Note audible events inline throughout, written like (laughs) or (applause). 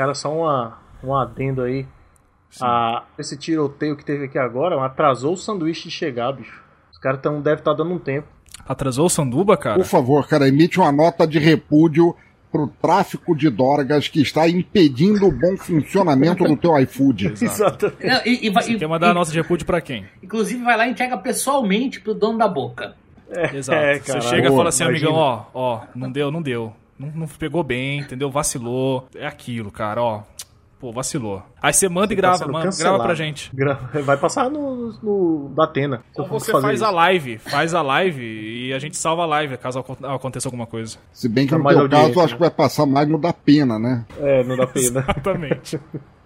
Cara, só uma, um adendo aí. Ah, esse tiroteio que teve aqui agora atrasou o sanduíche de chegar, bicho. Os caras tão, devem estar dando um tempo. Atrasou o sanduba, cara? Por favor, cara, emite uma nota de repúdio pro tráfico de drogas que está impedindo o bom funcionamento do teu iFood. (laughs) Exatamente. Não, e, e, Você e- quer mandar a e- nota de repúdio pra quem? Inclusive vai lá e entrega pessoalmente pro dono da boca. Exato. É, Você chega e Boa, fala assim, imagina. amigão, ó, ó, não deu, não deu. Não, não pegou bem, entendeu? Vacilou. É aquilo, cara, ó. Pô, vacilou. Aí você manda e Tá grava, cancelado. grava pra gente. (laughs) Vai passar no, no da Atena. Ou for você faz isso. a live, faz a live e a gente salva a live caso acon- aconteça alguma coisa. Se bem que no audiência, caso, eu acho né? que vai passar mais no da pena, né? É, não dá pena. (laughs) Exatamente. (laughs)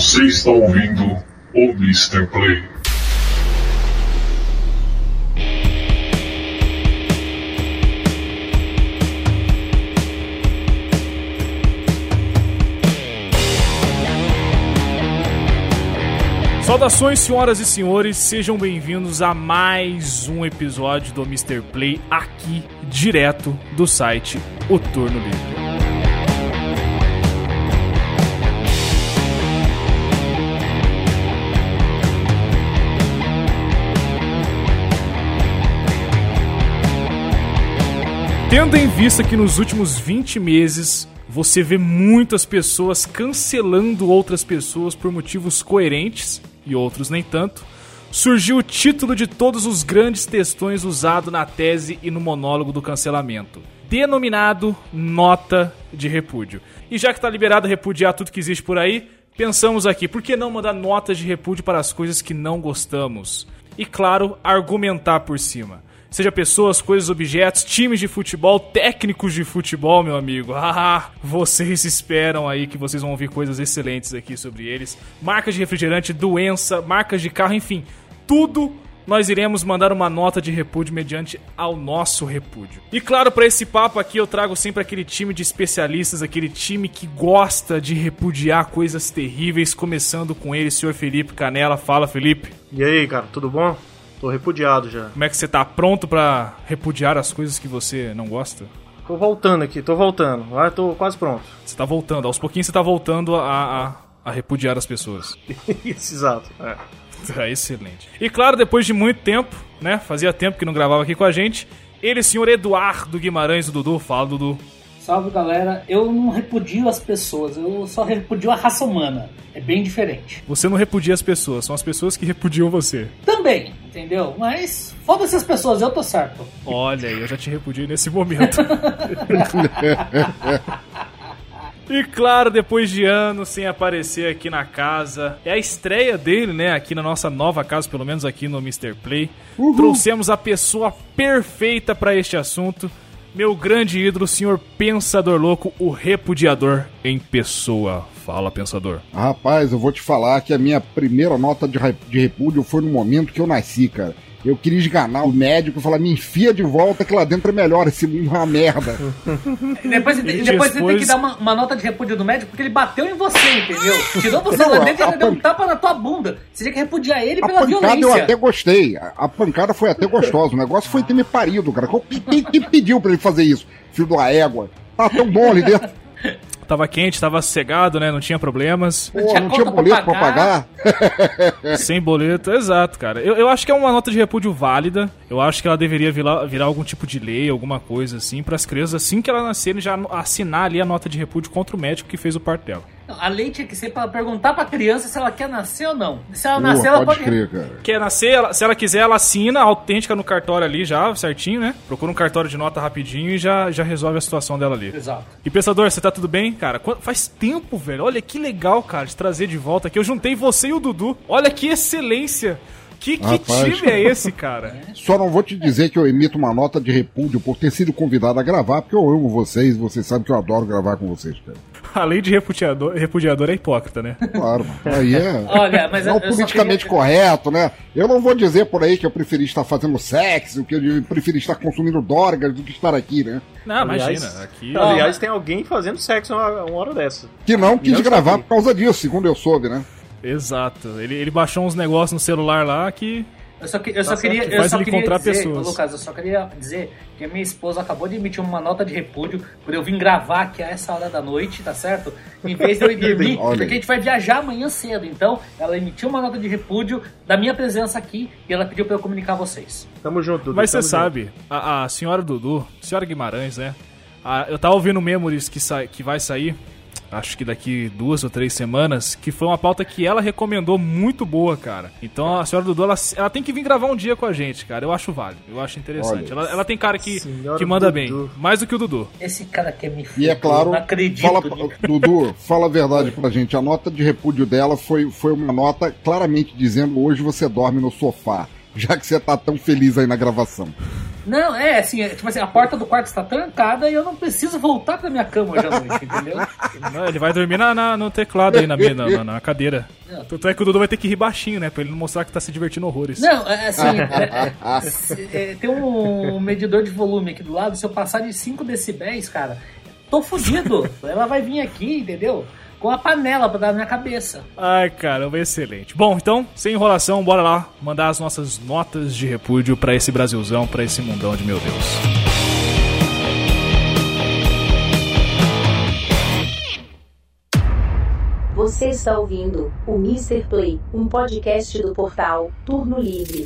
Você está ouvindo o Mr. Play. Saudações, senhoras e senhores, sejam bem-vindos a mais um episódio do Mr. Play aqui, direto do site O Turno Livre. Tendo em vista que nos últimos 20 meses você vê muitas pessoas cancelando outras pessoas por motivos coerentes e outros nem tanto, surgiu o título de todos os grandes textões usado na tese e no monólogo do cancelamento, denominado nota de repúdio. E já que está liberado repudiar tudo que existe por aí, pensamos aqui, por que não mandar notas de repúdio para as coisas que não gostamos? E claro, argumentar por cima. Seja pessoas, coisas, objetos, times de futebol, técnicos de futebol, meu amigo. (laughs) Ah, vocês esperam aí que vocês vão ouvir coisas excelentes aqui sobre eles. Marcas de refrigerante, doença, marcas de carro, enfim, tudo nós iremos mandar uma nota de repúdio mediante ao nosso repúdio. E claro, para esse papo aqui eu trago sempre aquele time de especialistas, aquele time que gosta de repudiar coisas terríveis, começando com ele, senhor Felipe Canela. Fala, Felipe. E aí, cara, tudo bom? Tô repudiado já. Como é que você tá pronto pra repudiar as coisas que você não gosta? Tô voltando aqui, tô voltando. Ah, tô quase pronto. Você tá voltando, aos pouquinhos você tá voltando a, a, a repudiar as pessoas. (laughs) Isso, exato. É. É excelente. E claro, depois de muito tempo, né? Fazia tempo que não gravava aqui com a gente. Ele, senhor Eduardo Guimarães, o Dudu. Fala, Dudu. Salve galera, eu não repudio as pessoas, eu só repudio a raça humana. É bem diferente. Você não repudia as pessoas, são as pessoas que repudiam você. Também, entendeu? Mas foda-se as pessoas, eu tô certo. Olha aí, eu já te repudiei nesse momento. (laughs) E claro, depois de anos sem aparecer aqui na casa, é a estreia dele, né? Aqui na nossa nova casa, pelo menos aqui no Mr. Play. Trouxemos a pessoa perfeita pra este assunto. Meu grande ídolo, senhor Pensador Louco, o repudiador em pessoa. Fala, Pensador. Rapaz, eu vou te falar que a minha primeira nota de, de repúdio foi no momento que eu nasci, cara. Eu queria esganar o médico e falar, me enfia de volta que lá dentro é melhor, esse mundo é uma merda. Depois, você tem- depois você tem expôs- que dar uma, uma nota de repúdio do médico porque ele bateu em você, entendeu? Tirou você Não, lá a- dentro e a ele deu um pan- tapa na tua bunda. Você tinha que repudiar ele A pela pancada eu violência. até gostei. A, a pancada foi até gostosa. O negócio foi ter me parido, cara. Quem, quem- quem pediu pra ele fazer isso? Filho da égua. Tá tão bom ali dentro. Tava quente, tava sossegado, né? Não tinha problemas. Pô, tinha não tinha conta pra boleto pra pagar. pagar. (laughs) Sem boleto, exato, cara. Eu, eu acho que é uma nota de repúdio válida. Eu acho que ela deveria virar, virar algum tipo de lei, alguma coisa assim, para as crianças, assim que elas nascerem, já assinar ali a nota de repúdio contra o médico que fez o parto dela. A lei tinha que ser pra perguntar pra criança se ela quer nascer ou não. Se ela nascer, ela pode pode. crer, cara. Quer nascer, ela- se ela quiser, ela assina, autêntica no cartório ali já, certinho, né? Procura um cartório de nota rapidinho e já, já resolve a situação dela ali. Exato. E pensador, você tá tudo bem? Cara, faz tempo, velho. Olha que legal, cara, de trazer de volta aqui. Eu juntei você e o Dudu. Olha que excelência. Que, que Rapaz. time é esse, cara? (laughs) Só não vou te dizer que eu emito uma nota de repúdio por ter sido convidado a gravar, porque eu amo vocês, vocês sabem que eu adoro gravar com vocês, cara. (laughs) Além de repudiador, repudiador é hipócrita, né? Claro, mano. Aí é. (laughs) Olha, mas é eu- o eu só politicamente queria- correto, né? Eu não vou dizer por aí que eu preferi estar fazendo sexo, que eu preferi estar consumindo drogas do que estar aqui, né? Não, Aliás- imagina. Aqui. Aliás, tem alguém fazendo sexo uma, uma hora dessa. Que não quis Eu gravar sabia. por causa disso, segundo eu soube, né? Exato. Ele, ele baixou uns negócios no celular lá que Eu só, que- eu só Tá queria, certo. eu só queria encontrar dizer, pessoas. Lucas, eu só queria dizer que a minha esposa acabou de emitir uma nota de repúdio por eu vir gravar aqui a essa hora da noite, tá certo? Em vez de eu ir (laughs) dormir, porque a gente vai viajar amanhã cedo. Então, ela emitiu uma nota de repúdio da minha presença aqui e ela pediu pra eu comunicar a vocês. Tamo junto, Dudu. Mas você sabe, a, a senhora Dudu, senhora Guimarães, né? A- eu tava ouvindo o Memories que, sai, que vai sair, acho que daqui duas ou três semanas, que foi uma pauta que ela recomendou muito boa, cara. Então a senhora Dudu, ela, ela tem que vir gravar um dia com a gente, cara. Eu acho válido, eu acho interessante. Olha. Ela, ela tem cara que, que manda Dudu. bem, mais do que o Dudu. Esse cara quer me E é claro, não acredito. fala. Dudu, fala a verdade pra gente. A nota de repúdio dela foi, foi uma nota claramente dizendo hoje você dorme no sofá, já que você tá tão feliz aí na gravação. Não, é assim, é, tipo assim, a porta do quarto está trancada e eu não preciso voltar pra minha cama hoje à noite, (laughs) entendeu? Não, Ele vai dormir na, na- no teclado aí, na, na, na- na cadeira. Não. Tanto é que o Dudu vai ter que rir baixinho, né? Pra ele não mostrar que tá se divertindo horrores. Não, é, assim, (laughs) é, é, é, tem um medidor de volume aqui do lado, se eu passar de 5 decibéis, cara, tô fudido. Ela vai vir aqui, entendeu? Com a panela pra dar na minha cabeça. Ai, caramba, excelente. Bom, então, sem enrolação, bora lá mandar as nossas notas de repúdio pra esse Brasilzão, pra esse mundão de meu Deus. Você está ouvindo o Mr. Play, um podcast do portal Turno Livre.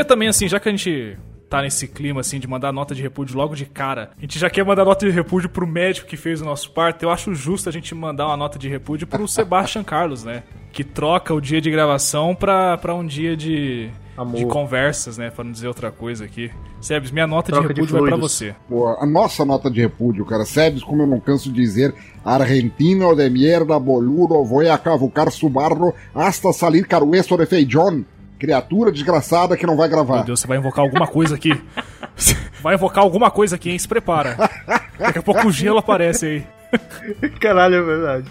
Queria também, assim, já que a gente tá nesse clima, assim, de mandar nota de repúdio logo de cara, a gente já quer mandar nota de repúdio pro médico que fez o nosso parto, eu acho justo a gente mandar uma nota de repúdio pro (laughs) Sebastian Carlos, né? Que troca o dia de gravação pra, pra um dia de, Amor. de conversas, né? Pra não dizer outra coisa aqui. Sebes, minha nota Troca de de repúdio vai pra você. Pô, a nossa nota de repúdio, cara, Sebes, como eu não canso de dizer, argentino de mierda, boludo, voy a cavucar su barro hasta salir carueso de feijón. Criatura desgraçada que não vai Meu gravar. Deus, você vai invocar alguma coisa aqui. (laughs) Vai invocar alguma coisa aqui, hein? Se prepara. Daqui a pouco o gelo aparece aí. (laughs) Caralho, é verdade.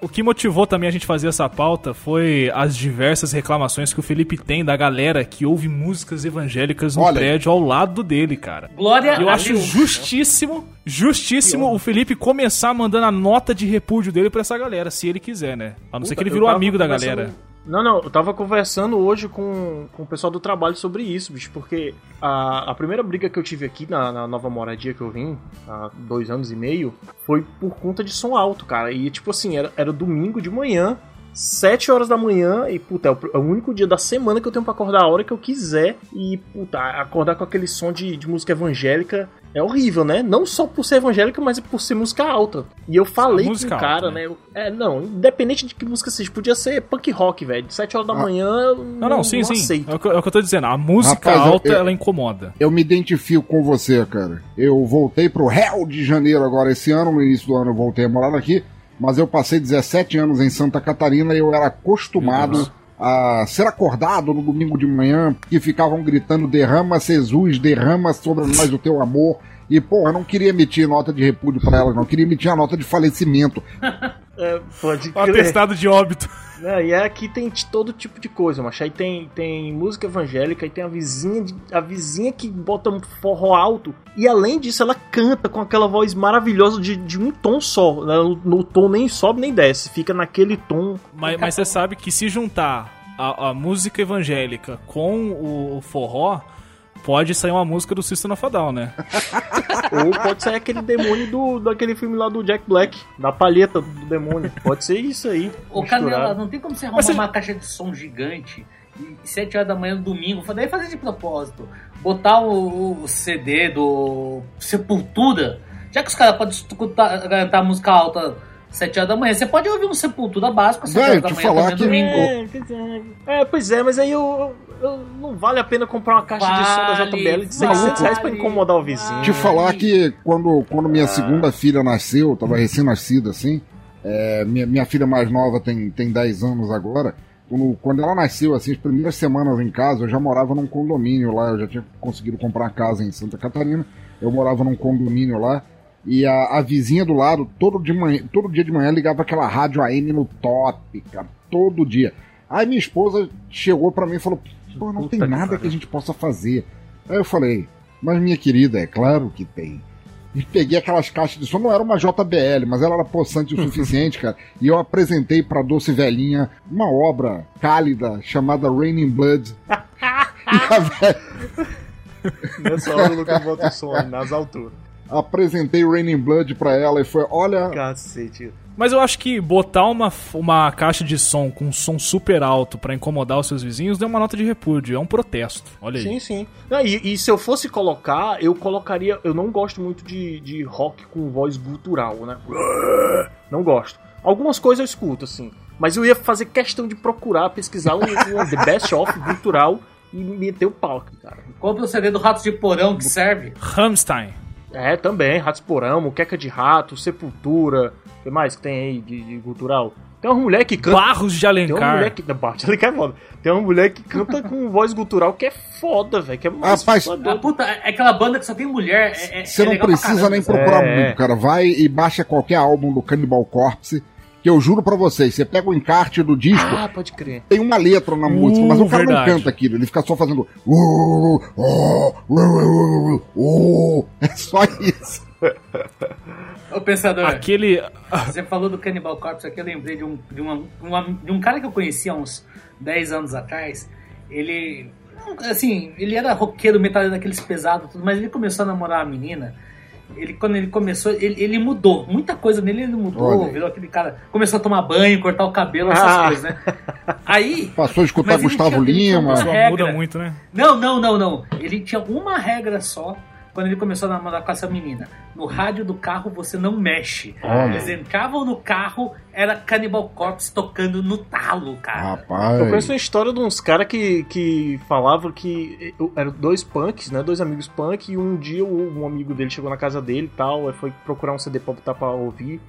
O que motivou também a gente fazer essa pauta foi as diversas reclamações que o Felipe tem da galera que ouve músicas evangélicas no Olha. prédio ao lado dele, cara. Glória E eu a acho Deus. justíssimo, justíssimo o Felipe começar mandando a nota de repúdio dele pra essa galera, se ele quiser, né? A não ser que ele virou amigo da galera. Não, não, eu tava conversando hoje com, com o pessoal do trabalho sobre isso, bicho, porque a, a primeira briga que eu tive aqui na, na nova moradia que eu vim, há dois anos e meio, foi por conta de som alto, cara. E tipo assim, era, era domingo de manhã, sete horas da manhã, e puta, é o, é o único dia da semana que eu tenho pra acordar a hora que eu quiser. E, puta, acordar com aquele som de, de música evangélica é horrível, né? Não só por ser evangélica, mas por ser música alta. E eu falei com o cara, alta, né? né? É, não, independente de que música seja, podia ser punk rock, velho. 7 horas da Ah. manhã, eu Não, não, sim, sim. aceito. É o, que, é o que eu tô dizendo. A música Rapaz, alta, eu- ela incomoda. Eu me identifico com você, cara. Eu voltei pro Rio de Janeiro agora esse ano, no início do ano eu voltei a morar aqui, mas eu passei 17 anos em Santa Catarina e eu era acostumado a ser acordado no domingo de manhã, que ficavam gritando derrama Jesus, derrama sobre nós o teu amor. E, pô, eu não queria emitir nota de repúdio pra elas, não. Eu queria emitir a nota de falecimento. (laughs) É, pode crer. atestado de óbito. É, e aqui tem de todo tipo de coisa, mas aí tem, tem música evangélica, aí tem a vizinha, de- a vizinha que bota um forró alto. E além disso, ela canta com aquela voz maravilhosa de, de um tom só. né? No, no tom nem sobe nem desce, fica naquele tom. Mas, mas você sabe que se juntar a, a música evangélica com o, o forró, pode sair uma música do System of a Down, né? (laughs) Ou pode ser aquele demônio do, daquele filme lá do Jack Black, da palheta do demônio. Pode ser isso aí. Ô, misturado. Canela, não tem como você arrumar você- uma caixa de som gigante e 7 horas da manhã no domingo, daí fazer de propósito, botar o, o CD do Sepultura, já que os caras podem escutar, cantar música alta 7 horas da manhã, você pode ouvir um Sepultura básico às 7 Velho, horas da te manhã falar também que- domingo. É, pois é. Pois é, mas aí eu- não vale a pena comprar uma caixa de som da Vale, JBL de 600 reais pra vale, incomodar o vizinho. Te falar que quando, quando minha segunda filha nasceu, tava recém-nascida assim, é, minha, minha filha mais nova tem, tem 10 anos agora. Quando, quando ela nasceu, assim, as primeiras semanas em casa, eu já morava num condomínio lá, eu já tinha conseguido comprar uma casa em Santa Catarina, eu morava num condomínio lá, e a, a vizinha do lado, todo, de manhã, todo dia de manhã, ligava aquela rádio AM no top, cara, todo dia. Aí minha esposa chegou pra mim e falou: Pô, não Puta tem que nada pariu. que a gente possa fazer. Aí eu falei: Mas minha querida, é claro que tem. E peguei aquelas caixas de som, não era uma JBL, mas ela era possante o (laughs) suficiente, cara. E eu apresentei pra Doce Velhinha uma obra cálida chamada Raining Blood. (laughs) e a velha Nessa hora o Lucas bota o som nas alturas. apresentei Raining Blood pra ela e foi: Olha, Cacete. Mas eu acho que botar uma, uma caixa de som com um som super alto pra incomodar os seus vizinhos deu uma nota de repúdio. É um protesto. Olha aí. Sim, sim. Não, e, e se eu fosse colocar, eu colocaria. Eu não gosto muito de, de rock com voz gutural, né? Não gosto. Algumas coisas eu escuto, assim. Mas eu ia fazer questão de procurar, pesquisar um, um The Best of gutural e meter o pau aqui, cara. Compre o CD do Ratos de Porão que serve. Rammstein. É, também. Ratos Porão, Muqueca de Rato, Sepultura. O que mais que tem aí de, de gutural? Tem uma mulher que canta. Barros de Tem uma Alencar. mulher que. Não, Bart, ela quer foda. Tem uma mulher que canta com voz gutural que é foda, velho. Que é mais Rapaz, foda. Ah, puta, é aquela banda que só tem mulher. É, é- Você é não legal pra precisa caramba, nem procurar É. muito, cara. Vai e baixa qualquer álbum do Cannibal Corpse, que eu juro pra vocês, você pega o encarte do disco, Ah, pode crer. tem uma letra na música, mas o cara verdade. não canta aquilo, ele fica só fazendo. "Uh, uh, uh, uh, uh, uh". É só isso. (laughs) Ô, pensador, Aquele. você falou do Cannibal Corpse aqui, eu lembrei de um, de, uma, uma- de um cara que eu conhecia há uns 10 anos atrás. Ele. Assim, ele era roqueiro, metaleiro daqueles pesados, tudo, mas ele começou a namorar a menina. Ele, quando ele começou, ele, ele mudou. Muita coisa nele ele mudou. Olha. Virou aquele cara. Começou a tomar banho, cortar o cabelo, essas Ah. coisas, né? Aí. Passou a escutar Gustavo tinha- Lima. uma muda muito, né? Não, não, não, não. Ele tinha uma regra só quando ele começou a namorar com essa menina. No rádio do carro você não mexe. Olha. Eles entravam no carro, era Cannibal Corpse tocando no talo, cara. Rapaz. Eu conheço uma história de uns caras que, que falavam que eram dois punks, né? Dois amigos punk, e um dia um amigo dele chegou na casa dele e tal, aí foi procurar um CD pra botar pra ouvir.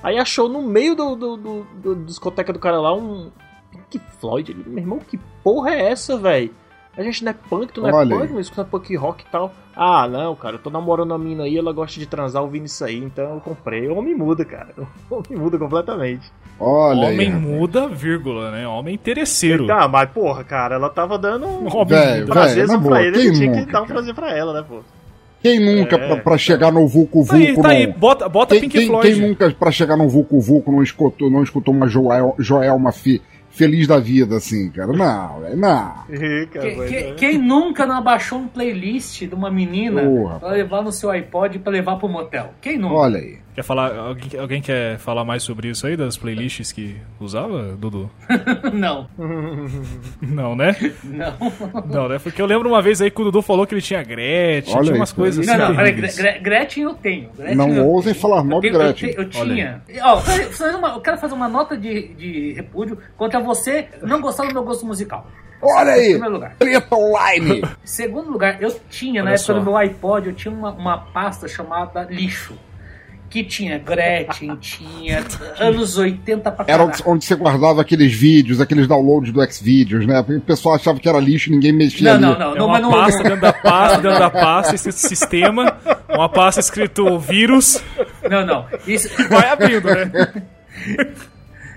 Aí achou no meio do, do, do, do discoteca do cara lá um Pink Floyd. Ele, meu irmão, que porra é essa, velho? A gente não é punk, tu não Olha é punk, mas escuta punk rock e tal. Ah, não, cara, eu tô namorando a mina aí, ela gosta de transar ouvindo isso aí, então eu comprei. O homem muda, cara. O (laughs) homem muda completamente. Olha Homem aí. muda, vírgula, né? Homem interesseiro. Tá, mas porra, cara, ela tava dando um muda. prazer na pra boa, ele, quem ele tinha que dar um prazer pra ela, né, pô? Quem nunca, É, pra, pra chegar no Vulco Vulco, Tá aí, tá aí. Bota, bota Quem, Pink quem- Floyd. quem nunca, pra chegar no Vulco Vulco, não escutou, não escutou uma Joel, Joelma fi, feliz da vida, assim, cara? Não, velho, não. Ih, cara, Que- que- é. quem nunca não abaixou um playlist de uma menina Porra. pra levar no seu iPod pra levar pro motel? Quem nunca? Olha aí. Quer falar, alguém, alguém quer falar mais sobre isso aí, das playlists que usava, Dudu? (laughs) não, Não, né? não. Não, né? Porque eu lembro uma vez aí que o Dudu falou que ele tinha Gretchen, Olha tinha aí, umas coisas Não, assim. não, peraí. Gre- Gretchen eu tenho. Gretchen Não eu ousem tenho. falar mal de Eu eu Gretchen. tenho- Eu, Olha tinha. Ó, eu quero fazer uma nota de, de repúdio contra você não gostar do meu gosto musical. Olha aí. primeiro lugar. Treta online. (laughs) Segundo lugar, eu tinha, na Olha época só. do meu iPod, eu tinha uma, uma pasta chamada lixo. Que tinha Gretchen, (laughs) tinha anos 80 pra Era caralho. onde, onde você guardava aqueles vídeos, aqueles downloads do Xvideos, né? O pessoal achava que era lixo e ninguém mexia Não, ali. não, não, É não, uma não, pasta dentro da pasta, dentro da pasta, escrito sistema, uma pasta escrito vírus, não, não. Isso, vai abrindo, né? (laughs)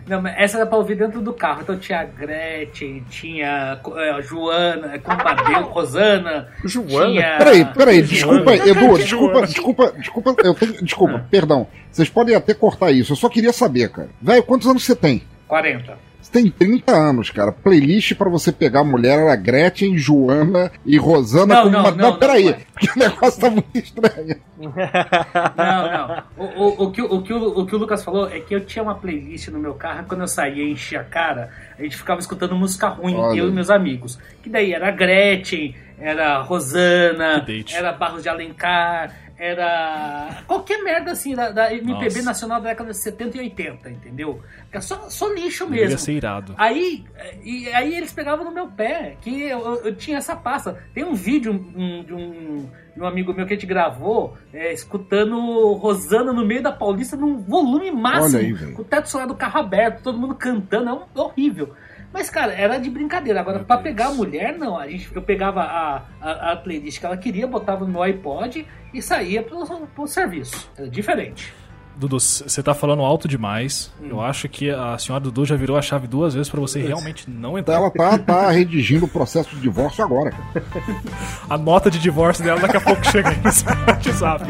não, mas essa era pra ouvir dentro do carro. Então tinha Gretchen, tinha eh, Joana, Combadeu, Rosana. Joana? Tinha... Peraí, peraí, desculpa, Joana. Edu, desculpa, desculpa, desculpa, eu tenho, desculpa, perdão. Vocês podem até cortar isso, eu só queria saber, cara. Velho, quantos anos você tem? 40. Tem 30 anos, cara. Playlist pra você pegar a mulher era Gretchen, Joana e Rosana Não, com não, uma... não, não, peraí, não. porque o negócio tá muito estranho. Não, não. O, o, o, que, o, que o, o que o Lucas falou é que eu tinha uma playlist no meu carro, quando eu saía e enchia a cara, a gente ficava escutando música ruim, Olha. eu e meus amigos. Que daí era Gretchen, era Rosana, era Barros de Alencar, era qualquer merda assim da, da MPB Nossa. nacional da década de 70 e 80, entendeu? Era só, só lixo mesmo. ser irado. Aí, e, aí eles pegavam no meu pé, que eu, eu- tinha essa pasta. Tem um vídeo um, de, um, de um amigo meu que a gente gravou, é, escutando Rosana no meio da Paulista num volume máximo, Olha aí, com o teto solar do carro aberto, todo mundo cantando, é um- horrível. Mas, cara, era de brincadeira. Agora, Deus. pegar a mulher, não. A gente, eu pegava a, a, a playlist que ela queria, botava no iPod e saía pro, pro serviço. Era diferente. Dudu, você tá falando alto demais. Eu acho que a senhora Dudu já virou a chave duas vezes pra você realmente não entrar. Ela tá, tá redigindo o processo de divórcio agora, cara. (laughs) A nota de divórcio dela daqui a pouco chega aí no seu (laughs) WhatsApp.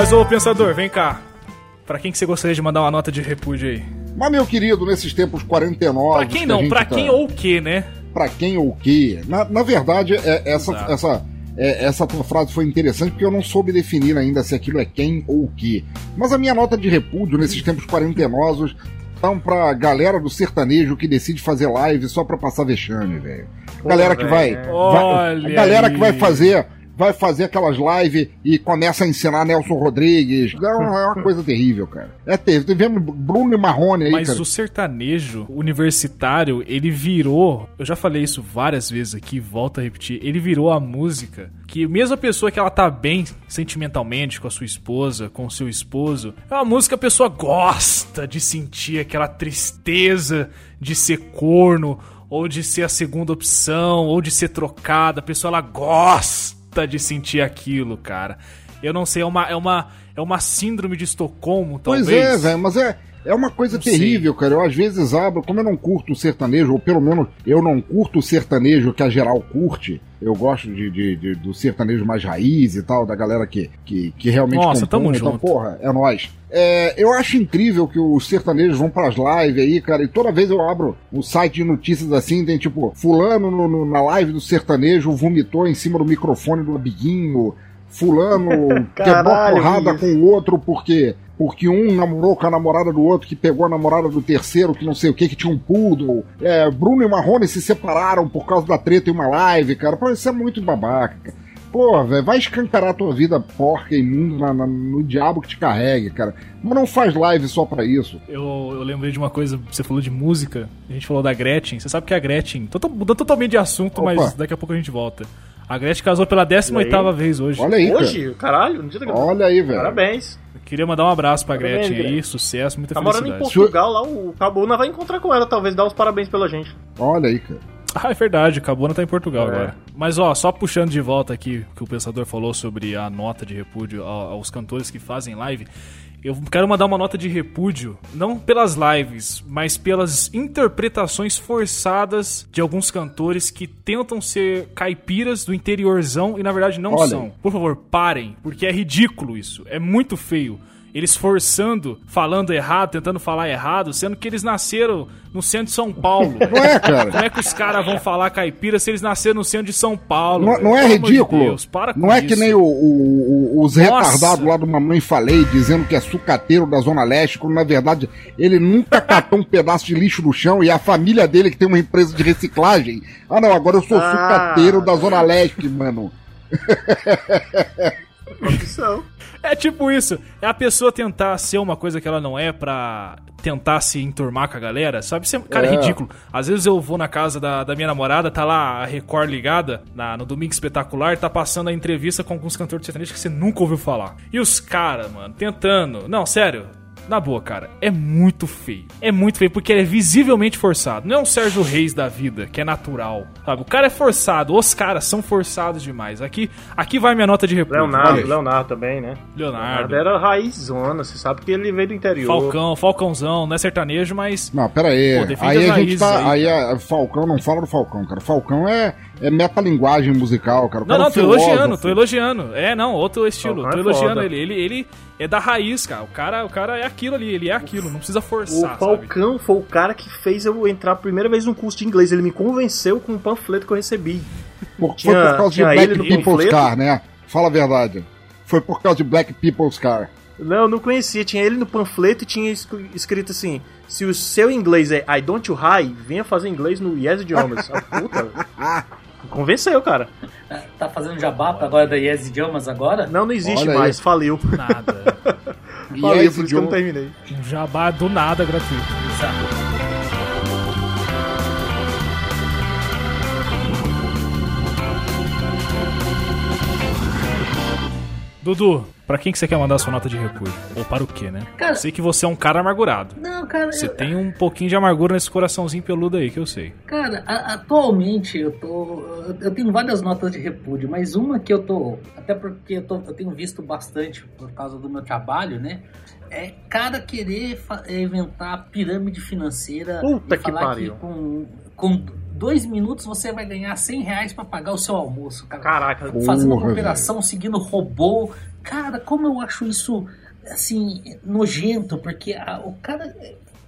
Mas ô pensador, vem cá. Pra quem que você gostaria de mandar uma nota de repúdio aí? Mas, meu querido, nesses tempos 49. Pra quem que não, gente pra tá- quem ou o que, né? Pra quem ou o quê? Na, na verdade, é- essa, Exato. essa, é, essa tua frase foi interessante porque eu não soube definir ainda se aquilo é quem ou o quê. Mas a minha nota de repúdio nesses tempos quarentenosos são pra galera do sertanejo que decide fazer live só pra passar vexame, velho. Galera que vai, vai- a galera aí. que vai fazer vai fazer aquelas lives e começa a ensinar Nelson Rodrigues. Não, é uma (laughs) coisa terrível, cara. É terrível. Tivemos Bruno e Marrone aí, Mas cara. o sertanejo universitário, ele virou. Eu já falei isso várias vezes aqui, volto a repetir. Ele virou a música que, mesmo a pessoa que ela tá bem sentimentalmente com a sua esposa, com o seu esposo, é uma música que a pessoa gosta de sentir aquela tristeza de ser corno, ou de ser a segunda opção, ou de ser trocada. A pessoa ela gosta de sentir aquilo, cara. Eu não sei, é uma, é uma, é uma síndrome de Estocolmo, talvez. Pois é, velho, mas é, é uma coisa Não sei. terrível, cara. Eu às vezes abro, como eu não curto o sertanejo, ou pelo menos eu não curto o sertanejo que a geral curte. Eu gosto de, de- de- do sertanejo mais raiz e tal, da galera que, que, que realmente Nossa, tamo compõe, então, junto. porra, é nóis. É, eu acho incrível que os sertanejos vão pras lives aí, cara, e toda vez eu abro o site de notícias assim, tem tipo, fulano no- no- na live do sertanejo vomitou em cima do microfone do amiguinho, fulano (laughs) quebrou Caralho, porrada isso. com o outro porque porque um namorou com a namorada do outro, que pegou a namorada do terceiro, que não sei o que, que tinha um poodle. É, Bruno e Marrone se separaram por causa da treta em uma live, cara. Pô, isso é muito babaca, cara. Pô, velho, vai escancarar a tua vida porca e mundo na- na- no diabo que te carregue, cara. Mas não faz live só pra isso. Eu, eu lembrei de uma coisa, você falou de música, a gente falou da Gretchen. Você sabe que a Gretchen, tô mudando totalmente de assunto, Opa. mas daqui a pouco a gente volta. A Gretchen casou pela 18ª vez hoje. Olha aí, Hoje? Caralho, no dia da cara. Olha aí, velho. Parabéns. Eu queria mandar um abraço pra Parabéns, Gretchen aí, Gretchen. sucesso, muita Tá morando em felicidade. Portugal lá, o Cabuna vai encontrar com ela, talvez dar os parabéns pela gente. Olha aí, cara. Ah, é verdade, Cabona tá em Portugal É. agora. Mas ó, só puxando de volta aqui o que o pensador falou sobre a nota de repúdio aos cantores que fazem live. Eu quero mandar uma nota de repúdio, não pelas lives, mas pelas interpretações forçadas de alguns cantores que tentam ser caipiras do interiorzão e na verdade não Olha são. Por favor, parem, porque é ridículo isso. É muito feio. Eles forçando, falando errado, tentando falar errado, sendo que eles nasceram no centro de São Paulo. (laughs) Não é, cara? Como é que os caras vão falar caipira se eles nasceram no centro de São Paulo? Não, velho? não é Pelo amor de ridículo? Deus, para com não é isso. que nem o, o- o- os retardados lá do Mamãe Falei, dizendo que é sucateiro da Zona Leste, quando na verdade ele nunca (laughs) catou um pedaço de lixo no chão e a família dele que tem uma empresa de reciclagem. Ah não, agora eu sou Ah. sucateiro da Zona Leste, mano. (laughs) Opção. É tipo isso. É a pessoa tentar ser uma coisa que ela não é pra tentar se enturmar com a galera, sabe? É- cara, é É. ridículo. Às vezes eu vou na casa da, da minha namorada, tá lá a Record ligada, na- no Domingo Espetacular, tá passando a entrevista com alguns cantores de sertanejo que você nunca ouviu falar. E os caras, mano, tentando... Não, sério... Na boa, cara, é muito feio. É muito feio, porque ele é visivelmente forçado. Não é um Sérgio Reis da vida, que é natural. Sabe? O cara é forçado, os caras são forçados demais. Aqui, aqui vai minha nota de repúdio. Leonardo. Leonardo também, né? Leonardo. era raizona, você sabe que ele veio do interior. Falcão, Falcãozão, não é sertanejo, mas. Não, pera aí. Pô, aí a gente tá. aí, Aí, a Falcão não fala do Falcão, cara. Falcão é, é metalinguagem musical, cara. O Não, cara é não, um tô elogiando, tô elogiando. É, não, outro estilo. Falcão tô é elogiando foda. ele. ele. Ele é da raiz, cara. O cara, o cara é aquilo ali, ele é aquilo, não precisa O forçar, sabe? Falcão foi o cara que fez eu entrar a primeira vez num curso de inglês. Ele me convenceu com um panfleto que eu recebi. Por, Tinha- foi por causa de Black People's panfleto? Car, né? Fala a verdade. Foi por causa de Black People's Car. Não, eu não conhecia. Tinha ele no panfleto e tinha es- escrito assim: se o seu inglês é I don't you high, venha fazer inglês no Yes Idiomas. (laughs) Ah, puta. Convenceu, cara. Tá fazendo jabá pra agora da Yes Idiomas agora? Não, não existe Olha aí. mais. Faliu. Nada. E Faliu, aí, por isso que eu não terminei. Um jabá do nada gratuito. Exato. Dudu, Pra quem que você quer mandar sua nota de repúdio? Ou para o quê, né? Cara- sei que você é um cara amargurado. Não, cara, Você eu- tem um pouquinho de amargura nesse coraçãozinho peludo aí, que eu sei. Cara, a- atualmente eu tô. Eu tenho várias notas de repúdio, mas uma que eu tô. Até porque eu, tô- eu tenho visto bastante por causa do meu trabalho, né? É cara querer é, inventar pirâmide financeira Puta e que falar pariu. que com, com dois minutos você vai ganhar 100 reais pra pagar o seu almoço, cara. Caraca, Fazendo Porra, uma operação, seguindo robô. Cara, como eu acho isso, assim, nojento, porque a- o cara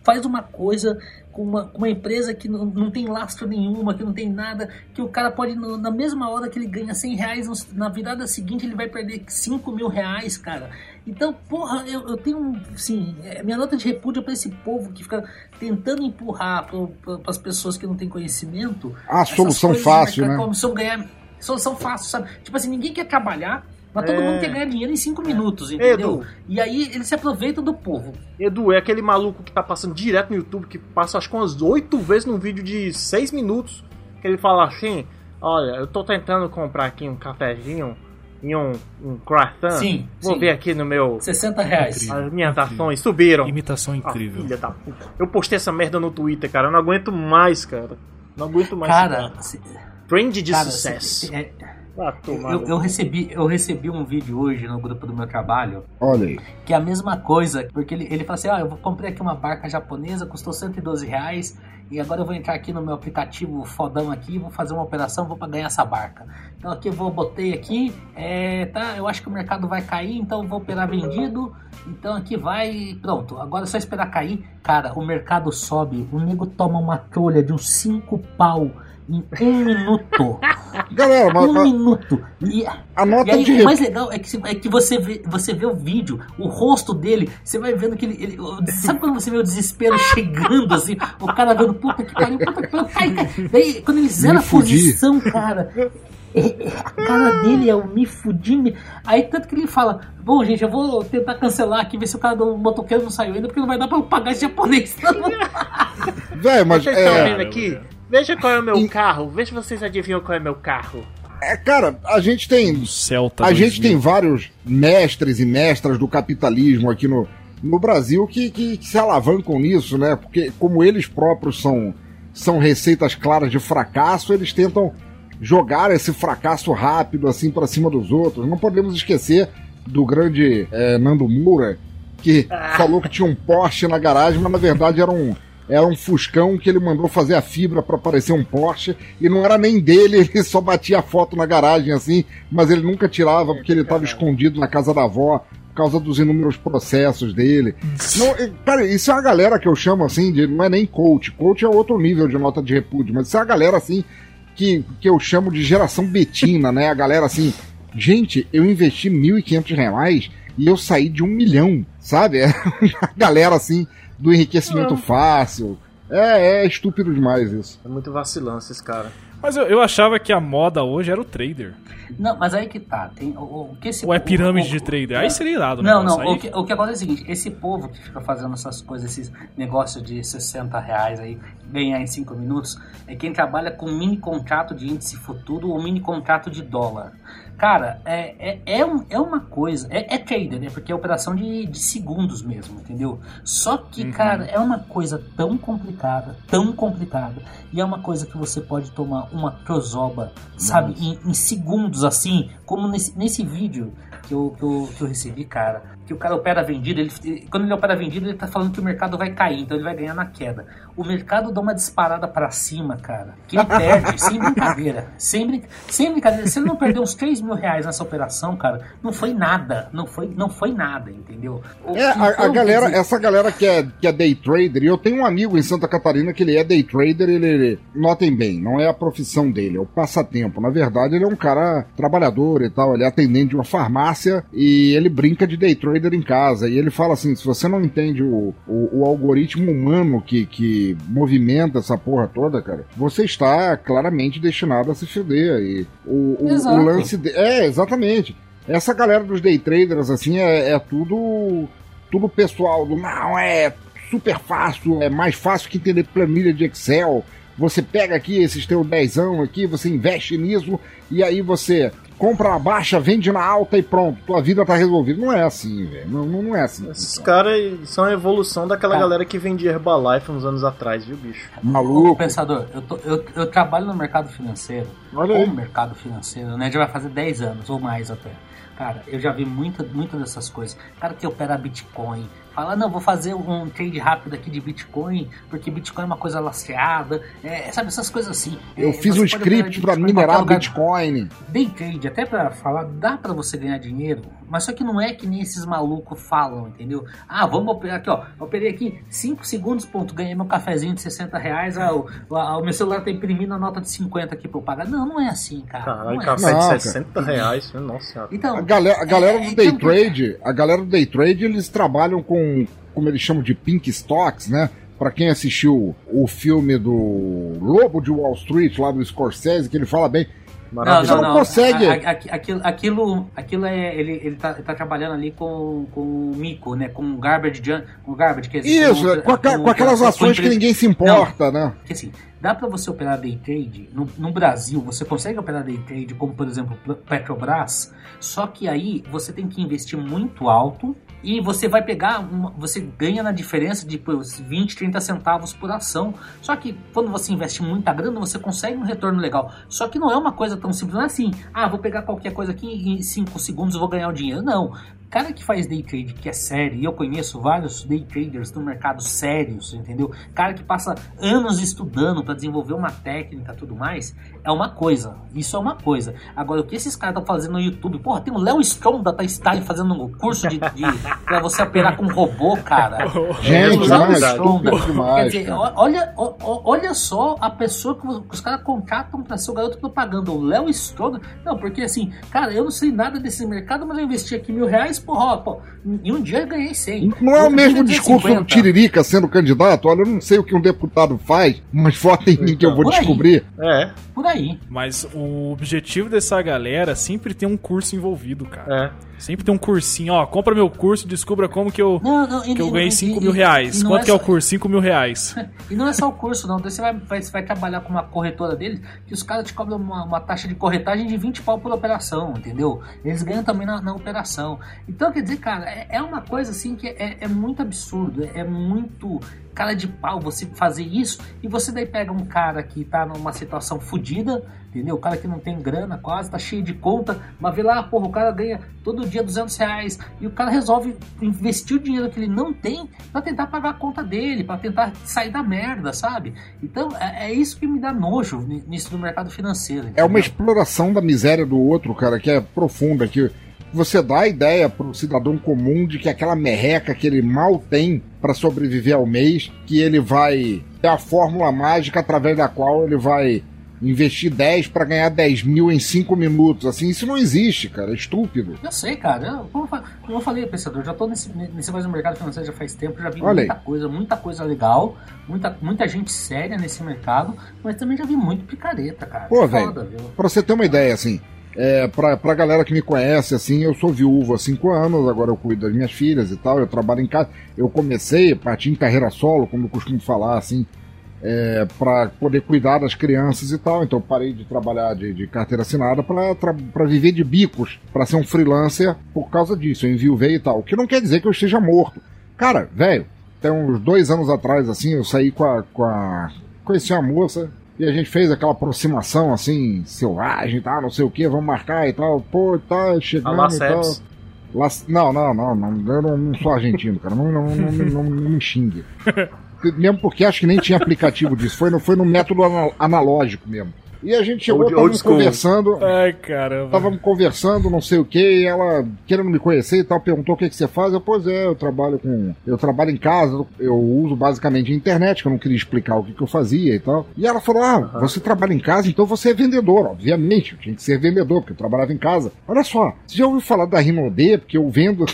faz uma coisa com uma, uma empresa que não, não tem lastro nenhuma, que não tem nada, que o cara pode, no- na mesma hora que ele ganha 100 reais, na virada seguinte ele vai perder 5 mil reais, cara. Então, porra, eu, eu tenho, assim, é, minha nota de repúdio é pra esse povo que fica tentando empurrar para as pessoas que não têm conhecimento A essas solução coisas fácil, né? mercado, Como ganhar solução fácil, sabe? Tipo assim, ninguém quer trabalhar, mas todo É. mundo quer ganhar dinheiro em 5 minutos, entendeu? Edu. E aí eles se aproveitam do povo. Edu, é aquele maluco que tá passando direto no YouTube, que passa acho que umas oito vezes num vídeo de seis minutos, que ele fala assim, olha, eu tô tentando comprar aqui um cafezinho e um, um croissant. Sim, Vou sim. ver aqui no meu... 60 reais. Incrível. As minhas ações subiram. Imitação Ah, incrível. filha da puta. Eu postei essa merda no Twitter, cara. Eu não aguento mais, cara. Não aguento mais. Cara, Trend de cara, sucesso. se- é, Ah, eu, eu recebi, eu recebi um vídeo hoje no grupo do meu trabalho Olha aí. que é a mesma coisa, porque ele, ele fala assim, ó, eu vou- comprei aqui uma barca japonesa, custou 112 reais, e agora eu vou entrar aqui no meu aplicativo fodão aqui, vou fazer uma operação, vou pra ganhar essa barca. Então aqui eu vou, botei aqui, é, tá, eu acho que o mercado vai cair, então eu vou operar vendido, então aqui vai, pronto, agora é só esperar cair. Cara, o mercado sobe, o nego toma uma trolha de uns 5 pau em um minuto. (laughs) Galera, mas, um mas minuto. E, a nota e aí, de o mais legal é que, é que você, vê, você vê o vídeo, o rosto dele, você vai vendo que ele. ele- sabe quando você vê o desespero chegando, assim? O cara vendo, puta que pariu, puta que pariu. Daí, quando ele zera a posição, cara. é- é- a cara dele é o me fudi. me- Aí tanto que ele fala: Bom, gente, eu vou tentar cancelar aqui, ver se o cara do motoqueiro não saiu ainda, porque não vai dar pra eu pagar esse japonês. Velho, mas Vocês estão é, vendo aqui? Veja qual é o meu E- carro. Veja se vocês adivinham qual é o meu carro. é. Cara, a gente tem. O Celta A gente 2000. tem vários mestres e mestras do capitalismo aqui no, no Brasil que, que, que se alavancam nisso, né? Porque, como eles próprios são, são receitas claras de fracasso, eles tentam jogar esse fracasso rápido assim para cima dos outros. Não podemos esquecer do grande eh, Nando Moura, que falou que tinha um Porsche na garagem, mas na verdade era um. Era um Fuscão que ele mandou fazer a fibra para parecer um Porsche e não era nem dele, (laughs) ele só batia a foto na garagem assim, mas ele nunca tirava porque ele estava escondido na casa da avó por causa dos inúmeros processos dele. Não, é, cara, isso é uma galera que eu chamo assim de não é nem coach, coach é outro nível de nota de repúdio, mas isso é uma galera assim que, que eu chamo de geração betina, né? A galera assim, gente, eu investi 1.500 reais e eu saí de um milhão, sabe? (laughs) É a galera assim do enriquecimento fácil. É, é estúpido demais isso. É muito vacilão esses caras. Mas eu, eu achava que a moda hoje era o trader. Não, mas aí que tá. Tem, o, o, que esse, Ou é pirâmide o- de o- trader? Aí seria irado, Não, né? não. Aí- O que, o que acontece é o seguinte: esse povo que fica fazendo essas coisas, esses negócios de 60 reais aí, ganhar em 5 minutos, é quem trabalha com mini contrato de índice futuro ou mini contrato de dólar. Cara, é, é, é, um- é uma coisa, é, é trader, né? Porque é operação de, de segundos mesmo, entendeu? Só que, cara, é uma coisa tão complicada, tão complicada, e é uma coisa que você pode tomar uma trozoba, sabe, em, em segundos assim, como nesse, nesse vídeo que eu, que, eu, que eu recebi, cara, que o cara opera vendido, ele, quando ele opera vendido, ele tá falando que o mercado vai cair, então ele vai ganhar na queda. O mercado dá uma disparada pra cima, cara, que ele perde, sem brincadeira, (laughs) sem, brin sem brincadeira. Se ele não perder uns 3 mil reais nessa operação, cara, não foi nada, não foi, não foi nada, entendeu? O- É, a, a galera, dizer, essa galera que é, que é day trader, e eu tenho um amigo em Santa Catarina que ele é day trader, ele, ele- notem bem, não é a profissão dele, é o passatempo. Na verdade, ele é um cara trabalhador e tal, ele é atendente de uma farmácia e ele brinca de day trader em casa. E ele fala assim: se você não entende o, o, o algoritmo humano que, que movimenta essa porra toda, cara, você está claramente destinado a se fuder. E o, o, o lance. De, é, exatamente. Essa galera dos day traders, assim, é, é tudo tudo pessoal do não, é super fácil, é mais fácil que entender planilha de Excel. Você pega aqui esses teus dezão aqui, você investe nisso e aí você compra na baixa, vende na alta e pronto, tua vida tá resolvida. Não é assim, velho. Não, não, é assim. Esses caras são a evolução daquela Tá. galera que vendia Herbalife uns anos atrás, viu, bicho? Ô, Maluco. pensador, eu, tô- eu- eu trabalho no mercado financeiro. Olha aí. no mercado financeiro, né? Já vai fazer 10 anos ou mais até. Cara, eu já vi muita, muita dessas coisas. Cara que opera Bitcoin. Fala, não, vou fazer um trade rápido aqui de Bitcoin, porque Bitcoin é uma coisa lastreada. É, sabe, essas coisas assim. Eu É, fiz um script qualquer minerar lugar. Bitcoin. Day trade, até pra falar, dá pra você ganhar dinheiro, mas só que não é que nem esses malucos falam, entendeu? Ah, vamos operar aqui, ó. Operei aqui 5 segundos, ponto, ganhei meu cafezinho de 60 reais, ah, o, ah, o meu celular tá imprimindo a nota de 50 aqui pra eu pagar. Não, não é assim, cara. Caralho, não é café assim. Não, de cara. 60 reais, nossa senhora. Então, A galera, a galera é, do day então, trade, a galera do day trade, eles trabalham com, como eles chamam de pink stocks, né? Pra quem assistiu o filme do Lobo de Wall Street, lá do Scorsese, que ele fala bem, Não, não, não não. consegue. A- a- aqui- aquilo, aquilo, aquilo é. Ele, ele, tá, ele tá trabalhando ali com, com o Mico, né? Com o Garbage com o Garbage, que existe Isso, é, com, aca- um- com aquelas com ações que ninguém se importa, né? Porque assim, dá pra você operar day trade no, no Brasil, você consegue operar day trade como por exemplo Petrobras, só que aí você tem que investir muito alto e você vai pegar, uma- você ganha na diferença de pô, 20, 30 centavos por ação. Só que quando você investe muita grana, você consegue um retorno legal. Só que não é uma coisa tão simples, não é assim, ah, vou pegar qualquer coisa aqui e em 5 segundos eu vou ganhar o dinheiro. Não. Cara que faz day trade, que é sério, e eu conheço vários day traders no mercado sérios, entendeu? Cara que passa anos estudando para desenvolver uma técnica e tudo mais, é uma coisa. Isso é uma coisa. Agora, o que esses caras estão fazendo no YouTube? Porra, tem o Léo Strong da Style fazendo um curso de, de (laughs) pra você operar com robô, cara. (laughs) Gente, verdade. estúpido Quer demais. dizer, cara. olha, olha só a pessoa que os caras contratam pra ser o garoto propaganda, o Léo Strong. Não, porque assim, cara, eu não sei nada desse mercado, mas eu investi aqui mil reais, porra, pô, em um dia eu ganhei 100. Não é o mesmo discurso do 50. Tiririca sendo candidato? Olha, eu não sei o que um deputado faz, mas vota em mim que eu vou Por aí. descobrir. É, Por aí. Mas o objetivo dessa galera sempre tem um curso envolvido, cara. é. Sempre tem um cursinho, ó, compra meu curso, descubra como que eu, Não, não, e- que eu e- ganhei e- 5 e- mil reais. e não Quanto é que é o só- curso? 5 mil reais. (laughs) E não é só o curso, não. Você vai, vai, você vai trabalhar com uma corretora deles, que os caras te cobram uma, uma taxa de corretagem de 20 pau por operação, entendeu? Eles ganham também na, na operação. Então, quer dizer, cara, é, é uma coisa assim que é, é muito absurdo, é, é muito cara de pau você fazer isso e você daí pega um cara que tá numa situação fodida, entendeu? O cara que não tem grana quase, tá cheio de conta, mas vê lá, porra, o cara ganha todo dia 200 reais e o cara resolve investir o dinheiro que ele não tem pra tentar pagar a conta dele, pra tentar sair da merda, sabe? Então é, é isso que me dá nojo ni- nisso do mercado financeiro. É uma entendeu? exploração da miséria do outro, cara, que é profunda, que você dá a ideia pro cidadão comum de que aquela merreca que ele mal tem para sobreviver ao mês, que ele vai ter a fórmula mágica através da qual ele vai investir 10 para ganhar 10 mil em 5 minutos. Assim, isso não existe, cara, é estúpido. Eu sei, cara. Eu, como, eu falei, pensador, já tô nesse, nesse do mercado financeiro já faz tempo, já vi Olha muita aí. coisa, muita coisa legal, muita, muita gente séria nesse mercado, mas também já vi muito picareta, cara. Pô, Foda, viu? Pra você ter uma ideia, assim, é, pra, pra galera que me conhece, assim, eu sou viúvo há cinco anos, agora eu cuido das minhas filhas e tal, eu trabalho em casa. Eu comecei, parti em carreira solo, como eu costumo falar, assim, é, para poder cuidar das crianças e tal. Então parei de trabalhar de, de carteira assinada pra viver de bicos, pra ser um freelancer por causa disso. Eu enviuvei e tal. O que não quer dizer que eu esteja morto. Cara, velho, tem uns dois anos atrás, assim, eu saí com a. Com a conheci uma moça e a gente fez aquela aproximação assim, selvagem e tal, não sei o que, vamos marcar e tal. Pô, tá chegando A e tal. Lá- Não, não, não, não, eu não, não sou argentino, cara. Não, não, não, não, não- me xingue. (laughs) Mesmo porque acho que nem tinha aplicativo disso. Foi no, foi no método ana- analógico mesmo. E a gente chegou, Old- tava old school. conversando. Ai, caramba. Estávamos conversando, não sei o que, e ela, querendo me conhecer e tal, perguntou o que, que você faz. Eu, pois é, eu trabalho com. Eu trabalho em casa, eu uso basicamente a internet, que eu não queria explicar o que, que eu fazia e tal. E ela falou: Ah, você trabalha em casa, então você é vendedor. Obviamente, eu tinha que ser vendedor, porque eu trabalhava em casa. Olha só, você já ouviu falar da Rinodê, porque eu vendo.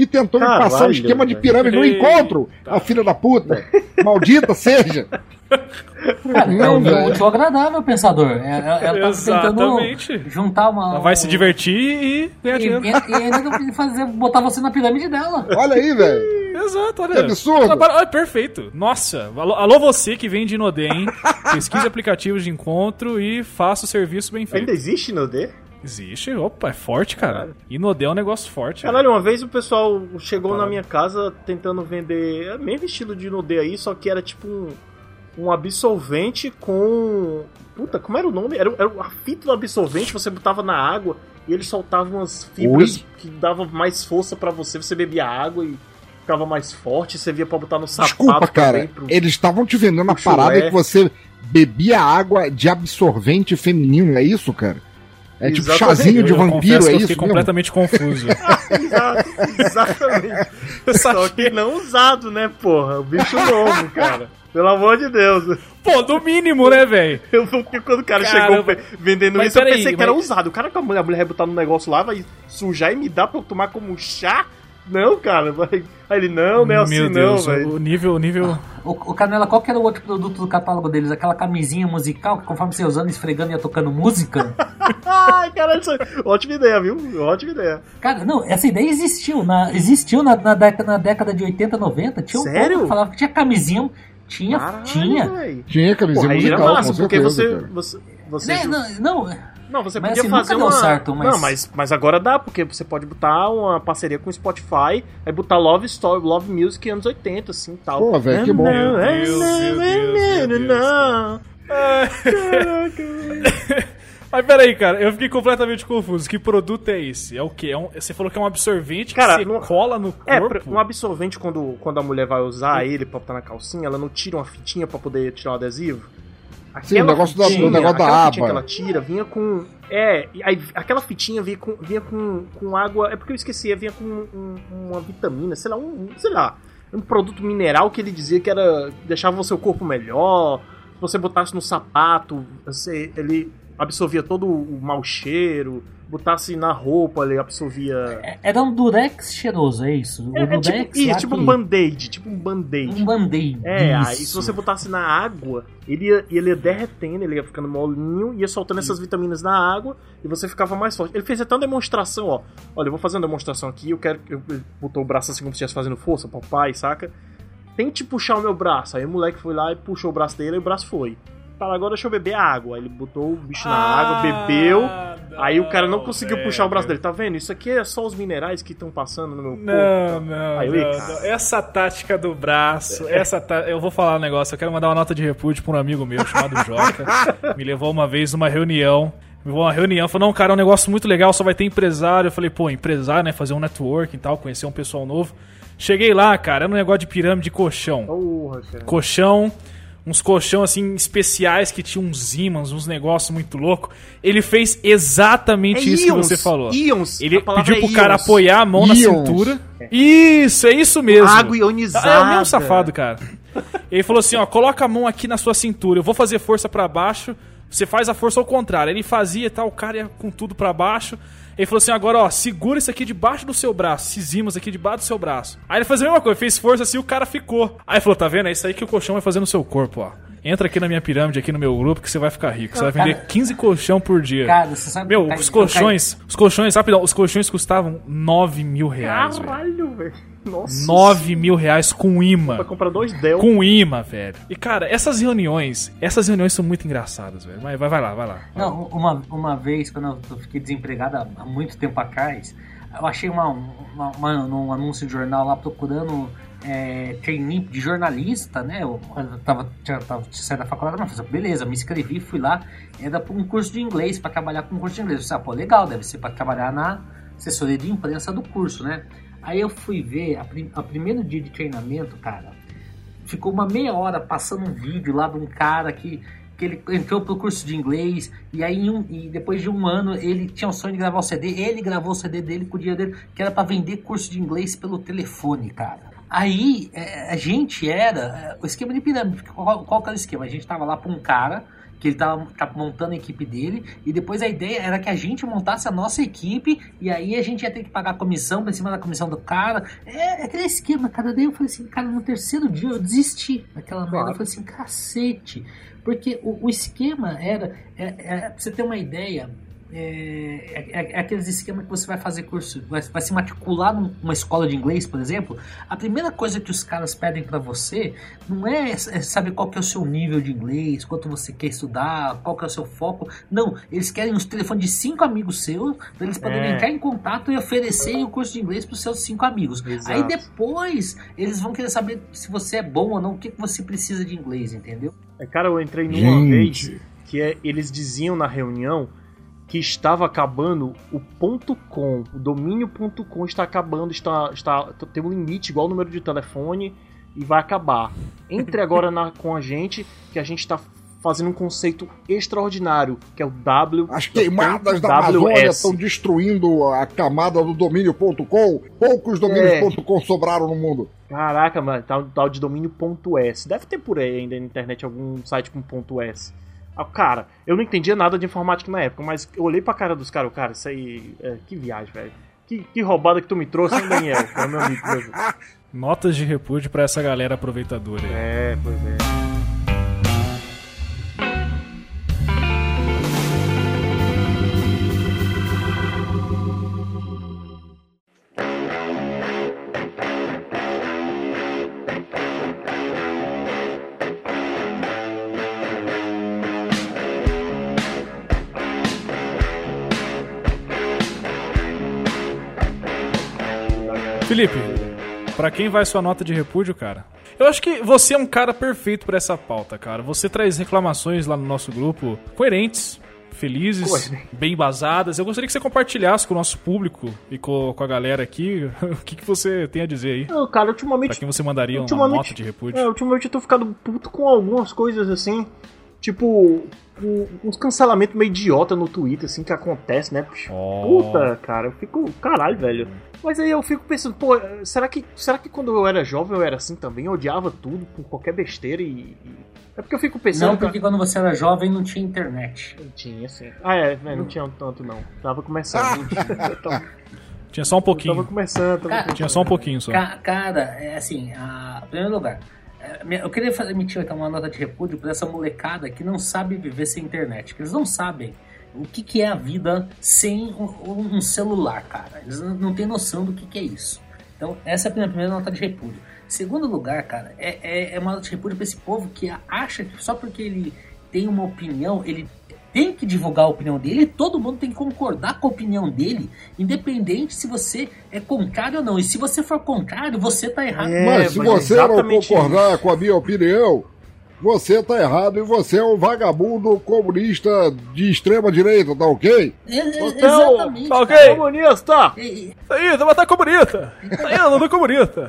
E tentou me passar um Caralho, esquema de pirâmide no Eita. encontro, a filha da puta. Maldita seja. Cara, (laughs) é Não, o velho. útil agradável, pensador. É- é- Ela tá tentando juntar uma. Ela vai se divertir e ganhar E, dinheiro. e, e ainda fazer, botar você na pirâmide dela. Olha aí, velho. (laughs) Exato, olha. Que absurdo. Olha, perfeito. Nossa, alô, alô você que vende Inodê, hein? (laughs) Pesquise aplicativos de encontro e faça o serviço bem feito. Ainda existe no D? Existe, opa, é forte, cara. Inodê é um negócio forte. Caralho, uma vez o pessoal chegou Parada. na minha casa tentando vender é, mesmo estilo de Inodê aí, só que era tipo um, um absorvente com. Puta, como era o nome? Era, era a fita do absorvente, você botava na água e ele soltava umas fibras Oi? que dava mais força pra você. Você bebia água e ficava mais forte, você via pra botar no sapato Desculpa, cara. Pro... Eles estavam te vendendo a pro parada chulé. que você bebia água de absorvente feminino, é isso, cara? É tipo Exatamente. chazinho de Eu vampiro, é que eu isso fiquei mesmo? completamente confuso. (laughs) Exato, exatamente. Só que não usado, né, porra? O bicho novo, cara. Pelo amor de Deus. Pô, do mínimo, né, velho? Eu, porque quando o cara Caramba. chegou vendendo Mas isso, eu pensei que era mas- usado. O cara que a mulher, a mulher vai botar no negócio lá, vai sujar e me dar pra eu tomar como chá? Não, cara. Vai... Aí ele, não, não é assim Meu não, Deus, velho. o nível, o nível. O, o Canela, qual que era o outro produto do catálogo deles? Aquela camisinha musical que conforme você ia usando, esfregando e ia tocando música? (laughs) Ai, caralho, isso... é ótima ideia, viu? Ótima ideia. Cara, não, essa ideia existiu. Na, existiu na, na década, na década de 80, 90. Tinha um Sério? povo que falava que tinha camisinha. Tinha, Caralho, tinha. velho. Tinha camisinha Porra, aí era musical, massa, com porque você, cara. você, você, Né, não, não, Não, você Mas podia assim, fazer nunca uma. deu certo, mas- Não, mas, mas agora dá, porque você pode botar uma parceria com o Spotify, aí botar Love Story, Love Music anos 80, assim e tal. Pô, velho, que bom. Meu Deus, meu Deus, meu Deus, não. (laughs) Mas peraí, cara, eu fiquei completamente confuso. Que produto é esse? É o quê? É um- você falou que é um absorvente Cara, que você não- cola no É, corpo? pra- um absorvente, quando, quando a mulher vai usar ele pra botar na calcinha, ela não tira uma fitinha pra poder tirar o adesivo? Sim, o negócio da- fitinha, o negócio da aba. que ela tira vinha com. É, aí aquela fitinha vinha com, vinha com, com água. É porque eu esqueci, vinha com um- uma vitamina, sei lá, um. Sei lá. Um produto mineral que ele dizia que era. deixava o seu corpo melhor. Se você botasse no sapato, você, ele absorvia todo o mau cheiro. Botasse na roupa, ele absorvia. É- Era um durex cheiroso, é isso? É, é durex tipo, isso, tipo que- um band-aid, tipo um band-aid. Um band-aid. É, aí isso. se você botasse na água, ele ia, ele ia derretendo, ele ia ficando molinho, ia soltando essas vitaminas na água e você ficava mais forte. Ele fez até uma demonstração, ó. Olha, eu vou fazer uma demonstração aqui, eu quero. Eu, ele botou o braço assim como se estivesse fazendo força, papai, saca? Tente puxar o meu braço. Aí o moleque foi lá e puxou o braço dele e o braço foi. Fala, agora deixa eu beber água. Aí ele botou o bicho na água, bebeu. Aí o cara não conseguiu puxar o braço dele. Tá vendo? Isso aqui é só os minerais que estão passando no meu corpo. Não, não, Aí não, não. Essa tática do braço, essa tá... eu vou falar um negócio, eu quero mandar uma nota de repúdio pra um amigo meu chamado Joca. (laughs) Me levou uma vez numa reunião. Me levou uma reunião, falou, não, cara, é um negócio muito legal, só vai ter empresário. Eu falei, pô, empresário, né? Fazer um networking e tal, conhecer um pessoal novo. Cheguei lá, cara, era um negócio de pirâmide de colchão. Porra, cara. colchão, uns colchão assim especiais que tinham uns ímãs, uns negócios muito loucos. Ele fez exatamente É isso íons, que você falou. íons, Ele pediu é pro cara íons. apoiar a mão na Íons. cintura. Isso, é isso mesmo. Água ionizada. É o mesmo safado, cara. Ele falou assim, ó, coloca a mão aqui na sua cintura, eu vou fazer força pra baixo, você faz a força ao contrário. Ele fazia e tal, o cara ia com tudo pra baixo. Ele falou assim, agora ó, segura isso aqui debaixo do seu braço, esses ímãs aqui debaixo do seu braço. Aí ele fez a mesma coisa, fez força assim, o cara ficou. Aí ele falou, tá vendo? É isso aí que o colchão vai fazer no seu corpo, ó. Entra aqui na minha pirâmide, aqui no meu grupo, que você vai ficar rico. Você vai vender Cara- 15 colchão por dia. Cara, você sabe Meu, os colchões, os colchões, rapidão, os colchões custavam 9 mil reais. Caralho, velho. Nossa. 9 mil reais com imã. Pra comprar dois Dell. Com imã, velho. E, cara, essas reuniões, essas reuniões são muito engraçadas, velho. Mas vai, vai lá, vai lá. Não, uma, uma vez, quando eu fiquei desempregado há- muito tempo atrás, eu achei uma, uma, uma- num anúncio de jornal lá procurando é, trainee de jornalista, né? Eu, eu tava, tinha, tava saído da faculdade, mas beleza, me inscrevi, fui lá, era para um curso de inglês, para trabalhar com um curso de inglês. Eu disse, ah, pô, legal, deve ser para trabalhar na assessoria de imprensa do curso, né? Aí eu fui ver, a, prim, a primeiro dia de treinamento, cara, ficou uma meia hora passando um vídeo lá de um cara que, que ele entrou pro curso de inglês e aí um- e depois de um ano ele tinha o sonho de gravar o CD, ele gravou o CD dele com o dinheiro dele, que era para vender curso de inglês pelo telefone, cara. Aí é, a gente era é, o esquema de pirâmide, qual, qual que era o esquema? A gente tava lá pra um cara que ele tava, tava montando a equipe dele, e depois a ideia era que a gente montasse a nossa equipe, e aí a gente ia ter que pagar comissão pra cima da comissão do cara. É, é aquele esquema, cara. Daí eu falei assim, cara, no terceiro dia eu desisti daquela merda. Eu falei assim, cacete. Porque o, o esquema era, é, é, pra você ter uma ideia, é, é, é aqueles esquemas que você vai fazer curso, vai, vai se matricular numa escola de inglês, por exemplo. A primeira coisa que os caras pedem para você não é, é saber qual que é o seu nível de inglês, quanto você quer estudar, qual que é o seu foco. Não, eles querem os telefones de cinco amigos seus para eles poderem É. entrar em contato e oferecerem o curso de inglês para os seus cinco amigos. Exato. Aí depois eles vão querer saber se você é bom ou não, o que, que você precisa de inglês, entendeu? É, Cara, eu entrei numa Gente. vez que é, eles diziam na reunião que estava acabando o ponto .com, o domínio ponto .com está acabando, está, está tem um limite igual o número de telefone e vai acabar. Entre agora na- com a gente que a gente está fazendo um conceito extraordinário, que é o W. As queimadas da Amazônia estão destruindo a camada do domínio.com. Poucos domínios.com sobraram no mundo. Caraca, mano, tal, tal de domínio ponto .s. Deve ter por aí ainda na internet algum site com .s. Ah, cara, eu não entendia nada de informática na época, mas eu olhei pra cara dos caras, cara, isso aí, é, que viagem, velho. Que, que roubada que tu me trouxe, hein, Daniel? (laughs) Meu amigo mesmo. Notas de repúdio pra essa galera aproveitadora aí. É, pois é. Felipe, pra quem vai sua nota de repúdio, cara? Eu acho que você é um cara perfeito pra essa pauta, cara. Você traz reclamações lá no nosso grupo coerentes, felizes, Coerente. bem embasadas. Eu gostaria que você compartilhasse com o nosso público e com, com a galera aqui (laughs) o que, que você tem a dizer aí. Não, cara, Pra ultimamente. quem você mandaria uma nota de repúdio. É, ultimamente eu tô ficando puto com algumas coisas assim. Tipo, uns cancelamentos meio idiota no Twitter, assim, que acontece, né? Oh. Puta, cara, eu fico. Caralho, velho. Mas aí eu fico pensando, pô, será que, será que quando eu era jovem eu era assim também? Eu odiava tudo por qualquer besteira e. É porque eu fico pensando. Não, porque quando você era jovem não tinha internet. Não tinha, assim. Ah, é, é, não tinha tanto não. Tava começando. eu tava, Tinha só um eu tava pouquinho. começando. Tava Cara, começando. Tinha só um pouquinho só. Ca- cara, é assim, a, em primeiro lugar, é, eu queria fazer- emitir então, uma nota de repúdio para essa molecada que não sabe viver sem internet, que eles não sabem o que, que é a vida sem um, um celular, cara. Eles não, têm noção do que, que é isso. Então, essa é a minha primeira nota de repúdio. Segundo lugar, cara, é, é, é uma nota de repúdio para esse povo que acha que só porque ele tem uma opinião, ele tem que divulgar a opinião dele e todo mundo tem que concordar com a opinião dele, independente se você é contrário ou não. E se você for contrário, você tá errado. É, mas se você não concordar com a minha opinião, você tá errado e você é um vagabundo comunista de extrema direita, tá ok? É, é, Então, exatamente. tá ok. cara. Comunista! (laughs) É, é, Isso aí, vai matar comunista! Isso aí, eu não comunista!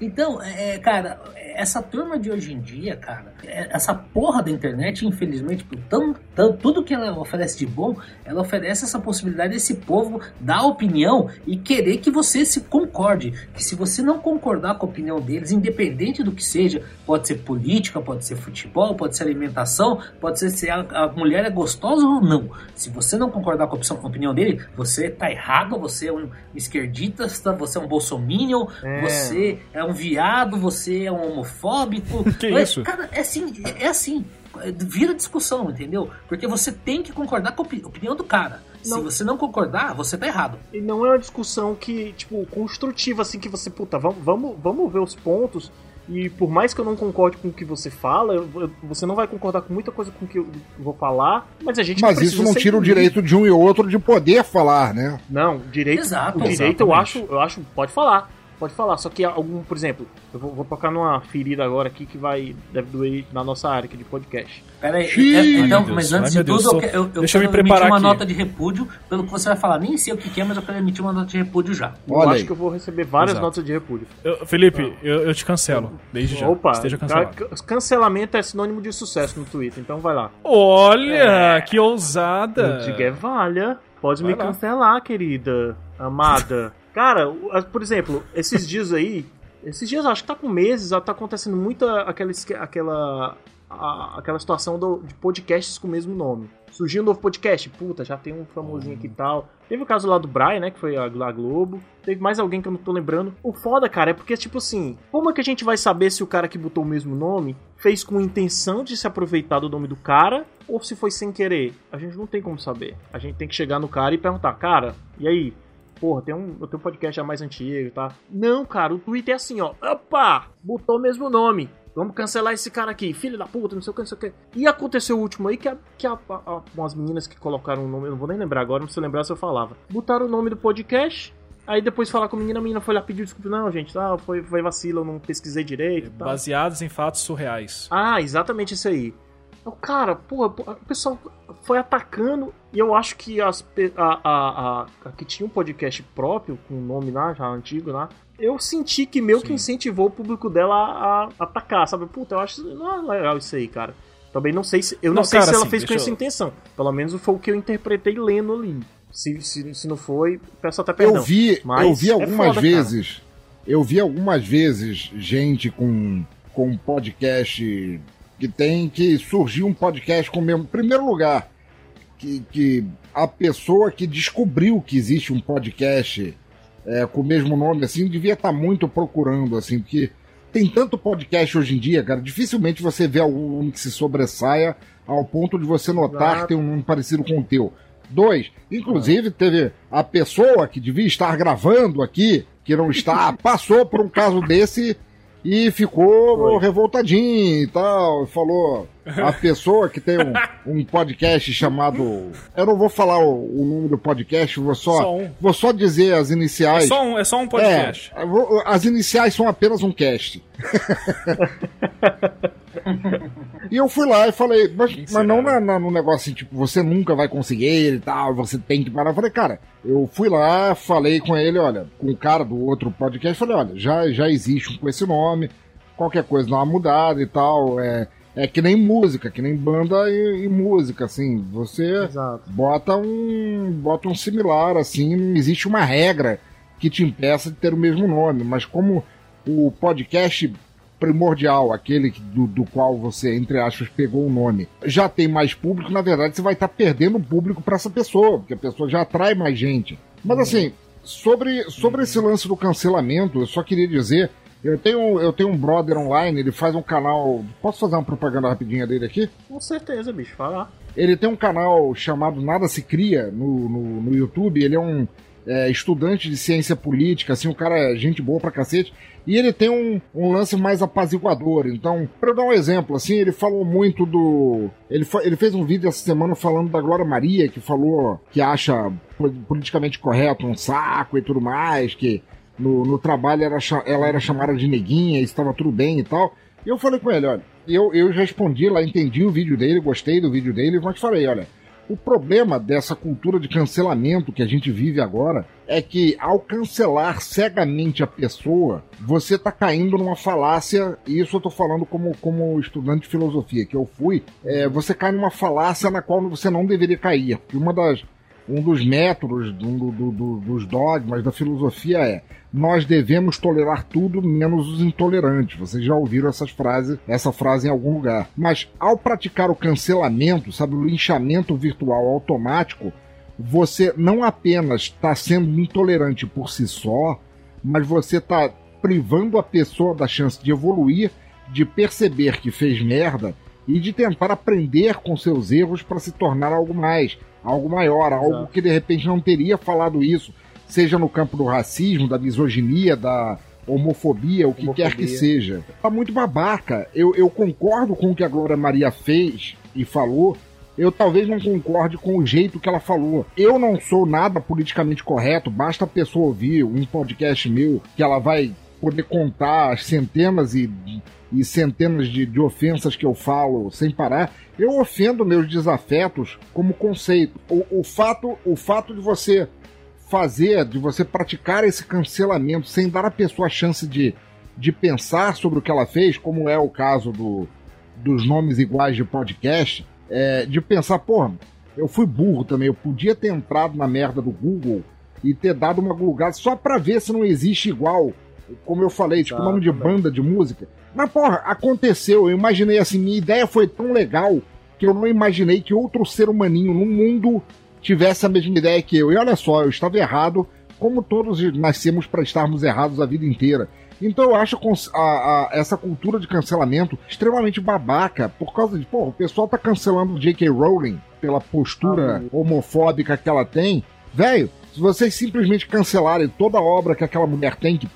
Então, é, cara, essa turma de hoje em dia, cara, é- essa porra da internet, infelizmente, por tão, tão- tudo que ela oferece de bom, ela oferece essa possibilidade desse povo dar opinião e querer que você se concorde. Que se você não concordar com a opinião deles, independente do que seja, pode ser política, pode ser futebol, pode ser alimentação, pode ser se a, a mulher é gostosa ou não. Se você não concordar com a opção- com a opinião dele, você tá errado, você é um esquerdista, você é um bolsominion, É. você é um viado, você é um homofóbico. (laughs) Que Mas, isso? Cara, é assim, é assim. Vira discussão, entendeu? Porque você tem que concordar com a opi- opinião do cara. Se Não. você não concordar, você tá errado. E não é uma discussão que, tipo, construtiva, assim, que você, puta, vamos, vamos, vamos ver os pontos. E por mais que eu não concorde com o que você fala, eu- eu- você não vai concordar com muita coisa com o que eu vou falar, mas a gente Mas precisa isso não tira o direito de um e outro de poder falar, né? Não, direito, Exato, o direito eu acho, eu acho, pode falar. Pode falar, só que algum, por exemplo, eu vou, vou tocar numa ferida agora aqui que vai deve doer na nossa área aqui de podcast. Pera aí, Xiii. é, então, Deus. mas antes de tudo, Deus, eu, eu, eu deixa eu me quero preparar emitir uma aqui. nota de repúdio pelo que você vai falar. Nem sei o que é, mas eu quero emitir uma nota de repúdio já. Eu Olha acho aí. que eu vou receber várias Exato. notas de repúdio. Eu- Felipe, eu, eu te cancelo, desde já. Opa, Esteja cancelado. ca- cancelamento é sinônimo de sucesso no Twitter, então vai lá. Olha, que ousada! Diga é valha. Pode Vai me lá. cancelar, querida. Amada. (laughs) Cara, por exemplo, esses dias aí. Esses dias, acho que tá com meses, tá acontecendo muita aquela. aquela aquela situação do- de podcasts com o mesmo nome. Surgiu um novo podcast, puta, já tem um famosinho aqui e tal. Teve o caso lá do Brian, né, que foi a, a Globo. Teve mais alguém que eu não tô lembrando. O foda, cara, é porque, tipo assim, como é que a gente vai saber se o cara que botou o mesmo nome fez com intenção de se aproveitar do nome do cara ou se foi sem querer? A gente não tem como saber. A gente tem que chegar no cara e perguntar, cara, e aí? Porra, tem um, eu tenho um podcast já mais antigo, tá? Não, cara, o Twitter é assim, ó. Opa! Botou o mesmo nome. Vamos cancelar esse cara aqui, filho da puta, não sei o que, não sei o que. E aconteceu o último aí que, a, que a, a, umas meninas que colocaram o nome, eu não vou nem lembrar agora, não se eu lembrasse eu falava. Botaram o nome do podcast, aí depois falar com a menina, a menina foi lá pedir desculpa. Não, gente, tá, foi, foi vacilo, eu não pesquisei direito. e tal. Baseados em fatos surreais. Ah, exatamente isso aí. O cara, porra, o pessoal foi atacando e eu acho que as, a, a, a, a que tinha um podcast próprio, com o nome lá, já antigo lá, eu senti que meio que Sim. incentivou o público dela a, a atacar, sabe? Puta, eu acho não é legal isso aí, cara. Também não sei se. Eu não, Não, sei cara, se ela assim, fez com deixa essa eu- intenção. Pelo menos foi o que eu interpretei lendo ali. Se, se, se não foi, peço até perdão. Eu vi, Mas eu vi é algumas foda, vezes, eu vi algumas vezes gente com, com um podcast que tem que surgiu um podcast com o mesmo. Primeiro lugar, que, que a pessoa que descobriu que existe um podcast é, com o mesmo nome assim devia estar muito procurando assim, porque tem tanto podcast hoje em dia, cara, dificilmente você vê algum que se sobressaia ao ponto de você notar Exato. que tem um nome parecido com o teu. Dois, inclusive teve a pessoa que devia estar gravando aqui, que não está, (laughs) passou por um caso desse e ficou Foi. revoltadinho e tal. Falou a (laughs) pessoa que tem um, um podcast chamado. (laughs) Eu não vou falar o, o nome do podcast, vou só, Só um. vou só dizer as É iniciais. só um, é só um podcast. É, as iniciais são apenas um cast. (laughs) e eu fui lá e falei, mas, mas não na, na- no negócio assim, tipo, você nunca vai conseguir e tal, você tem que parar. Eu falei, cara, eu fui lá, falei com ele, olha, com o cara do outro podcast, falei, olha, já, já existe um com esse nome, qualquer coisa dá uma mudada e tal, é, é que nem música, que nem banda e, e música, assim, você Exato. bota um bota um similar assim não existe uma regra que te impeça de ter o mesmo nome mas como o podcast primordial aquele que- do, do qual você entre aspas pegou o nome já tem mais público na verdade você vai estar perdendo público para essa pessoa porque a pessoa já atrai mais gente mas assim sobre sobre esse lance do cancelamento eu só queria dizer eu tenho, eu tenho um brother online, ele faz um canal. Posso fazer uma propaganda rapidinha dele aqui? Com certeza, bicho, fala. Ele tem um canal chamado Nada Se Cria no, no, no YouTube. Ele é um é, estudante de ciência política, assim, um cara é gente boa pra cacete. E ele tem um, um lance mais apaziguador. Então, eu dar um exemplo, assim, ele falou muito do. Ele, ele fez um vídeo essa semana falando da Glória Maria, que falou que acha po- politicamente correto um saco e tudo mais, que no, no trabalho era, ela era chamada de neguinha, estava tudo bem e tal. E eu falei com ele, olha, eu, eu respondi lá, entendi o vídeo dele, gostei do vídeo dele, mas falei, olha, o problema dessa cultura de cancelamento que a gente vive agora é que ao cancelar cegamente a pessoa, você tá caindo numa falácia, e isso eu tô falando como, como estudante de filosofia que eu fui, é, você cai numa falácia na qual você não deveria cair. Porque uma das, um dos métodos, do- do- do- dos dogmas da filosofia é nós devemos tolerar tudo menos os intolerantes. Vocês já ouviram essas frases, essa frase em algum lugar. Mas ao praticar o cancelamento, sabe, o linchamento virtual automático, você não apenas está sendo intolerante por si só, mas você está privando a pessoa da chance de evoluir, de perceber que fez merda e de tentar aprender com seus erros para se tornar algo mais, algo maior, algo Exato. que de repente não teria falado isso, seja no campo do racismo, da misoginia, da homofobia, o que Homofobia. quer que seja. Tá muito babaca. Eu, eu concordo com o que a Glória Maria fez e falou. Eu talvez não concorde com o jeito que ela falou. Eu não sou nada politicamente correto, basta a pessoa ouvir um podcast meu que ela vai poder contar as centenas e, e centenas de, de ofensas que eu falo sem parar. Eu ofendo meus desafetos como conceito. O, o, fato, o fato de você fazer, de você praticar esse cancelamento sem dar à pessoa a chance de, de pensar sobre o que ela fez, como é o caso do, dos nomes iguais de podcast, é, de pensar, porra, eu fui burro também, eu podia ter entrado na merda do Google e ter dado uma gulgada só pra ver se não existe igual como eu falei, tipo, nome de banda de música. Mas, porra, aconteceu. Eu imaginei assim, minha ideia foi tão legal que eu não imaginei que outro ser humaninho no mundo tivesse a mesma ideia que eu. E olha só, eu estava errado, como todos nascemos para estarmos errados a vida inteira. Então eu acho a- a- essa cultura de cancelamento extremamente babaca, por causa de, pô, o pessoal tá cancelando J.K. Rowling pela postura homofóbica que ela tem. Velho, se vocês simplesmente cancelarem toda a obra que aquela mulher tem, que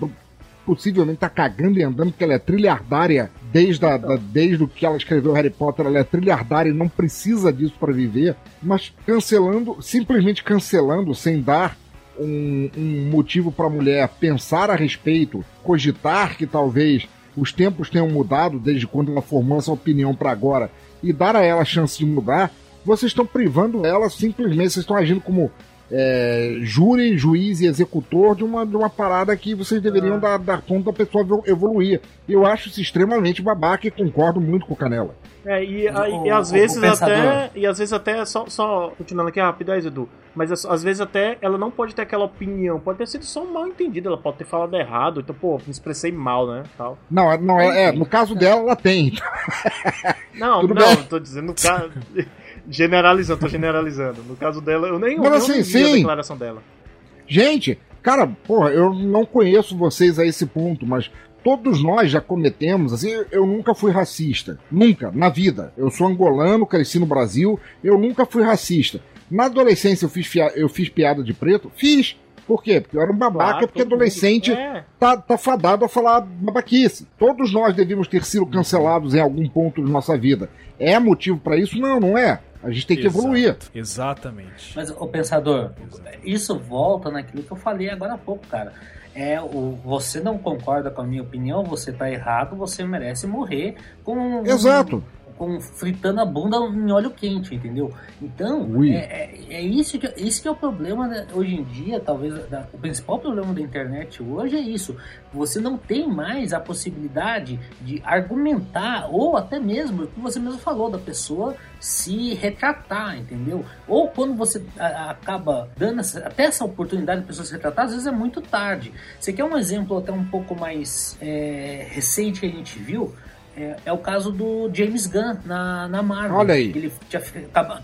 possivelmente tá cagando e andando, porque ela é trilhardária desde, a, da- desde o que ela escreveu Harry Potter, ela é trilhardária e não precisa disso para viver, mas cancelando, simplesmente cancelando, sem dar um, um motivo para a mulher pensar a respeito, cogitar que talvez os tempos tenham mudado desde quando ela formou essa opinião para agora e dar a ela a chance de mudar, vocês estão privando ela simplesmente, vocês estão agindo como é, júri, juiz e executor de uma, de uma parada que vocês deveriam dar, dar conta da pessoa evol- evoluir. Eu acho isso extremamente babaca e concordo muito com o Canela. É, e, O- e às o- vezes o até. E às vezes até, só, só continuando aqui rapidez, Edu. Mas às, às vezes até ela não pode ter aquela opinião. Pode ter sido só um mal entendido. Ela pode ter falado errado. Então, pô, me expressei mal, né? Tal. Não, é- não é, é, no caso dela, ela tem. (laughs) Não, Tudo não, bem. tô dizendo no caso. (laughs) generalizando, tô generalizando. No caso dela, eu nem, Mas eu assim, nem a declaração dela. Gente, cara, porra, eu não conheço vocês a esse ponto, mas todos nós já cometemos, assim, eu nunca fui racista. Nunca, na vida. Eu sou angolano, cresci no Brasil, eu nunca fui racista. Na adolescência eu fiz, eu fiz piada de preto? Fiz. Por quê? Porque eu era um babaca, Claro, porque adolescente É. tá, tá fadado a falar babaquice. Todos nós devíamos ter sido cancelados em algum ponto de nossa vida. É motivo pra isso? Não, não é. A gente tem que Exato, evoluir. Exatamente. Mas, o pensador, isso volta naquilo que eu falei agora há pouco, cara. É o você não concorda com a minha opinião, você tá errado, você merece morrer com Exato. Com fritando a bunda em óleo quente, entendeu? Então, é, é, é isso, que, isso que é o problema né, hoje em dia, talvez da- o principal problema da internet hoje é isso. Você não tem mais a possibilidade de argumentar, ou até mesmo, o que você mesmo falou, da pessoa se retratar, entendeu? Ou quando você a- acaba dando essa- até essa oportunidade da pessoa se retratar, às vezes é muito tarde. Você quer um exemplo até um pouco mais é, recente que a gente viu? É, é o caso do James Gunn na, na Marvel. Olha aí. Ele tinha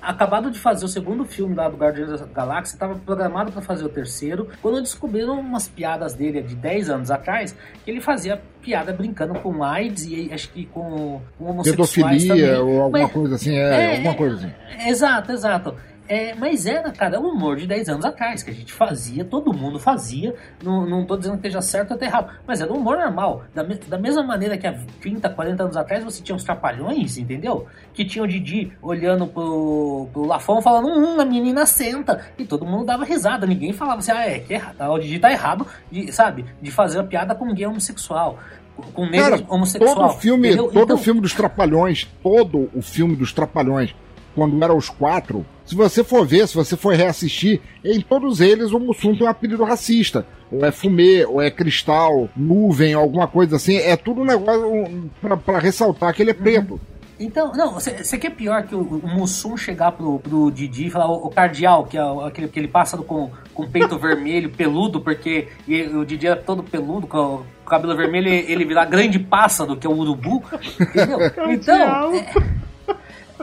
acabado de fazer o segundo filme lá do Guardiões da Galáxia, estava programado para fazer o terceiro, quando descobriram umas piadas dele de 10 anos atrás, que ele fazia piada brincando com AIDS e acho que com, com homossexuais Pedofilia também. ou alguma Mas- coisa assim, é, alguma coisa assim. Exato, exato. É, mas era, cara, um humor de 10 anos atrás, que a gente fazia, todo mundo fazia. Não, não tô dizendo que esteja certo ou tá errado, mas era um humor normal. Da, me- da mesma maneira que há 30, 40 anos atrás você tinha os trapalhões, entendeu? Que tinha o Didi olhando pro, pro Lafon falando, hum, a menina senta. E todo mundo dava risada, ninguém falava assim, ah, é, que errado, o Didi tá errado, de, sabe? De fazer a piada com gay homossexual. Com negro Cara, homossexual. todo filme, entendeu? todo Então- filme dos Trapalhões, todo o filme dos Trapalhões, quando era os quatro, se você for ver, se você for reassistir, em todos eles o Mussum tem um apelido racista. Ou é fumê, ou é cristal, nuvem, alguma coisa assim. É tudo um negócio um, pra, pra ressaltar que ele é preto. Então, não, você quer pior que o, o Mussum chegar pro, pro Didi e falar o, o cardeal, que é aquele que ele passa com, com o peito (laughs) vermelho, peludo, porque e o Didi era todo peludo, com o cabelo vermelho, e ele virar grande pássaro, que é o urubu, (laughs) entendeu? Então, é,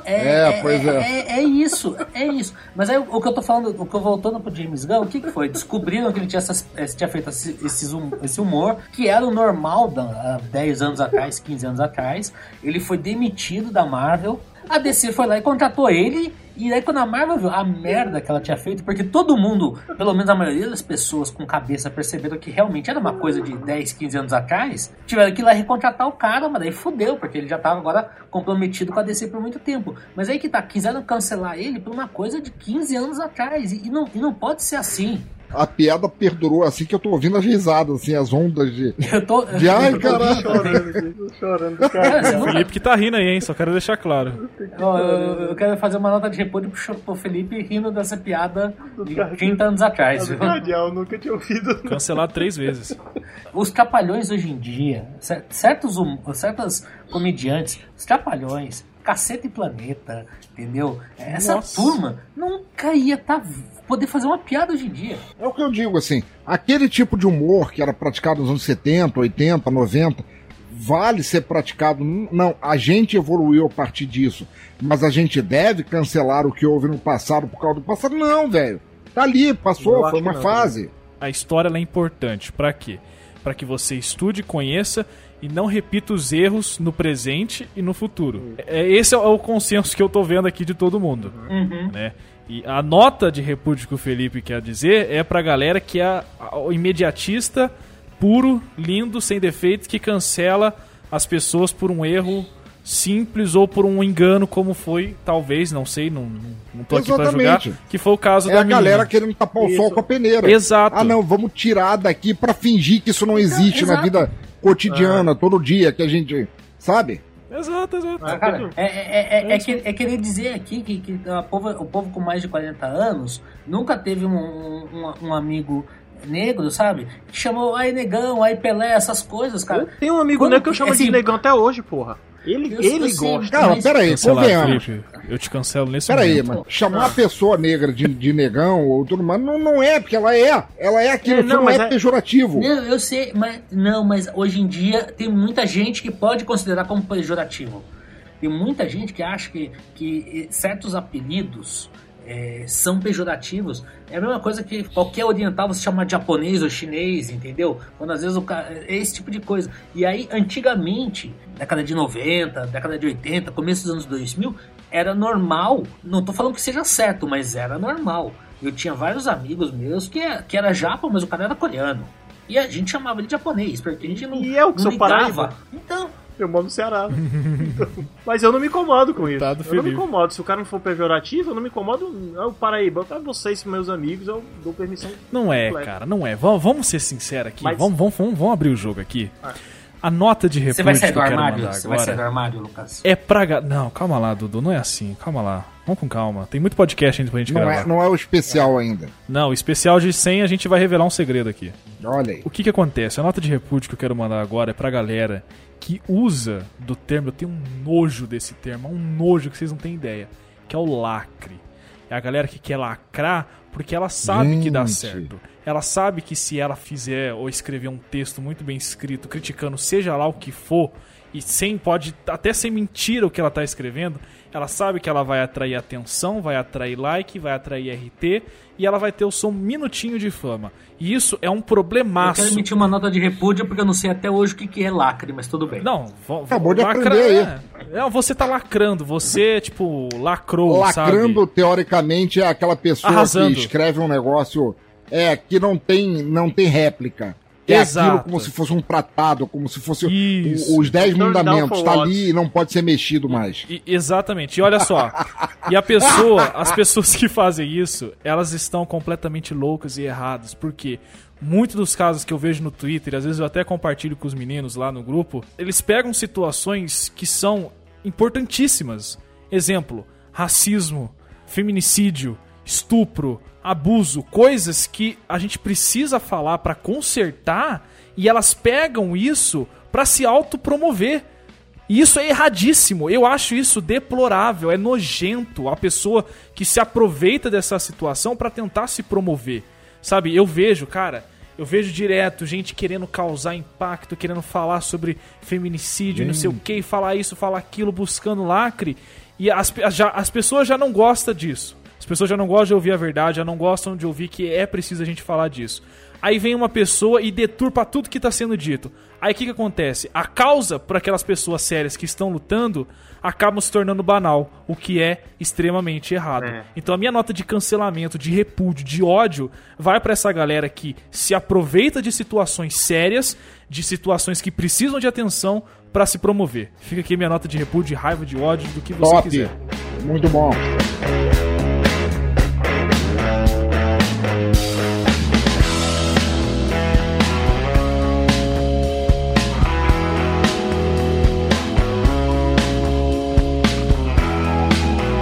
É, pois é. é. é isso, é isso. Mas aí o, que eu tô falando, o que eu voltando pro James Gunn, o que, que foi? Descobriram que ele tinha, essas, eh, tinha feito esse, esses esse humor, que era o normal da, há 10 anos atrás, 15 anos atrás. Ele foi demitido da Marvel. A DC foi lá e contratou ele. E aí quando a Marvel viu a merda que ela tinha feito, porque todo mundo, pelo menos a maioria das pessoas com cabeça perceberam que realmente era uma coisa de 10, 15 anos atrás, tiveram que ir lá recontratar o cara, mas daí fudeu, porque ele já tava agora comprometido com a DC por muito tempo. Mas aí que tá, quiseram cancelar ele por uma coisa de 15 anos atrás. E não, e não pode ser assim. A piada perdurou assim que eu tô ouvindo as risadas, assim, as ondas de. (laughs) Eu tô. De ai, eu tô caralho. Chorando aqui, chorando, (laughs) Cara, você O Felipe que tá rindo aí, hein? Só quero deixar claro. Eu, eu- eu quero fazer uma nota de repúdio pro, pro Felipe rindo dessa piada de 30 anos atrás. viu? Cardeal, nunca tinha ouvido. Cancelado três vezes. Os trapalhões hoje em dia, cer- certos, hum- certas comediantes, os trapalhões, Caceta e Planeta, entendeu? Essa Nossa. turma nunca ia tá, poder fazer uma piada hoje em dia. É o que eu digo, assim, aquele tipo de humor que era praticado nos anos 70, 80, 90, vale ser praticado. Não, a gente evoluiu a partir disso, mas a gente deve cancelar o que houve no passado por causa do passado. Não, velho. Tá ali, passou, foi uma não, fase. A história ela é importante. Pra quê? Pra que você estude, conheça e não repita os erros no presente e no futuro. É, esse é o consenso que eu tô vendo aqui de todo mundo. Né? E a nota de repúdio que o Felipe quer dizer é pra galera que é o imediatista, puro, lindo, sem defeitos, que cancela as pessoas por um erro simples ou por um engano, como foi, talvez, não sei, não, não tô aqui pra julgar, que foi o caso É da a galera querendo tapar o Isso. sol com a peneira. Exato. Ah, não, vamos tirar daqui pra fingir que isso não existe na vida cotidiana, todo dia, que a gente. Sabe? Exato, exato. Ah, Cara, é, é, é, é, que- é querer dizer aqui que, que a povo- o povo com mais de 40 anos nunca teve um, um, um amigo negro, sabe? Que chamou ai negão, ai Pelé, essas coisas, Eu cara. tenho um amigo Quando- negro que eu chamo assim, de negão até hoje, porra. Ele, Eu- ele eu gosta. Cara, Mas- peraí, convenhamos. Felipe, eu te cancelo nesse Peraí, momento. mano. Chamar a pessoa negra de, de negão ou tudo mais, não, não é, porque ela é. Ela é aquilo, É, não, não, é, é- pejorativo. Não, eu sei, mas não, mas hoje em dia tem muita gente que pode considerar como pejorativo. Tem muita gente que acha que, que certos apelidos eh, são pejorativos. É a mesma coisa que qualquer oriental você chama de japonês ou chinês, entendeu? Quando às vezes o cara. É esse tipo de coisa. E aí, antigamente, década de 90, década de 80, começo dos anos 2000, era normal. Não tô falando que seja certo, mas era normal. Eu tinha vários amigos meus que, é- que era japa, mas o cara era coreano. E a gente chamava ele de japonês, porque a gente não, E eu que não sou ligava. Paraíba. Então, Eu moro no Ceará. (laughs) Mas eu não me incomodo com isso. Tá eu não me incomodo. Se o cara não for pejorativo, eu não me incomodo. Eu, Paraíba, pra vocês, meus amigos, eu dou permissão. Não é, completa. cara, não é. Vamos, vamos ser sinceros aqui. Mas- Vamos, vamos, vamos, vamos abrir o jogo aqui. A nota de repúdio você vai sair que do eu quero armário? mandar Você vai sair do agora armário, Lucas? é pra... Não, calma lá, Dudu. Não é assim. Calma lá. Vamos com calma. Tem muito podcast ainda pra gente Não gravar. é, não é o especial ainda. Não, o especial de 100 a gente vai revelar um segredo aqui. Olha aí. O que que acontece? A nota de repúdio que eu quero mandar agora é pra galera que usa do termo, eu tenho um nojo desse termo, um nojo que vocês não têm ideia, que é o lacre. É a galera que quer lacrar porque ela sabe que dá Gente. certo. Ela sabe que se ela fizer ou escrever um texto muito bem escrito, criticando seja lá o que for, e sem pode até ser mentira o que ela tá escrevendo, ela sabe que ela vai atrair atenção, vai atrair like, vai atrair RT e ela vai ter o seu minutinho de fama. E isso é um Eu problemaço. quero emitir uma nota de repúdio porque eu não sei até hoje o que, que é lacre, mas tudo bem. Não, Acabou de lacra- aprender aí. é. Não, você tá lacrando, você, tipo, lacrou, Lacrando, sabe? teoricamente, é aquela pessoa Arrasando. que escreve um negócio é, que não tem, não tem réplica. É Exato. aquilo como se fosse um tratado, como se fosse o- os dez Turn down mandamentos. Tá ali e não pode ser mexido mais. E- exatamente. E olha só. e a pessoa, as pessoas que fazem isso, elas estão completamente loucas e erradas. Porque muitos dos casos que eu vejo no Twitter, às vezes eu até compartilho com os meninos lá no grupo, eles pegam situações que são importantíssimas. Exemplo: racismo, feminicídio, estupro, abuso, coisas que a gente precisa falar pra consertar e elas pegam isso pra se autopromover. E isso é erradíssimo. Eu acho isso deplorável, é nojento a pessoa que se aproveita dessa situação pra tentar se promover. Sabe? Eu vejo, cara, eu vejo direto gente querendo causar impacto, querendo falar sobre feminicídio, e não sei o que, falar isso, falar aquilo, buscando lacre. E as, já, as pessoas já não gostam disso. As pessoas já não gostam de ouvir a verdade, já não gostam de ouvir que é preciso a gente falar disso. Aí vem uma pessoa e deturpa tudo que está sendo dito. Aí o que, que acontece? A causa para aquelas pessoas sérias que estão lutando acabam se tornando banal, o que é extremamente errado. É. Então a minha nota de cancelamento, de repúdio, de ódio vai para essa galera que se aproveita de situações sérias, de situações que precisam de atenção para se promover. Fica aqui minha nota de repúdio, de raiva, de ódio, do que você Top. quiser. Muito bom.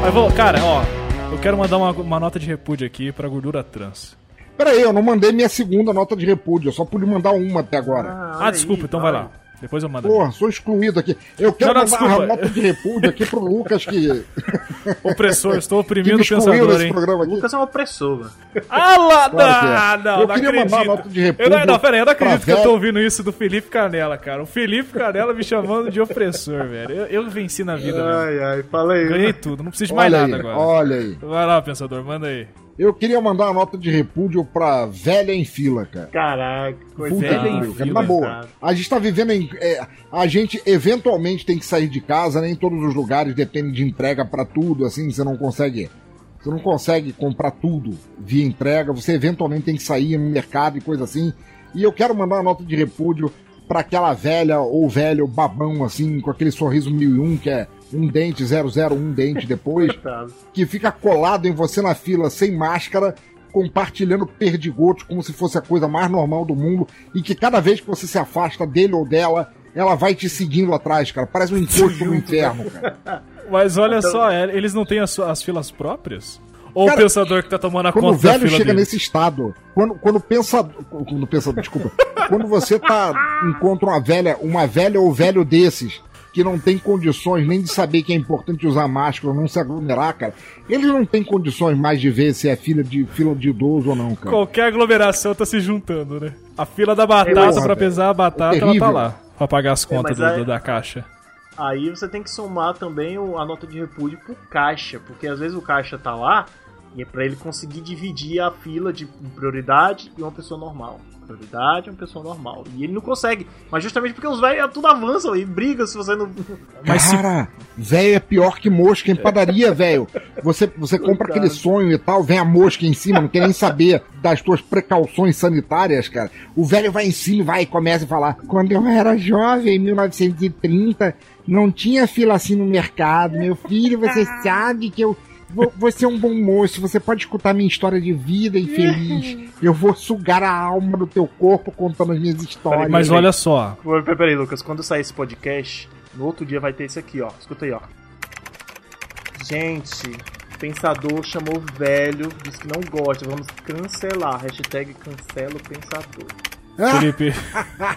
Mas vou, cara, ó, eu quero mandar uma, uma nota de repúdio aqui pra gordura trans. Peraí, eu não mandei minha segunda nota de repúdio, eu só pude mandar uma até agora. Ah, desculpa, então vai lá. Depois eu mando. Porra, sou excluído aqui. Eu quero Não, não, mandar desculpa. uma nota de repúdio aqui pro Lucas que, (laughs) Opressor, estou oprimindo o pensador, nesse hein? programa O aqui. Lucas é um opressor, velho. Ah lá, Claro que é. não, não, Eu não queria mandar acredito. uma nota de Eu repúdio não, não, pera aí, eu não acredito que eu velho. tô ouvindo isso do Felipe Canela, cara. O Felipe Canela me chamando de opressor, velho. Eu, eu venci na vida, velho. Ai, ai, fala aí. Ganhei tudo, não preciso de mais Olha aí, nada agora. olha aí. Vai lá, pensador, manda aí. Eu queria mandar uma nota de repúdio pra velha em fila, cara. Caraca, Puta coisa que Velha em pariu, cara. fila, Na boa. cara. A gente tá vivendo em. é, a gente eventualmente tem que sair de casa, nem todos os lugares dependem de entrega pra tudo, assim, você não consegue. Você não consegue comprar tudo via entrega, você eventualmente tem que sair no mercado e coisa assim. E eu quero mandar uma nota de repúdio pra aquela velha ou velho babão, assim, com aquele sorriso 1001, que é um dente 001 dente depois (laughs) que fica colado em você na fila sem máscara, compartilhando perdigotos como se fosse a coisa mais normal do mundo, e que cada vez que você se afasta dele ou dela, ela vai te seguindo atrás, cara. Parece um encosto no inferno, cara. (laughs) Mas olha só, é, eles não têm as, as filas próprias? Ou Cara, o pensador que tá tomando a Quando o conta da velho fila chega dele? nesse estado, quando, quando pensa. Quando pensa, desculpa. quando você tá. encontra uma velha, uma velha ou velho desses. Que não tem condições nem de saber que é importante usar máscara, não se aglomerar, cara. Eles não têm condições mais de ver se é fila de, fila de idoso ou não, cara. Qualquer aglomeração tá se juntando, né? A fila da batata mas- pra pesar a batata, É ela tá lá. Pra pagar as contas mas do- da caixa. Aí você tem que somar também a nota de repúdio pro caixa, porque às vezes o caixa tá lá e é pra ele conseguir dividir a fila de prioridade e uma pessoa normal. Prioridade e uma pessoa normal. E ele não consegue. Mas justamente porque os velhos tudo avançam e brigam se você não. Mas se- Cara, velho é pior que mosca em padaria, velho. Você, você compra aquele sonho e tal, vem a mosca em cima, não quer nem saber das tuas precauções sanitárias, cara. O velho vai em cima e vai e começa a falar: quando eu era jovem, em 1930, não tinha fila assim no mercado. Meu filho, você sabe que eu. Vou- Você é um bom moço, você pode escutar minha história de vida infeliz. (laughs) Eu vou sugar a alma do teu corpo contando as minhas histórias. Mas olha só, Peraí, peraí, Lucas, quando sair esse podcast, no outro dia vai ter esse aqui, ó. Escuta aí, ó. Gente, pensador chamou o velho, disse que não gosta. Vamos cancelar. Hashtag cancela o pensador. Felipe,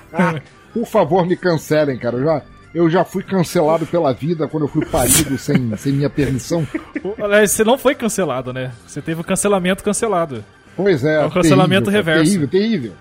(laughs) Por favor, me cancelem, cara. Eu já, eu já fui cancelado pela vida quando eu fui parido sem, sem minha permissão. aliás, você não foi cancelado, né? Você teve o cancelamento cancelado. Pois é. É um cancelamento terrível, reverso. Terrível, terrível.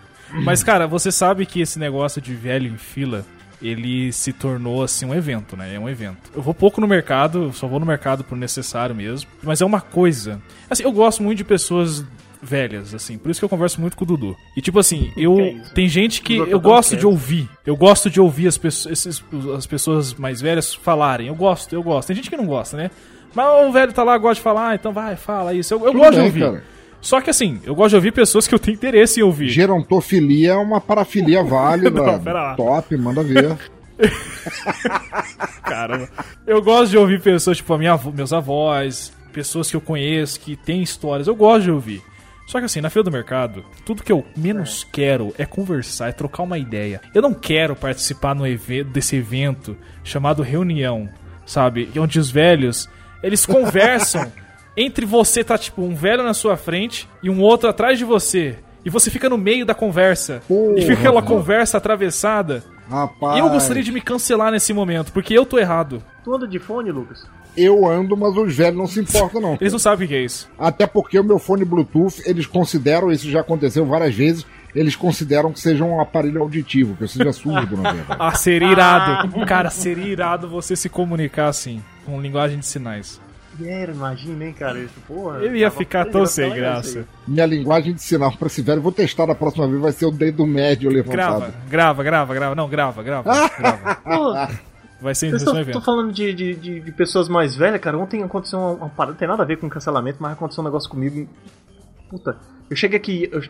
Mas, cara, você sabe que esse negócio de velho em fila, ele se tornou, assim, um evento, né? É um evento. Eu vou pouco no mercado, só vou no mercado por necessário mesmo. Mas é uma coisa. Assim, eu gosto muito de pessoas velhas, assim. Por isso que eu converso muito com o Dudu. E, tipo assim, eu... É tem gente que Dudu, eu tá gosto de ouvir. Eu gosto de ouvir as, pessoas, esses- as pessoas mais velhas falarem. Eu gosto, eu gosto. Tem gente que não gosta, né? Mas o velho tá lá, gosta de falar, ah, então vai, fala isso. Eu, eu gosto de bem, ouvir. cara. Só que assim, eu gosto de ouvir pessoas que eu tenho interesse em ouvir. Gerontofilia é uma parafilia válida. (laughs) Não, pera lá. Top, manda ver. (laughs) Caramba. Eu gosto de ouvir pessoas, tipo, a minha, meus avós, pessoas que eu conheço, que têm histórias. Eu gosto de ouvir. Só que assim, na fila do mercado, tudo que eu menos quero é conversar, é trocar uma ideia. Eu não quero participar no evento, desse evento chamado reunião, sabe? Onde os velhos, eles (laughs) conversam entre você, tá tipo, um velho na sua frente e um outro atrás de você. E você fica no meio da conversa. Porra, e fica aquela mano. conversa atravessada. Rapaz. Eu gostaria de me cancelar nesse momento, porque eu tô errado. Tu anda de fone, Lucas? Eu ando, mas os velhos não se importam, não. Eles não sabem o que é isso. Até porque o meu fone Bluetooth, eles consideram, isso já aconteceu várias vezes, eles consideram que seja um aparelho auditivo, que eu seja surdo, na verdade. (laughs) Ah, seria irado. Cara, seria irado você se comunicar assim, com linguagem de sinais. Era, imagina, hein, cara. Isso, porra. Eu ia tava- ficar tão sem graça. Minha linguagem de sinal pra esse velho, vou testar da próxima vez, vai ser o dedo médio levantado. Grava, grava, grava, grava. Não, grava, grava, (laughs) grava. Vai ser tô evento. falando de, de, de, de pessoas mais velhas, cara. Ontem aconteceu uma, uma parada, não tem nada a ver com cancelamento, mas aconteceu um negócio comigo. Puta, eu cheguei aqui, eu-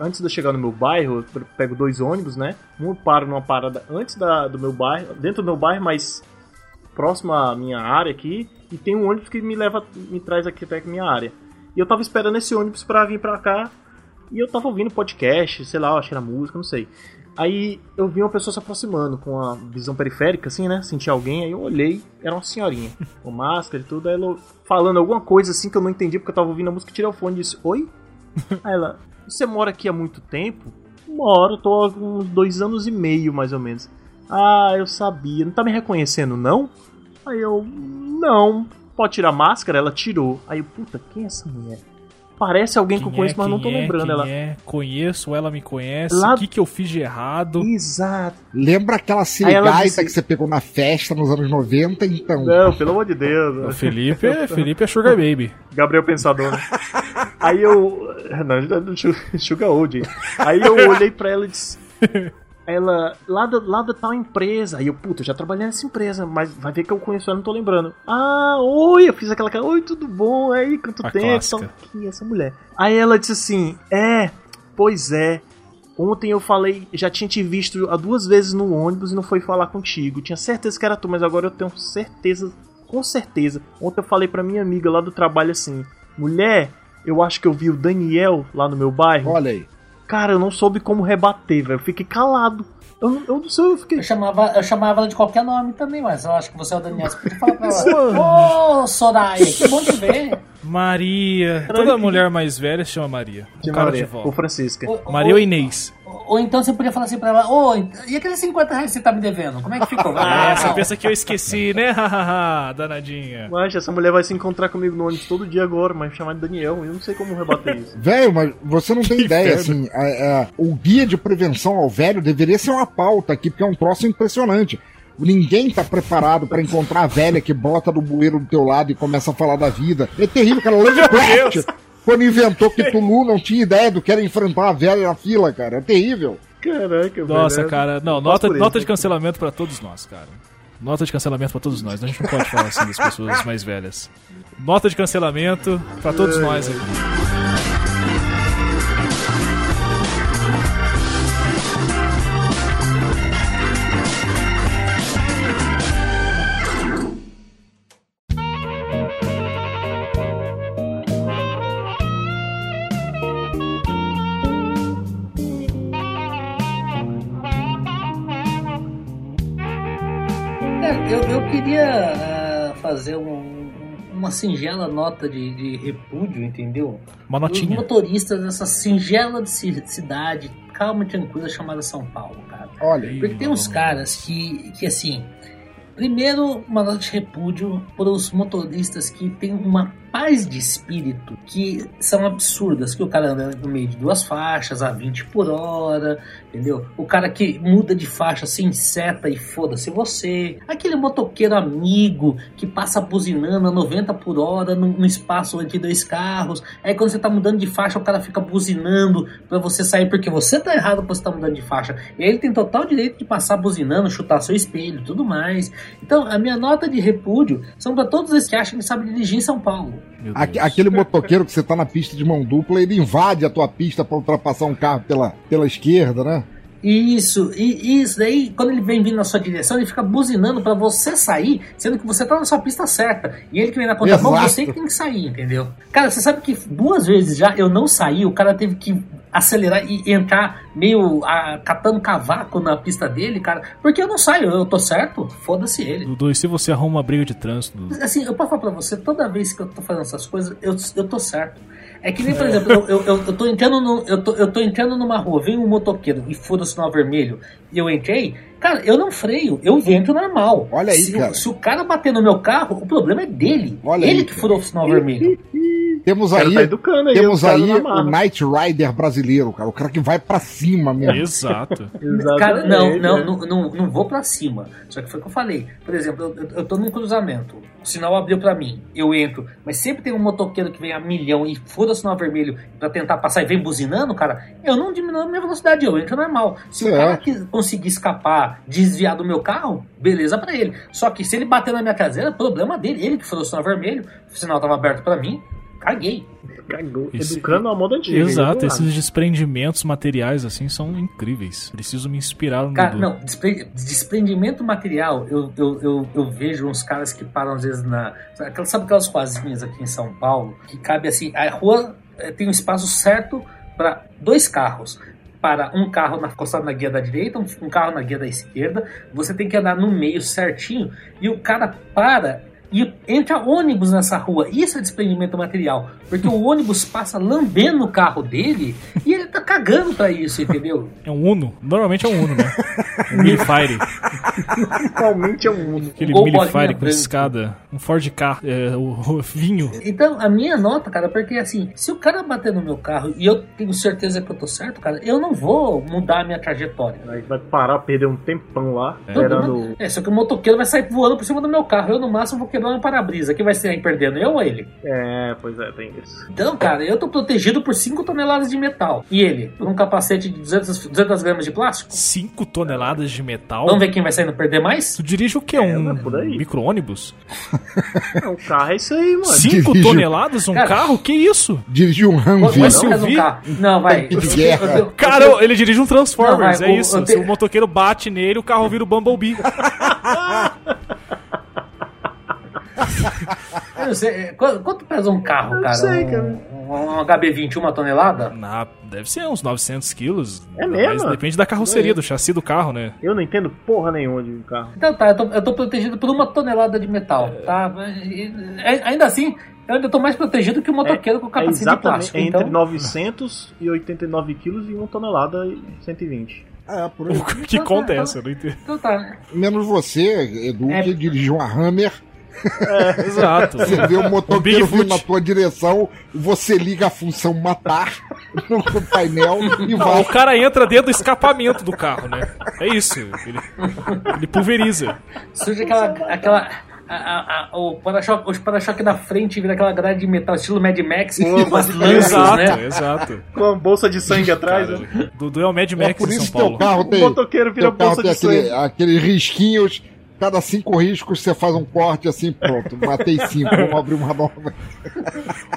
antes de eu chegar no meu bairro, eu pego dois ônibus, né? Um eu paro numa parada antes da, do meu bairro, dentro do meu bairro, mas próximo à minha área aqui, e tem um ônibus que me leva, me traz aqui até a minha área. E eu tava esperando esse ônibus pra vir pra cá, e eu tava ouvindo podcast, sei lá, acho que era música, não sei. Aí eu vi uma pessoa se aproximando com a visão periférica, assim, né? Senti alguém, aí eu olhei, era uma senhorinha, (laughs) com máscara e tudo, aí ela falando alguma coisa assim que eu não entendi porque eu tava ouvindo a música, tirei o fone e disse, oi? (laughs) Aí ela, você mora aqui há muito tempo? Moro, tô há uns dois anos e meio, mais ou menos. Ah, eu sabia. Não tá me reconhecendo, não? Aí eu, não. Pode tirar a máscara? Ela tirou. Aí eu, puta, quem é essa mulher? Parece alguém que eu Quem conheço, é, mas não tô quem é, lembrando quem ela. É, conheço, ela me conhece. Lá- O que, que eu fiz de errado? Exato. Lembra aquela ela sirigaita disse- que você pegou na festa nos anos 90? Então. Não, pelo amor de O Deus. Felipe é, Felipe é Sugar Baby. Gabriel Pensador. né? Aí eu. Não, não, Sugar Old. Aí eu olhei pra ela e disse. Ela, lá da, lá da tal empresa. Aí eu, puta, eu já trabalhei nessa empresa, mas vai ver que eu conheço ela, não tô lembrando. Ah, oi, eu fiz aquela cara, oi, tudo bom? Aí, quanto A tempo? Então, Quem é essa mulher? Aí ela disse assim: É, pois é. Ontem eu falei, já tinha te visto há duas vezes no ônibus e não foi falar contigo. Tinha certeza que era tu, mas agora eu tenho certeza, com certeza. Ontem eu falei pra minha amiga lá do trabalho assim: Mulher, eu acho que eu vi o Daniel lá no meu bairro. Olha aí. Cara, eu não soube como rebater, velho. Eu fiquei calado. Eu, não- eu não sei, eu fiquei. Eu chamava, eu chamava ela de qualquer nome também, mas eu acho que você é o Daniel. Você podia falar pra ela: Ô, Soraya, que bom te ver. Maria. Toda mulher mais velha se chama Maria. Com cara de Maria, vó. ou Francisca. Ou- Maria ou Inês? Ou, então você podia falar assim pra ela: Ô, e aqueles 50 reais que você tá me devendo? Como é que ficou? (laughs) Ah, você pensa que eu esqueci, né? (laughs) Hahaha, danadinha. Mas essa mulher vai se encontrar comigo no ônibus todo dia agora, mas me chamar de Daniel. Eu não sei como rebater isso. (laughs) Velho, mas você não tem Que ideia, inferno. assim, a- a- o guia de prevenção ao velho deveria ser uma pauta aqui, porque é um troço impressionante. Ninguém tá preparado pra encontrar a velha que bota no bueiro do teu lado e começa a falar da vida. É terrível, cara. Lovecraft, Deus. Quando inventou Cthulhu, não tinha ideia do que era enfrentar a velha na fila, cara. É terrível. Caraca, Nossa, velho. cara. Não, nota, nota isso. de cancelamento pra todos nós, cara. Nota de cancelamento pra todos nós. A gente não pode falar assim das pessoas mais velhas. Nota de cancelamento pra todos nós aqui. Cara, eu, eu queria ah, fazer um- uma singela nota de, de repúdio, entendeu? Uma Os notinha. motoristas dessa singela de ci- cidade, calma e tranquila, chamada São Paulo, cara. Olha aí. Porque tem uns caras que, que assim. Primeiro, uma nota de repúdio para os motoristas que têm uma paz de espírito que são absurdas. Que o cara anda no meio de duas faixas a 20 por hora, entendeu? O cara que muda de faixa sem seta e foda-se você. Aquele motoqueiro amigo que passa buzinando a 90 por hora no espaço entre dois carros. Aí quando você tá mudando de faixa, o cara fica buzinando para você sair porque você tá errado porque você tá mudando de faixa. E aí ele tem total direito de passar buzinando, chutar seu espelho, tudo mais. Então, a minha nota de repúdio são para todos esses que acham que sabem dirigir em São Paulo. Aquele motoqueiro que você tá na pista de mão dupla, ele invade a tua pista pra ultrapassar um carro pela, pela esquerda, né? Isso, e isso daí, quando ele vem vindo na sua direção, ele fica buzinando pra você sair, sendo que você tá na sua pista certa. E ele que vem na contramão, Exato. você que tem que sair, entendeu? Cara, você sabe que duas vezes já eu não saí, o cara teve que acelerar e entrar meio ah, catando cavaco na pista dele, cara, porque eu não saio, eu tô certo, foda-se ele. Dudu, e se você arruma uma briga de trânsito? Assim, eu posso falar pra você, toda vez que eu tô fazendo essas coisas, eu, eu tô certo. É que nem, por exemplo, eu, eu, eu, eu tô entrando no, eu, tô, eu tô entrando numa rua, vem um motoqueiro e fura o sinal vermelho e eu entrei, cara, eu não freio, eu entro normal. Olha aí, se, o- cara. se o cara bater no meu carro, o problema é dele. Olha ele aí, que cara. furou o sinal vermelho. Temos O aí, tá educando aí. temos aí o marra. Night Rider brasileiro, cara. O cara que vai pra cima mesmo. Exato. (laughs) Cara, não, não, é. não, não, não vou pra cima. Só que foi o que eu falei. Por exemplo, eu, eu- tô num cruzamento. O sinal abriu pra mim. Eu entro. Mas sempre tem um motoqueiro que vem a milhão e fura o sinal vermelho pra tentar passar e vem buzinando, cara. Eu não diminuo a minha velocidade. Eu entro normal. Se o Certo. cara que conseguir escapar, desviar do meu carro, beleza pra ele. Só que se ele bater na minha traseira, problema dele. Ele que furou o sinal vermelho, o sinal tava aberto pra mim, caguei. Cagou. Esse- Educando a moda antiga. Exato, esses desprendimentos materiais assim são incríveis. Preciso me inspirar no Cara, Dudu. não, despre- desprendimento material, eu, eu, eu, eu vejo uns caras que param às vezes na. Sabe sabe aquelas ruazinhas aqui em São Paulo? Que cabe assim. A rua eh, tem um espaço certo para dois carros. Para um carro na, encostado na guia da direita, um, um carro na guia da esquerda. Você tem que andar no meio certinho. E o cara para e entra ônibus nessa rua. Isso é desprendimento material. Porque o ônibus passa lambendo o carro dele e ele tá cagando pra isso, entendeu? É um Uno. Normalmente é um Uno, né? (laughs) Um Millifire. Realmente é um Uno. Aquele Gol Millifire bolinha com branca. escada. Um Ford K. É, o, o vinho. Então, a minha nota, cara, porque assim, se o cara bater no meu carro e eu tenho certeza que eu tô certo, cara, eu não vou mudar a minha trajetória. Aí vai parar, perder um tempão lá, Todo esperando. mundo- É, só que o motoqueiro vai sair voando por cima do meu carro. Eu, no máximo, vou quebrar um para-brisa. Quem vai sair perdendo? Eu ou ele? É, pois é, tem isso. Então, cara, eu tô protegido por 5 toneladas de metal. E ele? Por um capacete de 200, 200 gramas de plástico? 5 toneladas de metal. Vamos ver quem vai sair no perder mais? Tu dirige o quê? É, Um mas aí. micro-ônibus? (laughs) É, o carro é isso aí, mano. 5 dirige- ou Um Cara- carro? Que isso? Dirigir um Humvee. um carro. Não, vai. (laughs) Eu- eu- Cara, ele dirige um Transformers, Não, vai, é o- isso. eu te- Se o motoqueiro bate nele, o carro vira o Bumblebee. (laughs) (laughs) eu não sei, é, Quanto, quanto pesa um carro, Eu cara? sei, um, cara. Um, HB20, uma tonelada? Na- deve ser uns 900 quilos. É mesmo? Mas depende da carroceria, É. do chassi do carro, né? Eu não entendo porra nenhuma de carro. Então tá, eu tô, eu tô protegido por uma tonelada de metal, tá? E- e- Ainda assim, eu ainda tô mais protegido que o motoqueiro com É capacete de exatamente plástico. entre Então, 989 quilos e 1 tonelada e 120. É, por aí. que Então tá, conta é então- essa? Eu não entendo. então tá. Menos você, Edu, É. que dirige uma Hammer. Exato. Você vê o motoqueiro vindo na tua direção, você liga a função matar no painel e Não, vai. o cara entra dentro do escapamento do carro, né? É isso. Ele, ele pulveriza. Surge aquela. aquela a- a- a- o para-choque os para-choque da frente vira aquela grade de metal, estilo Mad Max, com lanças, Exato, né? exato. Com a bolsa de sangue atrás, né? Cara, Dudu é o Mad É Max por de isso São teu Paulo. carro O tem. motoqueiro vira bolsa tem de aquele, sangue. aqueles risquinhos. Cada cinco riscos você faz um corte assim, pronto. Matei cinco, (laughs) vamos abrir uma nova.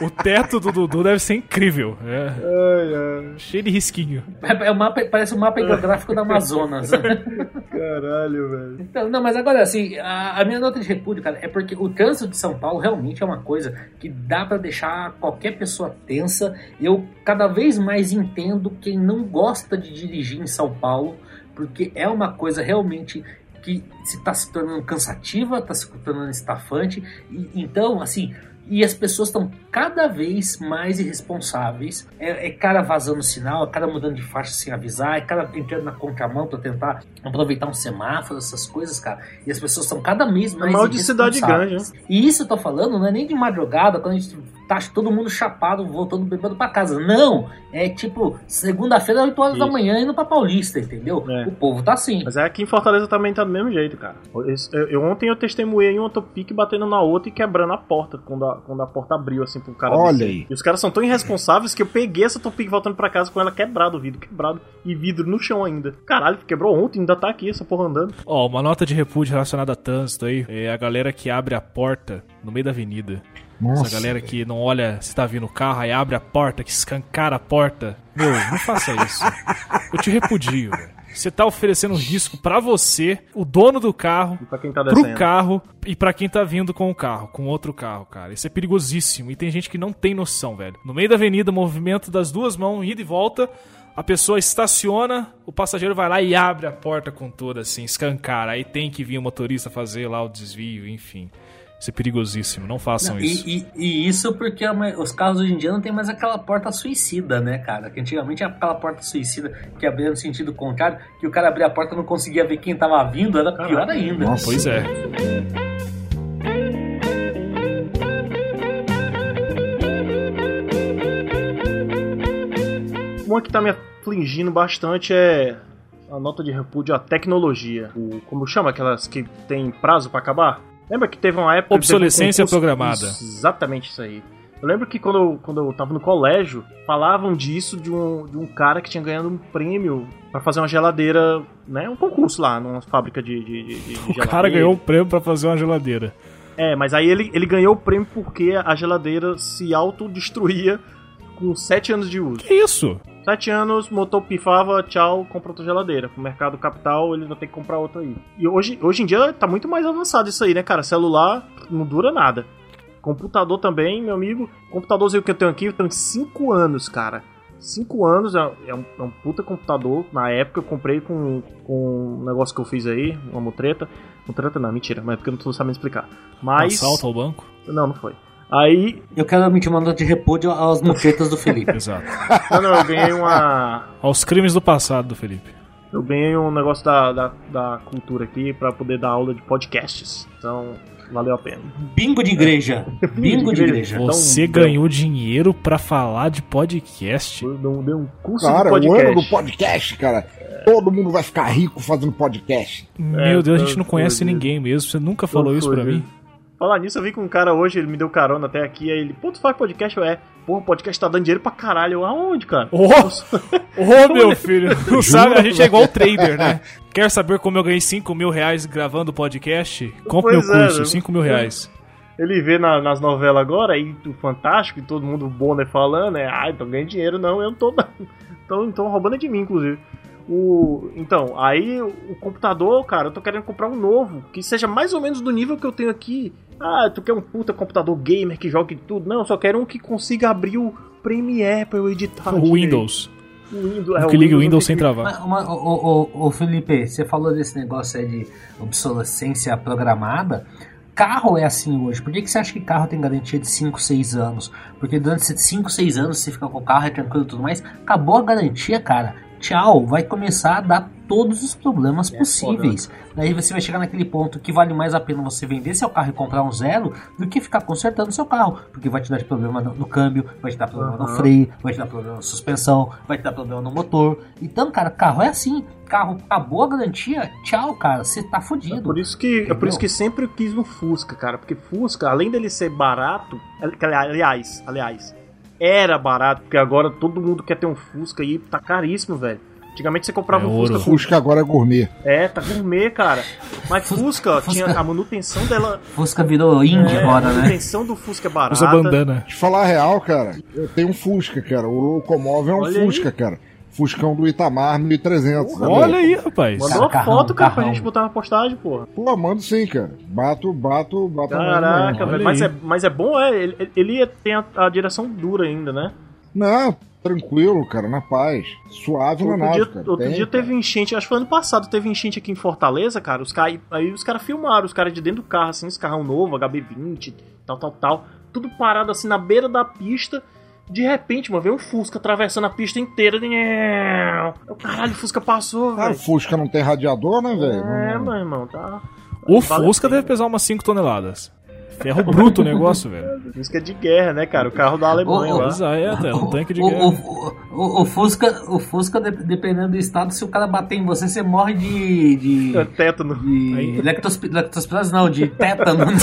O teto do Dudu deve ser incrível. É, Ai, ai, cheio de risquinho. É, é o mapa, parece o mapa geográfico do Amazonas. (laughs) caralho, velho. Então, não, mas agora assim, a, a minha nota de repúdio, cara, é porque o trânsito de São Paulo realmente é uma coisa que dá pra deixar qualquer pessoa tensa. Eu cada vez mais entendo quem não gosta de dirigir em São Paulo, porque é uma coisa realmente que se tá se tornando cansativa, tá se tornando estafante. E, então, assim, e as pessoas estão cada vez mais irresponsáveis. É, é cara vazando sinal, é cara mudando de faixa sem avisar, é cara entrando na contramão pra tentar aproveitar um semáforo, essas coisas, cara. E as pessoas estão cada vez mais mal de cidade irresponsáveis. E isso eu tô falando não é nem de madrugada, quando a gente tá todo mundo chapado, voltando bebendo pra casa. Não! É tipo, segunda-feira, 8 horas da Isso. manhã, indo pra Paulista, entendeu? É. O povo tá assim. Mas é aqui em Fortaleza também tá do mesmo jeito, cara. Eu, eu- ontem eu testemunhei um autopique batendo na outra e quebrando a porta quando a, quando a porta abriu, assim, pro cara. Olha descer. aí. E os caras são tão irresponsáveis que eu peguei essa autopique voltando pra casa com ela quebrada, o vidro quebrado e vidro no chão ainda. Caralho, quebrou ontem, ainda tá aqui essa porra andando. Ó, uma nota de repúdio relacionada a trânsito aí. É a galera que abre a porta no meio da avenida. Nossa. Essa galera que não olha se tá vindo o carro, aí abre a porta, que escancara a porta. Meu, não faça isso. Eu te repudio, velho. Você tá oferecendo um risco pra você, o dono do carro, E pra quem tá descendo. pro carro e pra quem tá vindo com o carro, com outro carro, cara. Isso é perigosíssimo e tem gente que não tem noção, velho. No meio da avenida, movimento das duas mãos, ida e volta, a pessoa estaciona, o passageiro vai lá e abre a porta com toda, assim, escancara. Aí tem que vir o motorista fazer lá o desvio, enfim. Isso é perigosíssimo, não façam Não, isso. E, e- e isso porque os carros hoje em dia não tem mais aquela porta suicida, né, cara? Que antigamente era aquela porta suicida que abria no sentido contrário, que o cara abria a porta e não conseguia ver quem tava vindo, era pior Caraca. ainda. Nossa. Pois é. Uma que tá me afligindo bastante é a nota de repúdio à tecnologia. O, como chama aquelas que tem prazo pra acabar? Lembra que teve uma época. um Obsolescência concurso- programada. Exatamente isso aí. Eu lembro que quando eu, quando eu tava no colégio, falavam disso de um, de um cara que tinha ganhado um prêmio pra fazer uma geladeira, né? Um concurso lá, numa fábrica de, de, de, de O geladeira. cara ganhou um prêmio pra fazer uma geladeira. É, mas aí ele, ele ganhou o prêmio porque a geladeira se autodestruía com 7 anos de uso. Que isso? Sete anos, motor pifava, tchau, compra outra geladeira. Pro mercado capital, ele vai ter que comprar outra aí. E hoje, hoje em dia tá muito mais avançado isso aí, né, cara? Celular não dura nada. Computador também, meu amigo. Computadorzinho que eu tenho aqui, eu tenho 5 anos, cara. 5 anos, é, é um, é um puta computador. Na época eu comprei com, com um negócio que eu fiz aí, uma mutreta. Mutreta não, mentira, mas é porque eu não tô sabendo explicar. Mas. Assalto ao banco? Não, não foi. Aí. Eu quero emitir uma nota de repúdio às mutretas do Felipe. (laughs) Exato. Não, não, eu ganhei uma. Aos crimes do passado do Felipe. Eu ganhei um negócio da, da, da cultura aqui pra poder dar aula de podcasts. Então, valeu a pena. Bingo de igreja. Bingo de igreja. Então, Você deu- ganhou dinheiro pra falar de podcast? Eu dei um- um curso Cara, de o podcast. ano do podcast, cara. Todo mundo vai ficar rico fazendo podcast. Meu Deus, a gente não conhece ninguém mesmo. Você nunca falou isso pra mim? Falar nisso, eu vi com um cara hoje, ele me deu carona até aqui, aí ele, pô, tu faz podcast? Eu, é, pô, o podcast tá dando dinheiro pra caralho. Eu, aonde, cara? Ô, (laughs) ô, meu filho, não sabe? A gente é igual o trader, né? (laughs) Quer saber como eu ganhei 5 mil reais gravando podcast? Compre meu Pois é, curso, né? 5 mil reais. Ele vê na- nas novelas agora, aí o Fantástico e todo mundo o Bonner falando, é, ah, então ganhando dinheiro, não, eu não tô não. Então roubando é de mim, inclusive. O, então, aí o computador, cara, eu tô querendo comprar um novo, que seja mais ou menos do nível que eu tenho aqui. Ah, tu quer um puta computador gamer que jogue tudo? Não, eu só quero um que consiga abrir o Premiere pra eu editar. O. Windows. O Windows, O é, que liga o Windows sem que- travar. Uma- ô, ô, Felipe, você falou desse negócio aí de obsolescência programada. Carro é assim hoje. Por que, que você acha que carro tem garantia de 5, 6 anos? Porque durante esses 5, 6 anos você fica com o carro, é tranquilo e tudo mais. Acabou a garantia, cara. Tchau. Vai começar a dar todos os problemas É possíveis. Daí você vai chegar naquele ponto que vale mais a pena você vender seu carro e comprar um zero do que ficar consertando seu carro. Porque vai te dar problema no, no câmbio, vai te dar problema no Aham. freio, vai te dar problema na suspensão, vai te dar problema no motor. Então, cara, carro é assim. Carro acabou a garantia, tchau, cara. Você tá É fudido. por isso que é por isso que sempre quis um Fusca, cara, porque Fusca, além dele ser barato, aliás, aliás, era barato, porque agora todo mundo quer ter um Fusca e tá caríssimo, velho. Antigamente você comprava É um. Fusca Fusca agora é gourmet. é, tá gourmet, cara. Mas Fusca, Fusca- tinha a manutenção dela, Fusca virou indie é, agora, a né? manutenção do Fusca é barata. Usa bandana. De falar a real, cara, eu tenho um Fusca, cara. O locomóvel é um Olha aí. Fusca, cara. Fuscão do Itamar 1300. Porra? Olha aí, rapaz. Mandou uma foto, cara, pra gente botar na postagem, porra. Pô, mando sim, cara. Bato, bato, bato Caraca, velho. Mas é, mas é bom, é. Ele, ele tem a, a direção dura ainda, né? Não, tranquilo, cara, na paz. Suave na Outro nave, dia, cara. outro Tem, dia cara. teve enchente, acho que foi ano passado, teve enchente aqui em Fortaleza, cara. Os cara, aí os caras filmaram, os caras de dentro do carro, assim, esse carrão novo, HB20, tal, tal, tal. Tudo parado assim na beira da pista. De repente, mano, veio um Fusca atravessando a pista inteira. O caralho, o Fusca passou, Cara, o velho. Fusca não tem radiador, né, velho? É, Não- meu irmão, tá. O Vale Fusca deve pesar umas 5 toneladas. Ferro bruto o negócio, velho. (laughs) Fusca de guerra, né, cara? O carro da Alemanha ô, lá. É um tanque de O, guerra. o, o, o Fusca, o Fusca, de- dependendo do estado, se o cara bater em você, você morre de. de, É, Tétano. de Aí- lectospi- lectospirose, não, de tétano. (laughs)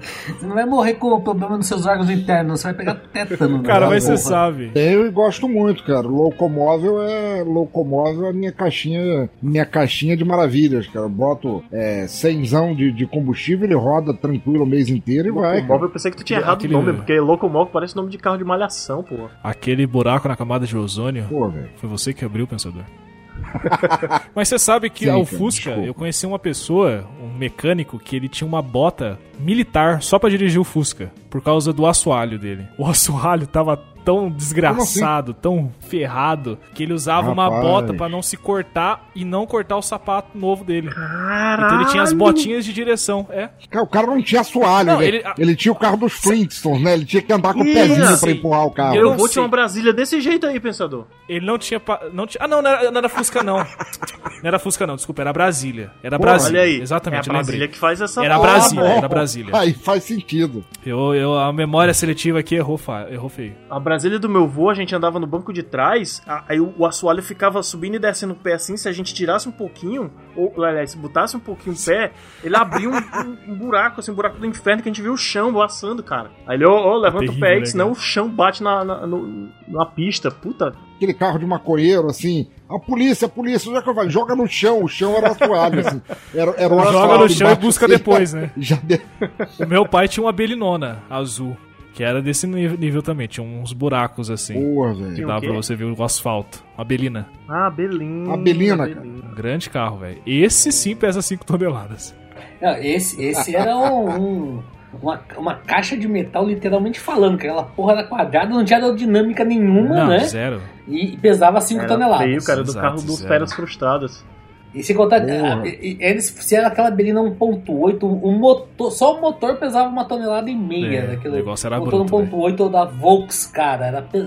Você não vai morrer com problema nos seus órgãos internos, você vai pegar tétano. né? Cara, mas você sabe. Tenho e gosto muito, cara. Locomóvel é locomóvel é a minha caixinha, minha caixinha de maravilhas, cara. Eu boto é, cenzão de, de combustível, ele roda tranquilo o mês inteiro e vai. Locomóvel, eu pensei que tu tinha errado Aquele- o nome, porque Locomóvel parece nome de carro de malhação, pô. Aquele buraco na camada de ozônio. Pô, velho. Foi você que abriu, pensador. (laughs) Mas você sabe que Sim, ao Fusca, desculpa. eu conheci uma pessoa, um mecânico, que ele tinha uma bota militar só pra dirigir o Fusca, por causa do assoalho dele. O assoalho tava tão desgraçado, tão ferrado, que ele usava uma Rapaz. bota pra não se cortar e não cortar o sapato novo dele. Caralho! Então ele tinha as botinhas de direção, é. Cara, o cara não tinha assoalho, Não, velho. ele- Ele... tinha o carro dos Flintstones, né? Ele tinha que andar com o Isso. pezinho pra empurrar o carro. Eu vou tinha uma Brasília desse jeito aí, pensador. Ele não tinha. pa- Não tinha ah, não, não era, não era Fusca, não. Não era Fusca, não, desculpa, era Brasília. Era Pô, Brasília. Olha aí. Exatamente, é a Brasília que faz essa Era. Brasília, bom. era Brasília. Aí faz sentido. Eu, eu, a memória seletiva aqui errou, fa- errou feio. A Brasília do meu vô, a gente andava no banco de trás, aí o, o assoalho ficava subindo e descendo o pé assim, se a gente tirasse um pouquinho, ou aliás, se botasse um pouquinho o pé, ele abria um, um- um buraco, assim, um buraco do inferno que a gente viu o chão voaçando, cara. Aí ele, ô, ô, levanta Terrível, o pé aí, né, senão cara? o chão bate na, na, no- na pista. Puta, Aquele carro de maconheiro, assim. A polícia, a polícia, já que eu falo, joga no chão, o chão era assoalho, assim. Era, era um Joga assoalho no chão e busca assim, depois, né? (laughs) Já de... O meu pai tinha uma belinona azul, que era desse nível, nível também, tinha uns buracos assim. Que velho. O dava pra você ver o asfalto. Uma belina. ah, Belina. A Belina, cara. Um grande carro, velho. Esse sim pesa 5 toneladas. Não, esse, esse era um, um, uma, uma caixa de metal literalmente falando, que aquela porra era quadrada, não tinha aerodinâmica nenhuma, Não, né? zero. E, e pesava 5 Era toneladas. feio, cara, do Exato, carro dos zero. feras frustradas. E se contar, a- e- e- eles fizeram aquela berlina 1.8, o motor, só o motor pesava uma tonelada e meia. É, daquilo. o negócio era motor bruto, 1.8 da Volks, cara, era pe-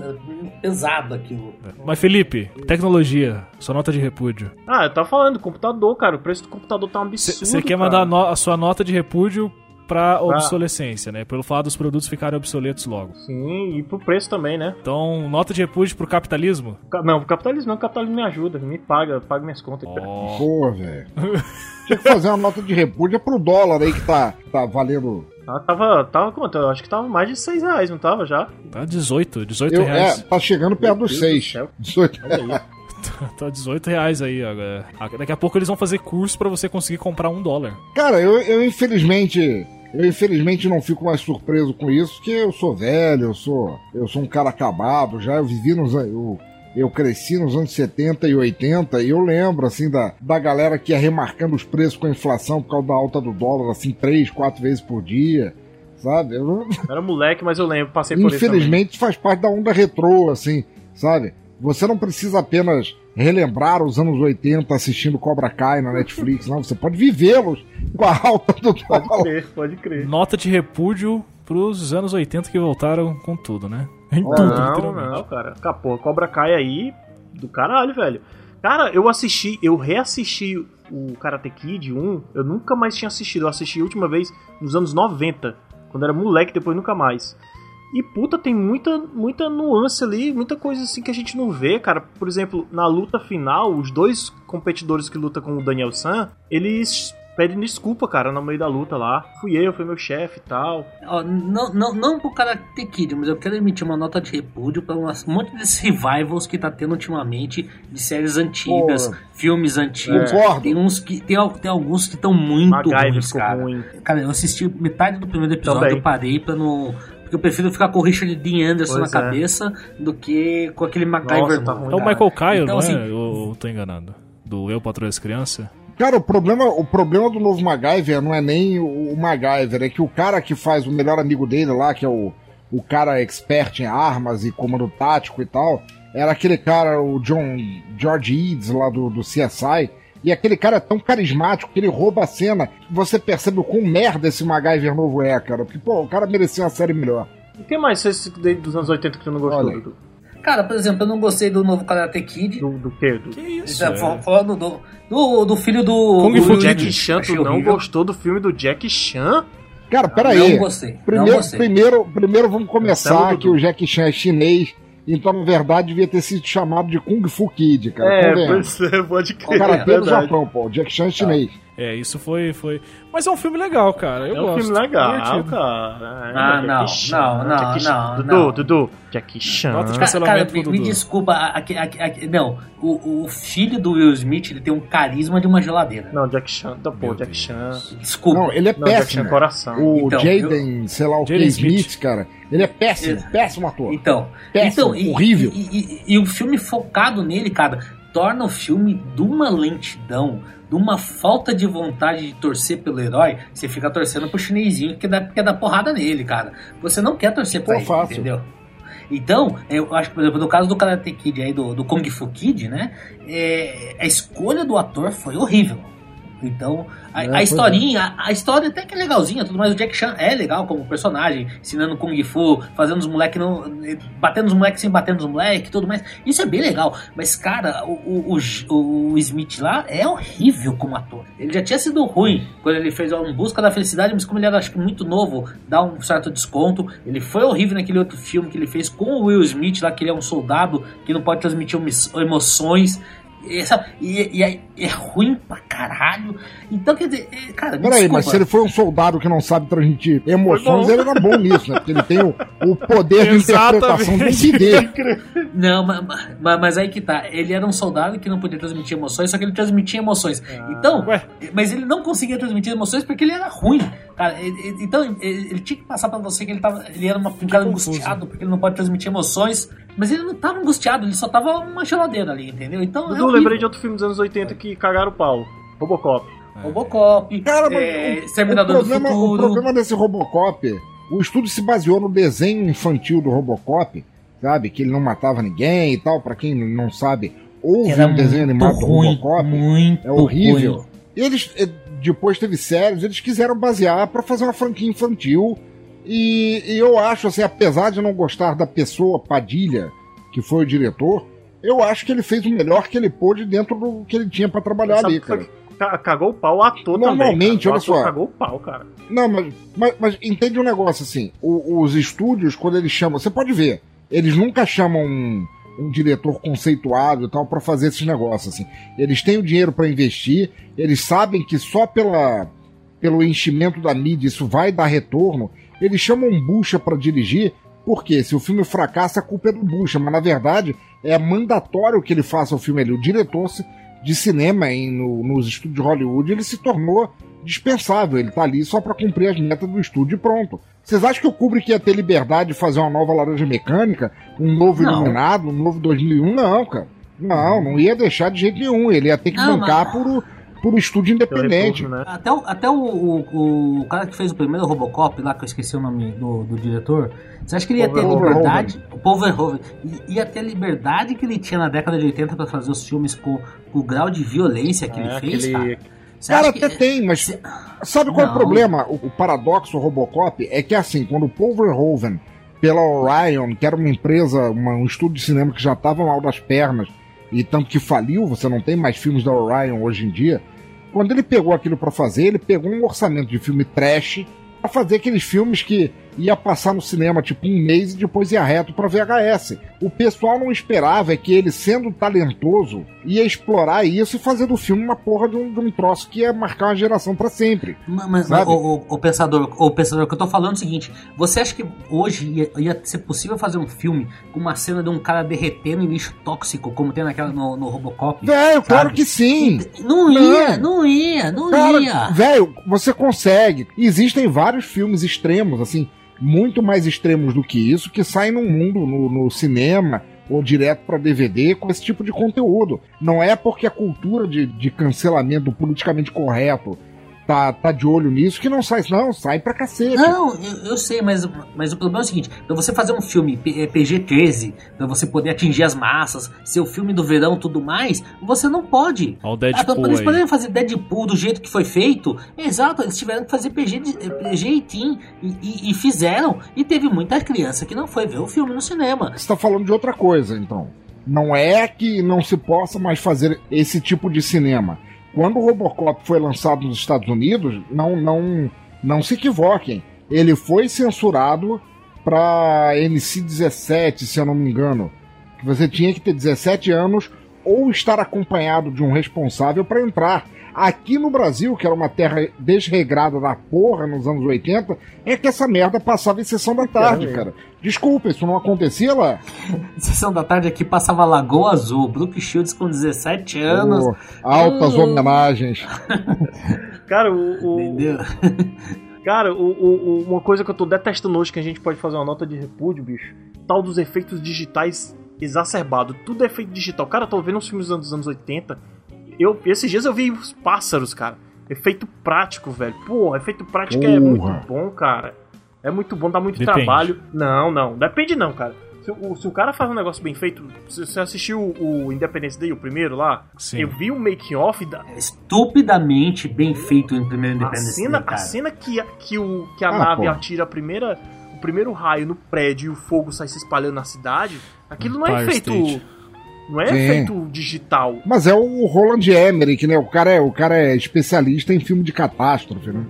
pesado aquilo. Mas Felipe, tecnologia, sua nota de repúdio. Ah, eu tava falando, computador, cara. O preço do computador tá um absurdo. Você quer cara. mandar a, no- a sua nota de repúdio pra obsolescência, né? Pelo fato dos produtos ficarem obsoletos logo. Sim, e pro preço também, né? Então, nota de repúdio pro capitalismo? Ca- Não, o capitalismo não, o capitalismo me ajuda, me paga, paga minhas contas. Ó, Pô, velho. (laughs) Tinha que fazer uma nota de repúdio pro dólar aí que tá, tá valendo. Ah, tava, tava quanto? Eu acho que tava mais de 6 reais, não tava já? tá 18, 18 Eu, é, reais. tá chegando perto dos Deus do 6. céu. 18 Olha aí. (laughs) (laughs) Tá 18 reais aí agora. Daqui a pouco eles vão fazer curso pra você conseguir comprar um dólar. Cara, eu, eu infelizmente. Eu infelizmente não fico mais surpreso com isso, porque eu sou velho, eu sou. Eu sou um cara acabado, já eu vivi nos eu, eu cresci nos anos 70 e 80 e eu lembro assim da, da galera que ia remarcando os preços com a inflação por causa da alta do dólar, assim, três, quatro vezes por dia. Sabe? Eu Era moleque, mas eu lembro, passei por isso também. Infelizmente faz parte da onda retrô, assim, sabe? Você não precisa apenas relembrar os anos 80 assistindo Cobra Kai na Netflix, não. Você pode vivê-los com a alta do Pode dólar. crer, pode crer. Nota de repúdio pros anos 80 que voltaram com tudo, né? Em Não, tudo, Não, não, cara. Cara, pô, Cobra Kai aí do caralho, velho. Cara, eu assisti, eu reassisti o Karate Kid 1, eu nunca mais tinha assistido. Eu assisti a última vez nos anos 90, quando era moleque, depois nunca mais. E puta, tem muita, muita nuance ali, muita coisa assim que a gente não vê, cara. Por exemplo, na luta final, os dois competidores que lutam com o Daniel San, eles pedem desculpa, cara, no meio da luta lá. Fui eu, foi meu chefe e tal. Ó, não, não, não pro Karate Kid, mas eu quero emitir uma nota de repúdio para um monte desses revivals que tá tendo ultimamente de séries antigas, Pô. filmes antigos. Concordo. Tem uns que. Tem, tem alguns que estão muito MacGyver ruins, cara. ruim. Cara, eu assisti metade do primeiro episódio, Também. eu parei pra não. Eu prefiro ficar com o Richard Dean Anderson Pois na é. cabeça do que com aquele MacGyver Nossa, tá ruim. É o cara. Michael Kyle, Então, não assim, é? Eu, eu tô enganado. Do Eu Patrulho as Crianças? Cara, o problema, o problema do novo MacGyver não é nem o, o MacGyver, é que o cara que faz o melhor amigo dele lá, que é o, o cara expert em armas e comando tático e tal, era aquele cara, o John George Eads lá do, do CSI. E aquele cara é tão carismático que ele rouba a cena. Você percebe o quão merda esse MacGyver novo é, cara. Porque, pô, o cara merecia uma série melhor. O que mais esse de- dos anos 80 que tu não gostou? Olha. Dudu? Cara, por exemplo, eu não gostei do novo Karate Kid. Do, do quê? Do, Que isso? É? fal- Falando do, do, do filho do. Kung Fu. Jack. Chan, tu não horrível. gostou do filme do Jack Chan? Cara, peraí. Não gostei. não Primeiro, gostei. primeiro, primeiro vamos começar que o Jack Chan é chinês, então na verdade devia ter sido chamado de Kung Fu Kid, cara. é, pois é, pode O crer. karatê é do. Japão, pô. O Jack Chan é chinês. É, isso foi, foi. Mas é um filme legal, cara. Eu É um gosto. filme legal, Divertido. cara. É, Ah, Jackie não, Chan, não, não, Jackie não, Dudu, não. Dudu, Jackie Chan. Nota de Ca- cancelamento Cara, me, me desculpa, aqui, aqui, aqui- não, o, o filho do Will Smith ele tem um carisma de uma geladeira. Não, Jack Chan, tá, pô, Jack. Chan. Desculpa. Não, ele é Não, Jack Chan péssimo. é coração. O Então, Jaden, sei lá o que, Jaden Smith, Smith. cara. Ele é péssimo, É. péssimo ator. Então, Péssimo, então e, horrível. E, e- e o filme focado nele, cara, torna o filme de uma lentidão, de uma falta de vontade de torcer pelo herói. Você fica torcendo pro chinesinho que dá, que dá porrada nele, cara. Você não quer torcer pra Pô, ele, fácil. entendeu? Então, eu acho que, por exemplo, no caso do Karate Kid aí, do, do Kung Fu Kid, né? é, a escolha do ator foi horrível. Então, a, É, a pois historinha, a, a história até que é legalzinha, tudo mais. O Jack Chan é legal como personagem, ensinando Kung Fu, fazendo os moleques, batendo os moleques sem bater nos moleques, tudo mais. Isso é bem legal. Mas, cara, o, o, o- o Smith lá é horrível como ator. Ele já tinha sido ruim quando ele fez Em Busca da Felicidade, mas como ele era, acho que, muito novo, dá um certo desconto. Ele foi horrível naquele outro filme que ele fez com o Will Smith, lá que ele é um soldado que não pode transmitir emo- emoções. E, sabe, e- e é, é ruim pra caralho. Então, quer dizer, é, cara, me Peraí, desculpa. mas se ele foi um soldado que não sabe transmitir emoções, ele era bom nisso, né? Porque ele tem o, o poder de interpretação do entender. (laughs) Não, mas, mas, mas aí que tá. Ele era um soldado que não podia transmitir emoções, só que ele transmitia emoções. então, Ué. mas ele não conseguia transmitir emoções porque ele era ruim. Cara, ele- ele- então ele, ele tinha que passar pra você que ele, tava, ele era uma, um cara confuso. angustiado porque ele não pode transmitir emoções. Mas ele não tava angustiado, ele só tava uma geladeira ali, entendeu? Então, é Dudu. Lembrei de outro filme dos anos 80 que cagaram o pau. Robocop. Robocop, Cara, mas é, o- o problema, do O problema desse Robocop, o estúdio se baseou no desenho infantil do Robocop, sabe? Que ele não matava ninguém e tal. Pra quem não sabe, houve Era um desenho animado do ruim, Robocop. muito É horrível. ruim. Eles, eh, depois teve séries, eles quiseram basear pra fazer uma franquia infantil. E, e eu acho, assim, apesar de não gostar da pessoa Padilha, que foi o diretor, eu acho que ele fez o melhor que ele pôde dentro do que ele tinha pra trabalhar Sabe ali, cara. Ca- Cagou o pau o ator Normalmente, também. olha só. Cagou o pau, cara. Não, mas, mas, mas entende um negócio assim: o- os estúdios, quando eles chamam. Você pode ver, eles nunca chamam um, um diretor conceituado e tal pra fazer esses negócios assim. Eles têm o dinheiro pra investir, eles sabem que só pela, pelo enchimento da mídia isso vai dar retorno. Eles chamam um bucha pra dirigir, porque se o filme fracassa, a culpa é do bucha, mas na verdade é mandatório que ele faça o filme ali. O diretor de cinema em, no- nos estúdios de Hollywood ele se tornou dispensável. Ele tá ali só pra cumprir as metas do estúdio e pronto. Vocês acham que o Kubrick ia ter liberdade de fazer uma nova Laranja Mecânica, um novo Não. Iluminado, um novo 2001? Não, cara. Não, não ia deixar de jeito nenhum. Ele ia ter que Não, bancar mas- por, por um estúdio independente. retorno, né? Até, o, até o, o, o cara que fez o primeiro Robocop, lá que eu esqueci o nome do, do diretor, você acha que ele ia ter liberdade? O Paul Verhoeven. Ia ter a liberdade que ele tinha na década de 80 pra fazer os filmes com, com o grau de violência que É, ele fez, aquele- cara? Você Cara, acha que- até tem, mas Cê- sabe qual é o Não. problema? O, o paradoxo Robocop é que assim, quando o Paul Verhoeven, pela Orion, que era uma empresa, uma- um estúdio de cinema que já estava mal das pernas, e tanto que faliu, você não tem mais filmes da Orion hoje em dia, quando ele pegou aquilo pra fazer, ele pegou um orçamento de filme trash pra fazer aqueles filmes que ia passar no cinema tipo um mês e depois ia reto pra VHS. O pessoal não esperava é que ele, sendo talentoso, ia explorar isso e fazer do filme uma porra de um, de um troço que ia marcar uma geração pra sempre. Mas, mas o, o, o pensador, o pensador que eu tô falando é o seguinte: você acha que hoje ia, ia ser possível fazer um filme com uma cena de um cara derretendo em lixo tóxico, como tem naquela no, no Robocop? Velho, claro que sim! Não ia, não ia, não Cara, ia. velho, você consegue. Existem vários filmes extremos, assim, muito mais extremos do que isso, que saem no mundo, no, no cinema ou direto pra DVD com esse tipo de conteúdo. Não é porque a cultura de, de cancelamento politicamente correto tá, tá de olho nisso que não sai, não, sai pra cacete. Não, eu, eu sei, mas, mas o problema é o seguinte: pra você fazer um filme P- é, PG-13, pra você poder atingir as massas, ser o filme do verão e tudo mais, você não pode. Olha o Ah, pra- Deadpool eles aí. poderiam fazer Deadpool do jeito que foi feito. Exato, eles tiveram que fazer PG, de- eh, PG e Teen, e, e- e fizeram. E teve muita criança que não foi ver o filme no cinema. Você tá falando de outra coisa, então. Não é que não se possa mais fazer esse tipo de cinema. Quando o Robocop foi lançado nos Estados Unidos, não, não, não se equivoquem. Ele foi censurado para NC-17, se eu não me engano. Que você tinha que ter 17 anos ou estar acompanhado de um responsável para entrar. Aqui no Brasil, que era uma terra desregrada da porra nos anos 80, é que essa merda passava em sessão da tarde, mesmo. cara. Desculpa, isso não acontecia lá? (laughs) Sessão da tarde aqui passava Lagoa Azul, Brooke Shields com 17 anos. Pô, altas Uh. homenagens. (laughs) Cara, o. o- Entendeu? (laughs) Cara, o, o- o- uma coisa que eu tô detestando hoje, que a gente pode fazer uma nota de repúdio, bicho, tal dos efeitos digitais exacerbados. Tudo é efeito digital. Cara, eu tô vendo uns filmes dos anos 80. Eu, esses dias eu vi os pássaros, cara. Efeito prático, velho. Pô, efeito prático é Porra. muito bom, cara. É muito bom, dá muito Depende. trabalho. Não, não. Depende não, cara. Se o, se o cara faz um negócio bem feito. Você assistiu o, o Independence Day, o primeiro lá, Sim. eu vi o making off da, É Estupidamente bem feito em primeiro a Independence cena, Day, a cara. cena que, a- que, o, que a Ah, nave pô. atira a primeira, o primeiro raio no prédio e o fogo sai se espalhando na cidade, aquilo não é Empire efeito. State. Não é Sim. efeito digital. Mas é o Roland Emmerich, né? O cara é, o cara é especialista em filme de catástrofe, né?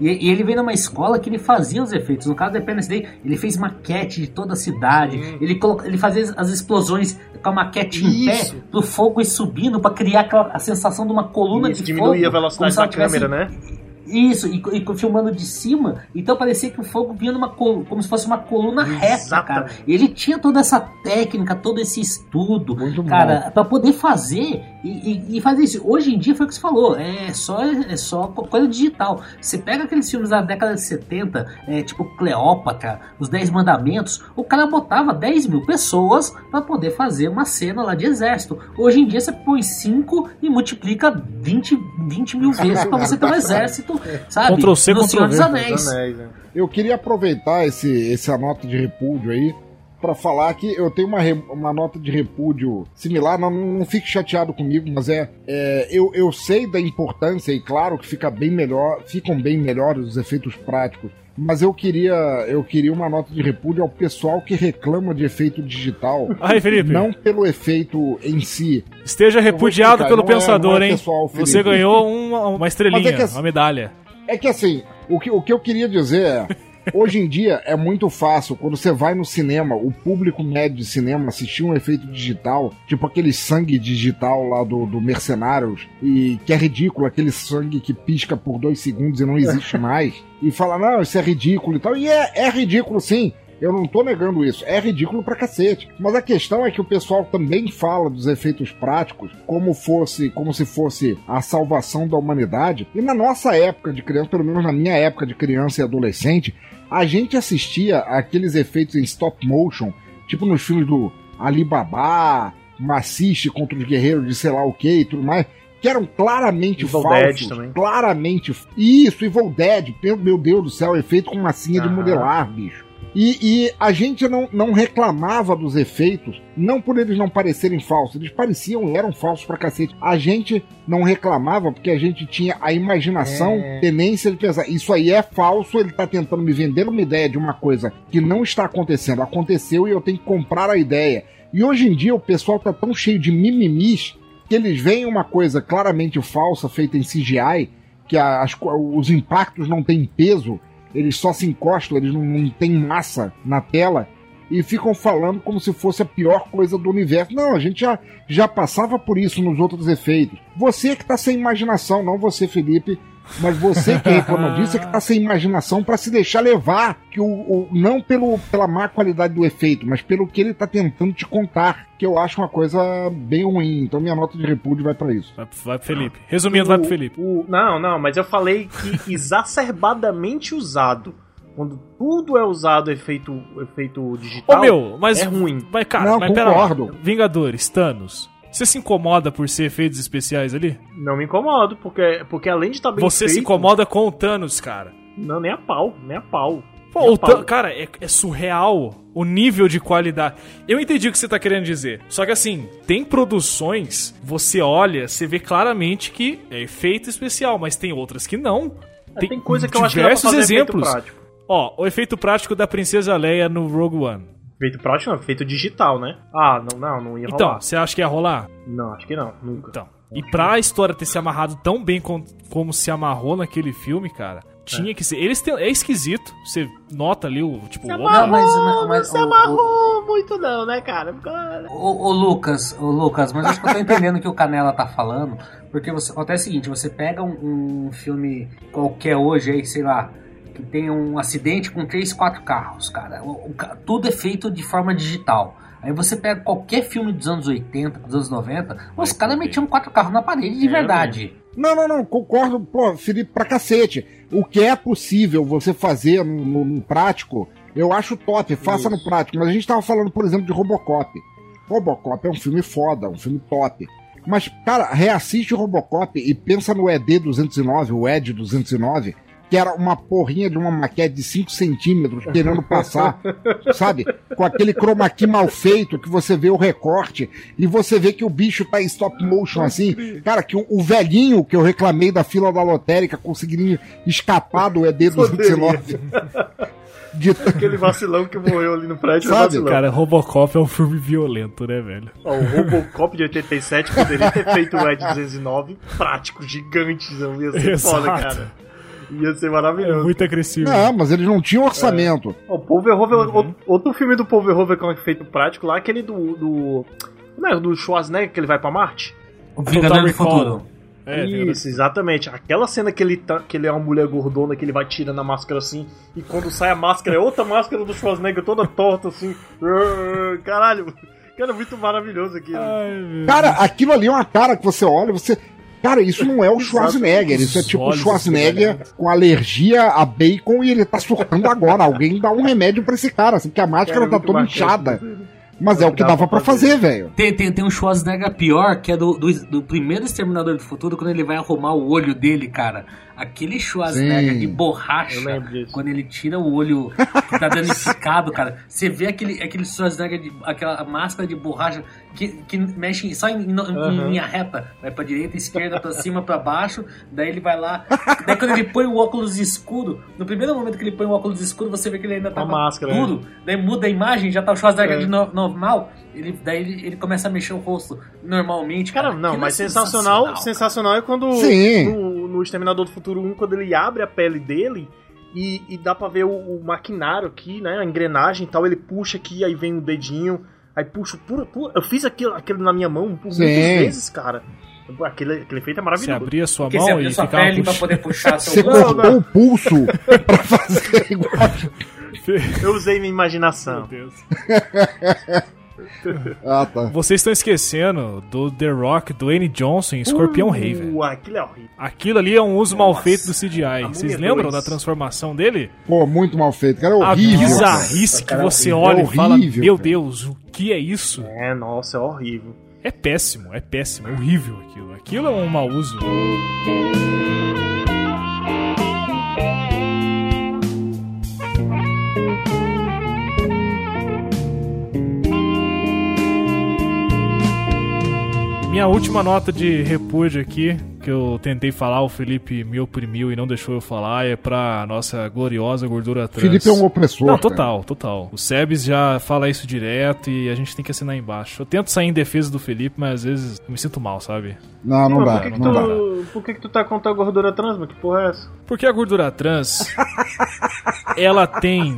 E, e ele veio numa escola que ele fazia os efeitos. No caso do Independence Day, ele fez maquete de toda a cidade. Ele, coloca, ele fazia as explosões com a maquete em Isso. pé, pro fogo ir subindo, pra criar aquela, a sensação de uma coluna Isso de diminuía fogo. a velocidade da ela tivesse- câmera, né? Isso, e, e filmando de cima, então parecia que o fogo vinha numa col- como se fosse uma coluna reta, cara. Ele tinha toda essa técnica, todo esse estudo, Muito cara, pra poder fazer e, e, e fazer isso. Hoje em dia foi o que você falou, é só, é só coisa digital. Você pega aqueles filmes da década de 70, é, tipo Cleópatra, Os Dez Mandamentos, o cara botava 10 mil pessoas para poder fazer uma cena lá de exército. Hoje em dia você põe 5 e multiplica 20, 20 mil vezes para você ter um exército, sabe? Ctrl C, no Ctrl Senhor dos Anéis. Anéis, né? Eu queria aproveitar esse, essa nota de repúdio aí para falar que eu tenho uma, uma nota de repúdio similar, não, não fique chateado comigo, mas é, é, eu, eu sei da importância e claro que fica bem melhor, ficam bem melhores os efeitos práticos. Mas eu queria, eu queria uma nota de repúdio ao pessoal que reclama de efeito digital. (laughs) Aí, Felipe. Não pelo efeito em si. Esteja repudiado explicar, pelo não é- pensador, é hein? pessoal. Você ganhou uma, uma estrelinha, é que uma medalha. É que assim, o que, o que eu queria dizer é. Hoje em dia é muito fácil, quando você vai no cinema, o público médio de cinema assistir um efeito digital, tipo aquele sangue digital lá do, do Mercenários, e que é ridículo, aquele sangue que pisca por dois segundos e não existe mais, e fala, não, isso é ridículo e tal. E é, é ridículo sim. Eu não tô negando isso, é ridículo pra cacete. Mas a questão é que o pessoal também fala dos efeitos práticos como fosse, como se fosse a salvação da humanidade. E na nossa época de criança, pelo menos na minha época de criança e adolescente, a gente assistia aqueles efeitos em stop motion, tipo nos filmes do Alibaba, Maciche contra os guerreiros de sei lá o que e tudo mais, que eram claramente Evil falsos. Dead também. Claramente. Isso, Evil Dead, meu, meu Deus do céu, efeito com massinha de modelar, bicho. E, e a gente não, não reclamava dos efeitos, não por eles não parecerem falsos, eles pareciam e eram falsos pra cacete. A gente não reclamava porque a gente tinha a imaginação, É. tendência de pensar, isso aí é falso, ele tá tentando me vender uma ideia de uma coisa que não está acontecendo, aconteceu e eu tenho que comprar a ideia. E hoje em dia o pessoal tá tão cheio de mimimis que eles veem uma coisa claramente falsa feita em CGI, que a- as os impactos não têm peso, eles só se encostam, eles não, não têm massa na tela e ficam falando como se fosse a pior coisa do universo. Não, a gente já, já passava por isso nos outros efeitos. Você que tá sem imaginação, não você, Felipe, mas você que reclama disso é (laughs) que tá sem imaginação para se deixar levar, que o, o- não pelo, pela má qualidade do efeito, mas pelo que ele tá tentando te contar, que eu acho uma coisa bem ruim. Então minha nota de repúdio vai para isso. Vai, pro- vai pro Felipe. Resumindo, vai pro O- Felipe. o- não, não, mas eu falei que (laughs) exacerbadamente usado. Quando tudo é usado efeito, efeito digital, Ô meu, mas. é ruim. Mas, cara, Não, mas pera lá. concordo. Vingadores, Thanos. Você se incomoda por ser efeitos especiais ali? Não me incomodo, porque, porque além de estar bem Você se feito, incomoda com o Thanos, cara. Não, nem a pau, nem a pau. Pô, o pau. Thanos, cara, é, é surreal o nível de qualidade. Eu entendi o que você tá querendo dizer. Só que assim, tem produções, você olha, você vê claramente que é efeito especial, mas tem outras que não. É, Tem, coisa que eu acho que dá pra fazer exemplos. prático. Ó, o efeito prático da Princesa Leia no Rogue One. Efeito prático não, efeito digital, né? Ah, não, não, não ia Então, rolar. você acha que ia rolar? Não, acho que não, nunca. Então. E pra história ter se amarrado tão bem com- como se amarrou naquele filme, cara, tinha que ser. Eles têm, é esquisito. Você nota ali o tipo. o- Não, mas, mas, mas se o- amarrou muito não, né, cara? Ô, Lucas, ô Lucas, mas acho que eu tô entendendo o que o Canela tá falando, porque você acontece o seguinte, você pega um, um filme qualquer hoje aí, sei lá, que tem um acidente com três, quatro carros, cara. O- o tudo é feito de forma digital. Aí você pega qualquer filme dos anos 80, dos anos 90, os caras metiam quatro carros na parede de É, verdade. Não, não, não, concordo, pô, Felipe, pra cacete. O que é possível você fazer no, no- no prático, eu acho top, faça no prático. Mas a gente tava falando, por exemplo, de Robocop. Robocop é um filme foda, um filme top. Mas, cara, reassiste o Robocop e pensa no ED 209, o ED 209, que era uma porrinha de uma maquete de 5 centímetros querendo passar, sabe? Com aquele chroma key mal feito que você vê o recorte e você vê que o bicho tá em stop motion assim. Cara, que o, o velhinho que eu reclamei da fila da lotérica conseguiria escapar do ED 209. (laughs) De, Aquele vacilão que morreu ali no prédio Sabe, é vacilão. Cara, Robocop é um filme violento, né, velho? Ó, o Robocop de 87 poderia ter feito o Ed 209 prático, gigantes, não ia ser (laughs) Exato. foda, cara. Ia ser É maravilhoso. muito agressivo. não, mas eles não tinham orçamento. Ó, O Paul Verhoeven, outro, outro filme do Paul Verhoeven com efeito prático lá, aquele do, do... Como é? Do Schwarzenegger que ele vai pra Marte? O Vingador do. Futuro. É, Isso, exatamente. Aquela cena que ele, tá, que ele é uma mulher gordona, que ele vai tirando a máscara assim, e quando sai a máscara é outra máscara do Schwarzenegger toda torta assim. (laughs) Caralho, Cara, muito maravilhoso aqui. Ai, meu Cara, aquilo ali é uma cara que você olha, você. Cara, isso não é o Schwarzenegger, isso é tipo o olhos Schwarzenegger com alergia a bacon e ele tá surtando agora. Alguém dá um remédio pra esse cara, assim, porque a máscara Cara, tá toda inchada. Mas é o que dava pra fazer, velho. Tem, tem, tem um Schwarzenegger pior, que é do, do, do primeiro Exterminador do Futuro, quando ele vai arrumar o olho dele, cara. Aquele Schwarzenegger Sim. de borracha, quando ele tira o olho que tá danificado, cara. Você vê aquele, aquele Schwarzenegger, de, aquela máscara de borracha que, que mexe só em, em- em Aham. linha reta. Vai pra direita, esquerda, pra cima, pra baixo. Daí ele vai lá. Daí quando ele põe o óculos escuro, no primeiro momento que ele põe o óculos escuro, você vê que ele ainda tá A máscara, é. duro. Daí muda a imagem, já tá o Schwarzenegger É. de no- normal. Ele, daí ele, ele começa a mexer o rosto normalmente. Cara, Cara, não, mas é sensacional, sensacional é quando no, no Exterminador do Futuro 1, quando ele abre a pele dele e, e dá pra ver o, o maquinário aqui, né? A engrenagem e tal, ele puxa aqui, aí vem o dedinho, aí puxa. Pura, pura, eu fiz aquilo, aquilo na minha mão por Sim. muitas vezes, cara. Aquele, aquele efeito é Você maravilhoso. abria sua Porque você mão abriu e sua ficava pele pra puxando. poder puxar Você seu Não, cortou o pulso (laughs) pra fazer igual. Eu usei minha Meu imaginação. Deus. (laughs) Ah, tá. Vocês estão esquecendo do The Rock, Dwayne Johnson em Escorpião Rei, velho. Uh, aquilo é horrível. Aquilo ali é um uso mal Nossa. feito do CGI. A Vocês lembram 2. da transformação dele? Pô, muito mal feito, cara. É A horrível. cara. bizarrice que Cara, você horrível. olha É e fala: horrível, Meu cara. Deus, o que é isso? É, nossa, é horrível. É péssimo, é péssimo, é horrível aquilo. Aquilo é um mau uso. Minha última nota de repúdio aqui, que eu tentei falar, o Felipe me oprimiu e não deixou eu falar, é pra nossa gloriosa gordura trans. Felipe é um opressor. Não, cara. total, total. O Sebes já fala isso direto e a gente tem que assinar embaixo. Eu tento sair em defesa do Felipe, mas às vezes eu me sinto mal, sabe? Não, não Pô, dá, por que, que não dá. tu, por que, que tu tá contra a gordura trans, mano? Que porra é essa? Porque a gordura trans, (laughs) ela tem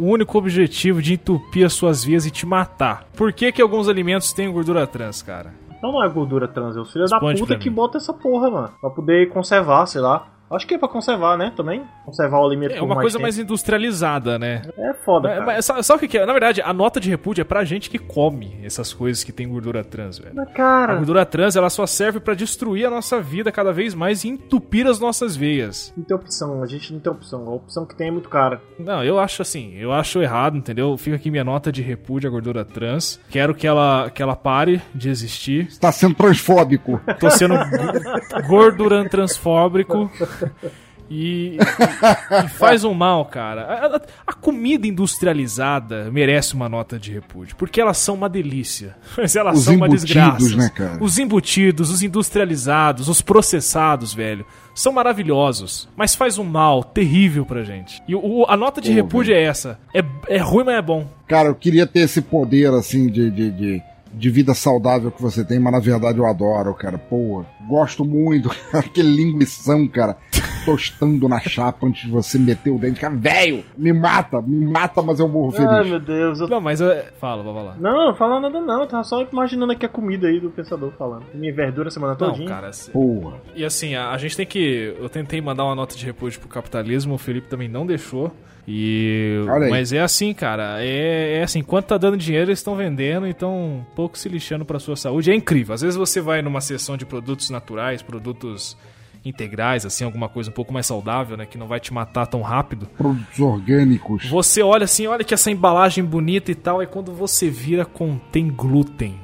o único objetivo de entupir as suas vias e te matar. Por que, que alguns alimentos têm gordura trans, cara? Não, não é gordura trans, é os filhos da puta que mim. bota essa porra, mano. Pra poder conservar, sei lá. Acho que é pra conservar, né? Também. Conservar o alimento É uma mais coisa tempo. mais industrializada, né? É foda, Mas, cara. mas sabe, sabe o que, é? Na verdade, a nota de repúdio é pra gente que come essas coisas que tem gordura trans, velho. Mas, A cara, gordura trans, ela só serve pra destruir a nossa vida cada vez mais e entupir as nossas veias. não tem opção. A gente não tem opção. A opção que tem é muito cara. Não, eu acho assim, eu acho errado, entendeu? Fica aqui minha nota de repúdio à gordura trans. Quero que ela, que ela pare de existir. Você tá sendo transfóbico. Tô sendo go- (laughs) gorduran transfóbico. (laughs) E, e- e faz um mal, cara. A, a- a comida industrializada merece uma nota de repúdio, porque elas são uma delícia. (laughs) Mas elas Os são uma desgraça. né? Os embutidos, os industrializados, os processados, velho, são maravilhosos, mas faz um mal terrível pra gente. E o- a nota de Pô, repúdio é essa. É, é ruim, mas é bom. Cara, eu queria ter esse poder, assim, de, de, de, de vida saudável que você tem, mas na verdade eu adoro, cara. Pô, gosto muito. (laughs) Aquele linguição, cara, tostando na chapa antes de você meter o dente. Cara, velho, me mata, me mata, mas eu morro Ai, feliz. meu Deus. Eu... Não, mas é... fala, vai lá. Não, não fala nada não. Eu tava só imaginando aqui a comida aí do pensador falando. Minha verdura a semana Não, todinha. cara, Porra. E assim, a, a gente tem que. Eu tentei mandar uma nota de repúdio pro capitalismo, o Felipe também não deixou. E. Mas é assim, cara. É, é assim, enquanto tá dando dinheiro, eles estão vendendo, então um pouco se lixando pra sua saúde. É incrível. Às vezes você vai numa seção de produtos naturais, produtos integrais, assim, alguma coisa um pouco mais saudável, né? Que não vai te matar tão rápido. Produtos orgânicos. Você olha assim, olha que essa embalagem bonita e tal, e quando você vira, contém glúten.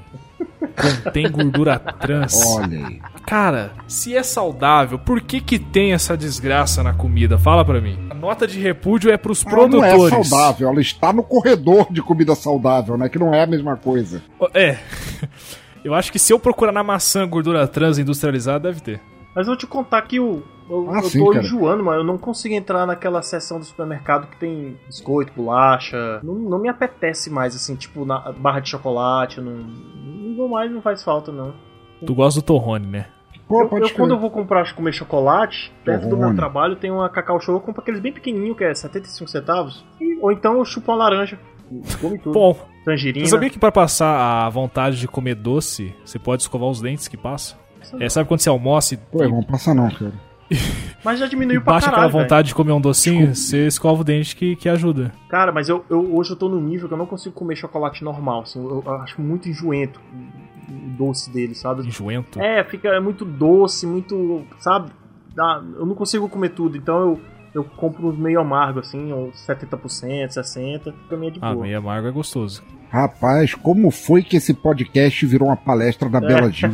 Contém gordura trans. Olha aí. Cara, se é saudável, por que que tem essa desgraça na comida? Fala pra mim. A nota de repúdio é pros Ela não produtores. é saudável, ela está no corredor de comida saudável, né? Que não é a mesma coisa. É. (laughs) Eu acho que se eu procurar na maçã gordura trans industrializada, deve ter. Mas eu vou te contar que o. Eu, Ah, eu sim, tô cara. enjoando, mano. Eu não consigo entrar naquela seção do supermercado que tem biscoito, bolacha. Não, não me apetece mais, assim, tipo, na barra de chocolate. eu Não, não vou mais, não faz falta, não. Tu gosta do Torrone, né? Pô, Eu, pode eu, quando eu vou comprar, comer chocolate, perto do meu trabalho tem uma Cacau Show, eu compro aqueles bem pequenininhos, que é 75 centavos. E- ou então eu chupo uma laranja. Come tudo. Bom, Tangerina. você sabia que pra passar a vontade de comer doce, você pode escovar os dentes que passa? É, sabe quando você almoça e, Pô, vamos passar não, cara. (laughs) Mas já diminuiu pra Baixa caralho, aquela vontade de comer um docinho, você escova o dente que, que ajuda. Cara, mas eu, eu- hoje eu tô num nível que eu não consigo comer chocolate normal, assim. Eu, eu acho muito enjoento doce dele, sabe? Enjoento. É, fica é muito doce, muito, sabe? Dá- eu não consigo comer tudo, então eu, eu compro uns meio amargo, assim, ou 70%, 60%, pra mim é de Ah, boa. meio amargo é gostoso. Rapaz, como foi que esse podcast virou uma palestra da Bela Gil?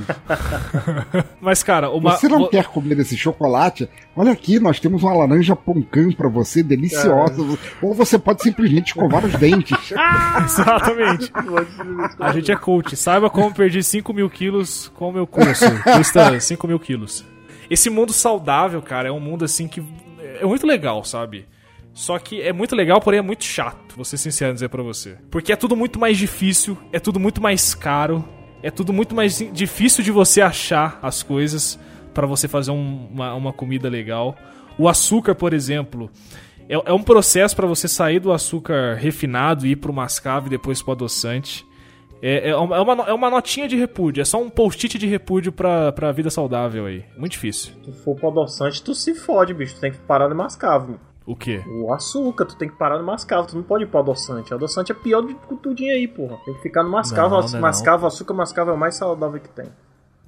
(laughs) Mas, cara, uma. Você não vo- quer comer esse chocolate? Olha aqui, nós temos uma laranja poncan pra você, deliciosa. Ou você pode simplesmente escovar os dentes. (laughs) Exatamente. A gente é coach. Saiba como perder 5 mil quilos com o meu curso. Custa 5 mil quilos. Esse mundo saudável, cara, é um mundo assim que é muito legal, sabe? Só que é muito legal, porém é muito chato, vou ser sincero dizer pra você. Porque é tudo muito mais difícil, é tudo muito mais caro, é tudo muito mais difícil de você achar as coisas pra você fazer um- uma, uma comida legal. O açúcar, por exemplo, é, é um processo pra você sair do açúcar refinado e ir pro mascavo e depois pro adoçante. É, é, uma, é é uma notinha de repúdio, é só um post-it de repúdio pra, pra vida saudável aí. Muito difícil. Se tu for pro adoçante, tu se fode, bicho. Tu tem que parar no mascavo. O quê? O açúcar, tu tem que parar no mascavo. Tu não pode ir pro adoçante. O adoçante é pior do que tudinho aí, porra. Tem que ficar no mascavo. Não, não é mascavo, açúcar, mascavo é o mais saudável que tem.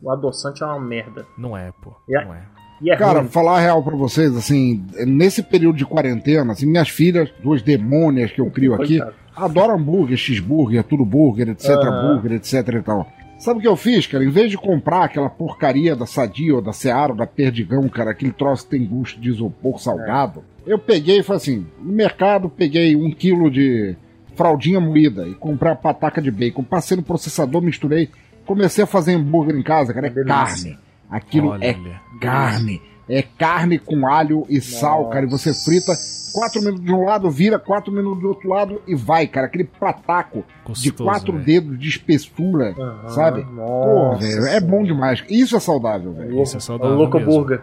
O adoçante é uma merda. Não é, pô. É. Não é. E é Cara, ruim. falar a real pra vocês, assim, nesse período de quarentena, assim, minhas filhas, duas demônias que eu crio aqui, Coitado. adoram hambúrguer, cheeseburger, tudo burger, etc, Aham. burger, etc e tal. Sabe o que eu fiz, cara? Em vez de comprar aquela porcaria da Sadia ou da Seara ou da Perdigão, cara, aquele troço que tem gosto de isopor salgado, eu peguei e falei assim, no mercado peguei um quilo de fraldinha moída e comprei a pataca de bacon, passei no processador, misturei, comecei a fazer hambúrguer em casa, cara, é Delícia. carne. Aquilo Olha. é carne. É carne com alho e sal, cara. E você frita quatro minutos de um lado, vira quatro minutos do outro lado e vai, cara. Aquele pataco de Gostoso, quatro velho. dedos de espessura, Aham, sabe? Pô, Nossa velho, é bom demais. Isso é saudável, velho. Isso é O saudável Louco mesmo. Burger.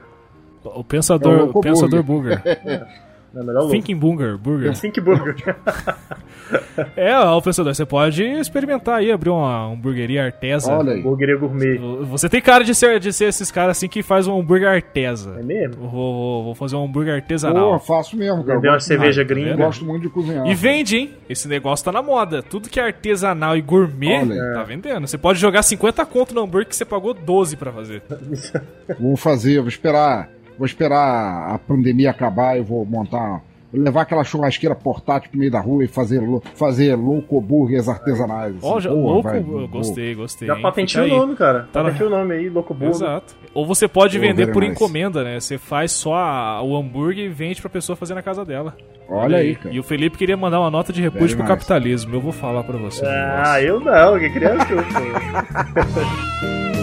O pensador, É o pensador burger. (laughs) É o louco. Thinking Burger. burger. Think Burger. (laughs) É, ó, pensador, você pode experimentar aí, abrir uma hamburgueria artesa. Olha aí. Burgueria gourmet. Você tem cara de ser, de ser esses caras assim que faz um hambúrguer artesa. É mesmo? Eu Vou, vou- vou fazer um hambúrguer Pô, artesanal. faço mesmo, cara. Vender Eu uma gosto, cerveja gringa. vendo? gosto muito de cozinhar. E vende, hein? Esse negócio tá na moda. Tudo que é artesanal e gourmet Olha tá vendendo. Você pode jogar 50 conto no hambúrguer que você pagou 12 pra fazer. Vou fazer, vou esperar. Vou esperar a pandemia acabar e vou montar. Vou levar aquela churrasqueira portátil pro meio da rua e fazer, fazer louco burgers artesanais. assim. Ó, já, Pô, louco, vai, gostei, gostei. Já patenteou o nome, cara. Tá na- Patenteou o nome aí, Louco Burger. Exato. Ou você pode vender por nice. encomenda, né? Você faz só a- o hambúrguer e vende pra pessoa fazer na casa dela. Olha aí, cara. E o Felipe queria mandar uma nota de repúdio pro nice. capitalismo. Eu vou falar pra você. Ah, eu não, que criança (laughs)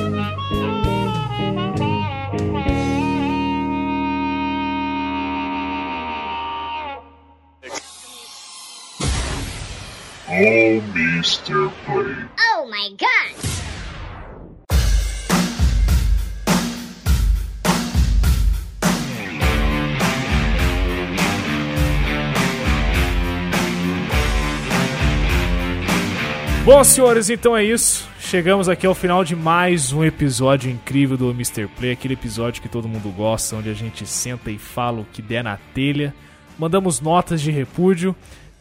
Oh, Mr. Play. Oh my god! Bom, senhores, então é isso. Chegamos aqui ao final de mais um episódio incrível do Mr. Play, aquele episódio que todo mundo gosta, onde a gente senta e fala o que der na telha. Mandamos notas de repúdio.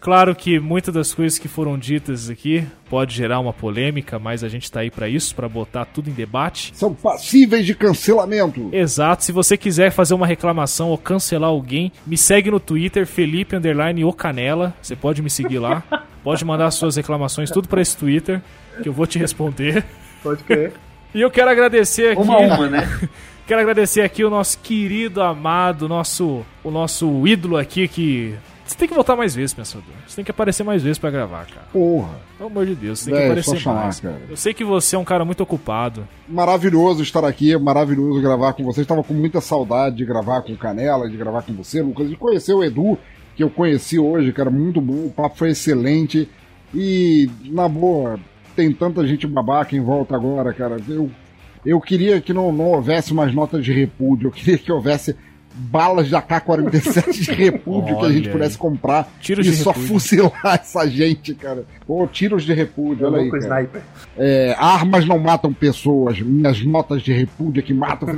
Claro que muitas das coisas que foram ditas aqui pode gerar uma polêmica, mas a gente tá aí pra isso, pra botar tudo em debate. São passíveis de cancelamento. Exato, se você quiser fazer uma reclamação ou cancelar alguém, me segue no Twitter, Felipe Underline Ocanela. Você pode me seguir lá. (laughs) pode mandar suas reclamações tudo pra esse Twitter, que eu vou te responder. Pode crer. E eu quero agradecer aqui. Uma a uma, né? (laughs) Quero agradecer aqui o nosso querido, amado, nosso, o nosso ídolo aqui que. Você tem que voltar mais vezes, pensador. Você tem que aparecer mais vezes pra gravar, cara. Porra. Pelo amor de Deus, você tem que Véi, aparecer chamar, mais. cara. Eu sei que você é um cara muito ocupado. Maravilhoso estar aqui, maravilhoso gravar com vocês. Estava com muita saudade de gravar com o Canela, de gravar com você, Lucas, de conhecer o Edu, que eu conheci hoje, cara, muito bom. O papo foi excelente. E, na boa, tem tanta gente babaca em volta agora, cara. Eu, eu queria que não, não houvesse mais notas de repúdio, eu queria que houvesse balas de AK-47 de (laughs) repúdio que a gente pudesse comprar Tiros e de só repúdio. fuzilar essa gente, cara. Pô, tiros de repúdio, olha aí. Sniper. É, armas não matam pessoas, minhas notas de repúdio que matam.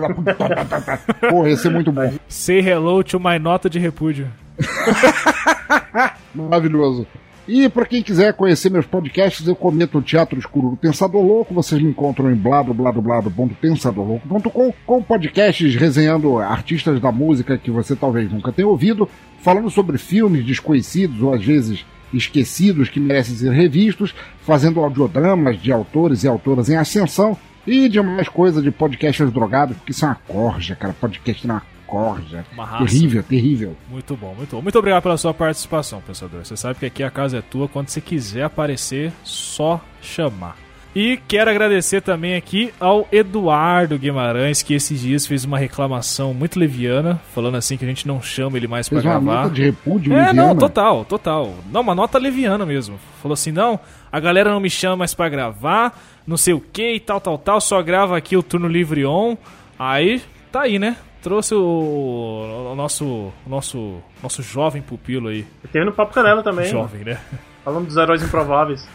Pô, (laughs) ia ser muito bom. Say hello to my nota de repúdio. (laughs) Maravilhoso. E para quem quiser conhecer meus podcasts, eu comento o Teatro Escuro do Pensador Louco. Vocês me encontram em bladobladoblado.pensadorlouco.com com podcasts resenhando artistas da música que você talvez nunca tenha ouvido, falando sobre filmes desconhecidos ou às vezes esquecidos que merecem ser revistos, fazendo audiodramas de autores e autoras em ascensão e demais coisas de podcasters drogados, porque isso é uma corja, cara. Podcast é uma corja. Uma raça. Terrível, terrível. Muito bom, muito bom. Muito obrigado pela sua participação, pensador. Você sabe que aqui a casa é tua. Quando você quiser aparecer, só chamar. E quero agradecer também aqui ao Eduardo Guimarães, que esses dias fez uma reclamação muito leviana, falando assim que a gente não chama ele mais uma gravar. nota de repúdio É, não, leviana. total, total. Não, uma nota leviana mesmo. Falou assim: não, a galera não me chama mais pra gravar, não sei o que e tal, tal, tal, só grava aqui o turno livre on. Aí, tá aí, né? Trouxe o, o nosso, o nosso, nosso jovem pupilo aí. Teve no Papo Canela também. Jovem, né? Falando dos heróis improváveis.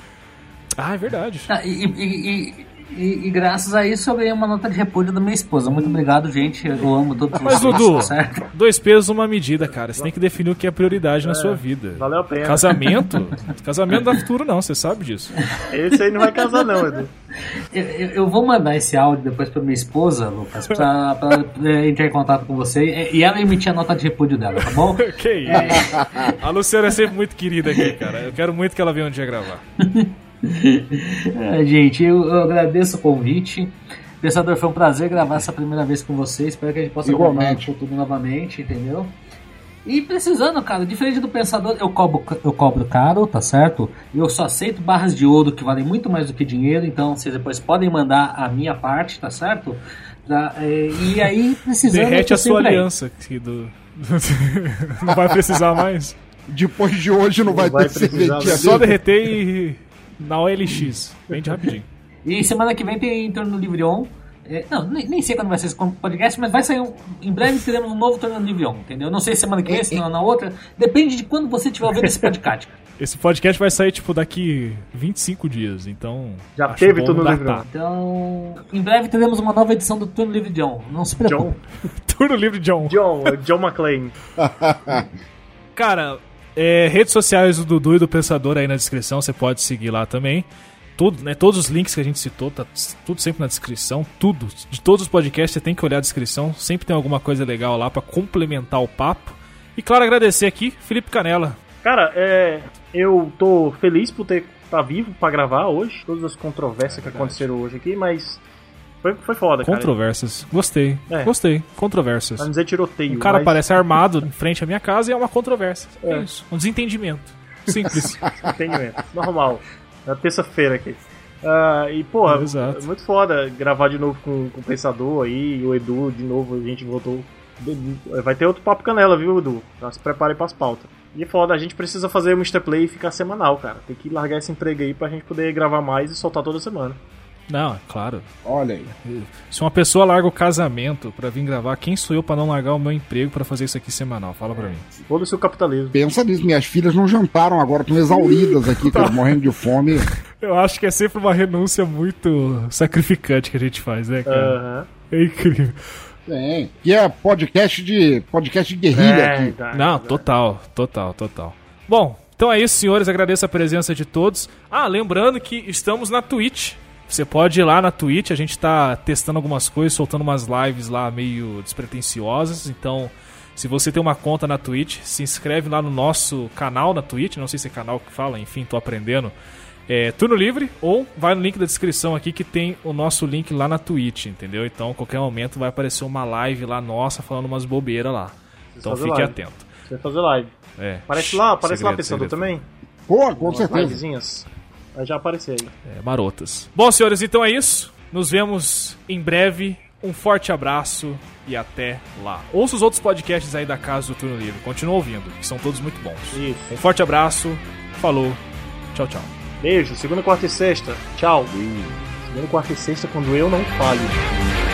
Ah, é verdade. Ah, e, e- e- e- e graças a isso eu ganhei uma nota de repúdio da minha esposa. Muito obrigado, gente. Eu amo todos Mas, vocês. Dudu, tá certo? dois pesos, uma medida, cara. Você tem que definir o que é prioridade na sua vida. Valeu a pena. Casamento? (laughs) Casamento dá futuro, não, você sabe disso. Esse aí não vai casar, não, Edu. Eu, eu- eu vou mandar esse áudio depois pra minha esposa, Lucas, pra, pra entrar em contato com você e- e ela emitir a nota de repúdio dela, tá bom? (laughs) Que isso? A Luciana é sempre muito querida aqui, cara. Eu quero muito que ela venha um dia gravar. (laughs) (laughs) É, gente, eu, eu agradeço o convite. Pensador, foi um prazer gravar essa primeira vez com você. Espero que a gente possa gravar Igualmente. futuro novamente, entendeu? E precisando, cara, diferente do Pensador, eu cobro, eu cobro caro, tá certo? Eu só aceito barras de ouro que valem muito mais do que dinheiro, então vocês depois podem mandar a minha parte, tá certo? Pra, é, e aí, precisando. Derrete a sua aliança. aqui do... (laughs) Não vai precisar mais. Depois de hoje não vai, vai ter precisar, É só derreter e. Na OLX. Vende rapidinho. (laughs) E semana que vem tem Torno Livre On. É, não, nem, nem sei quando vai ser esse podcast, mas vai sair um, em breve teremos um novo Torno Livre On, entendeu? Não sei se semana que vem, se não na outra. Depende de quando você estiver ouvindo esse podcast. (laughs) Esse podcast vai sair, tipo, daqui 25 dias, então. Já acho teve bom tudo no datar. livro. Então, em breve teremos uma nova edição do Turno Livre John. Não se preocupe. John. (laughs) Turno livre, John. John, John McClane. Cara, é, redes sociais do Dudu e do Pensador aí na descrição, você pode seguir lá também. Tudo, né, todos os links que a gente citou, tá tudo sempre na descrição. Tudo. De todos os podcasts, você tem que olhar a descrição. Sempre tem alguma coisa legal lá pra complementar o papo. E claro, agradecer aqui, Felipe Canela. Cara, é, eu tô feliz por ter tá vivo pra gravar hoje. Todas as controvérsias que aconteceram hoje aqui, mas foi, foi foda, cara. Controvérsias. Gostei. É. Gostei. Controvérsias. Pra não dizer tiroteio. Um cara mas aparece armado em frente à minha casa e é uma controvérsia. É, É. isso. Um desentendimento. Simples. (laughs) Entendimento. Normal. É terça-feira aqui. Ah, e, porra, É, muito foda gravar de novo com, com o Pensador aí, o Edu, de novo, a gente voltou. Vai ter outro papo canela, viu, Edu? Então se prepare pras pautas. E é foda, a gente precisa fazer o Mr. Play ficar semanal, cara. Tem que largar esse emprego aí pra gente poder gravar mais e soltar toda semana. Não, é claro. Olha aí. Se uma pessoa larga o casamento pra vir gravar, quem sou eu pra não largar o meu emprego pra fazer isso aqui semanal? Fala pra mim. Foda-se o capitalismo. Pensa nisso, minhas filhas não jantaram agora, estão exauridas aqui, cara, morrendo de fome. (laughs) Eu acho que é sempre uma renúncia muito sacrificante que a gente faz, né, cara? Aham. É incrível. Tem. Que é podcast de podcast de guerrilha É, aqui. tá, Não, tá. total, total, total. Bom, então é isso, senhores. Agradeço a presença de todos. Ah, lembrando que estamos na Twitch. Você pode ir lá na Twitch, a gente tá testando algumas coisas, soltando umas lives lá meio despretensiosas. Então, se você tem uma conta na Twitch, se inscreve lá no nosso canal na Twitch. Não sei se é canal que fala, enfim, tô aprendendo. É, turno livre, ou vai no link da descrição aqui que tem o nosso link lá na Twitch, entendeu? Então, a qualquer momento vai aparecer uma live lá nossa falando umas bobeiras lá. Então fique live. atento. Você vai fazer live. É. Aparece lá, aparece lá, Segredo, Pensador, segredo. também. Pô, com Umas certeza. livezinhas. Vai já aparecer aí. É, marotas. Bom, senhores, então é isso. Nos vemos em breve. Um forte abraço e até lá. Ouça os outros podcasts aí da Casa do Turno Livre. Continua ouvindo, que são todos muito bons. Isso. Um forte abraço. Falou. Tchau, tchau. Beijo, segunda, quarta e sexta. Tchau. Segunda, quarta e sexta quando eu não falho.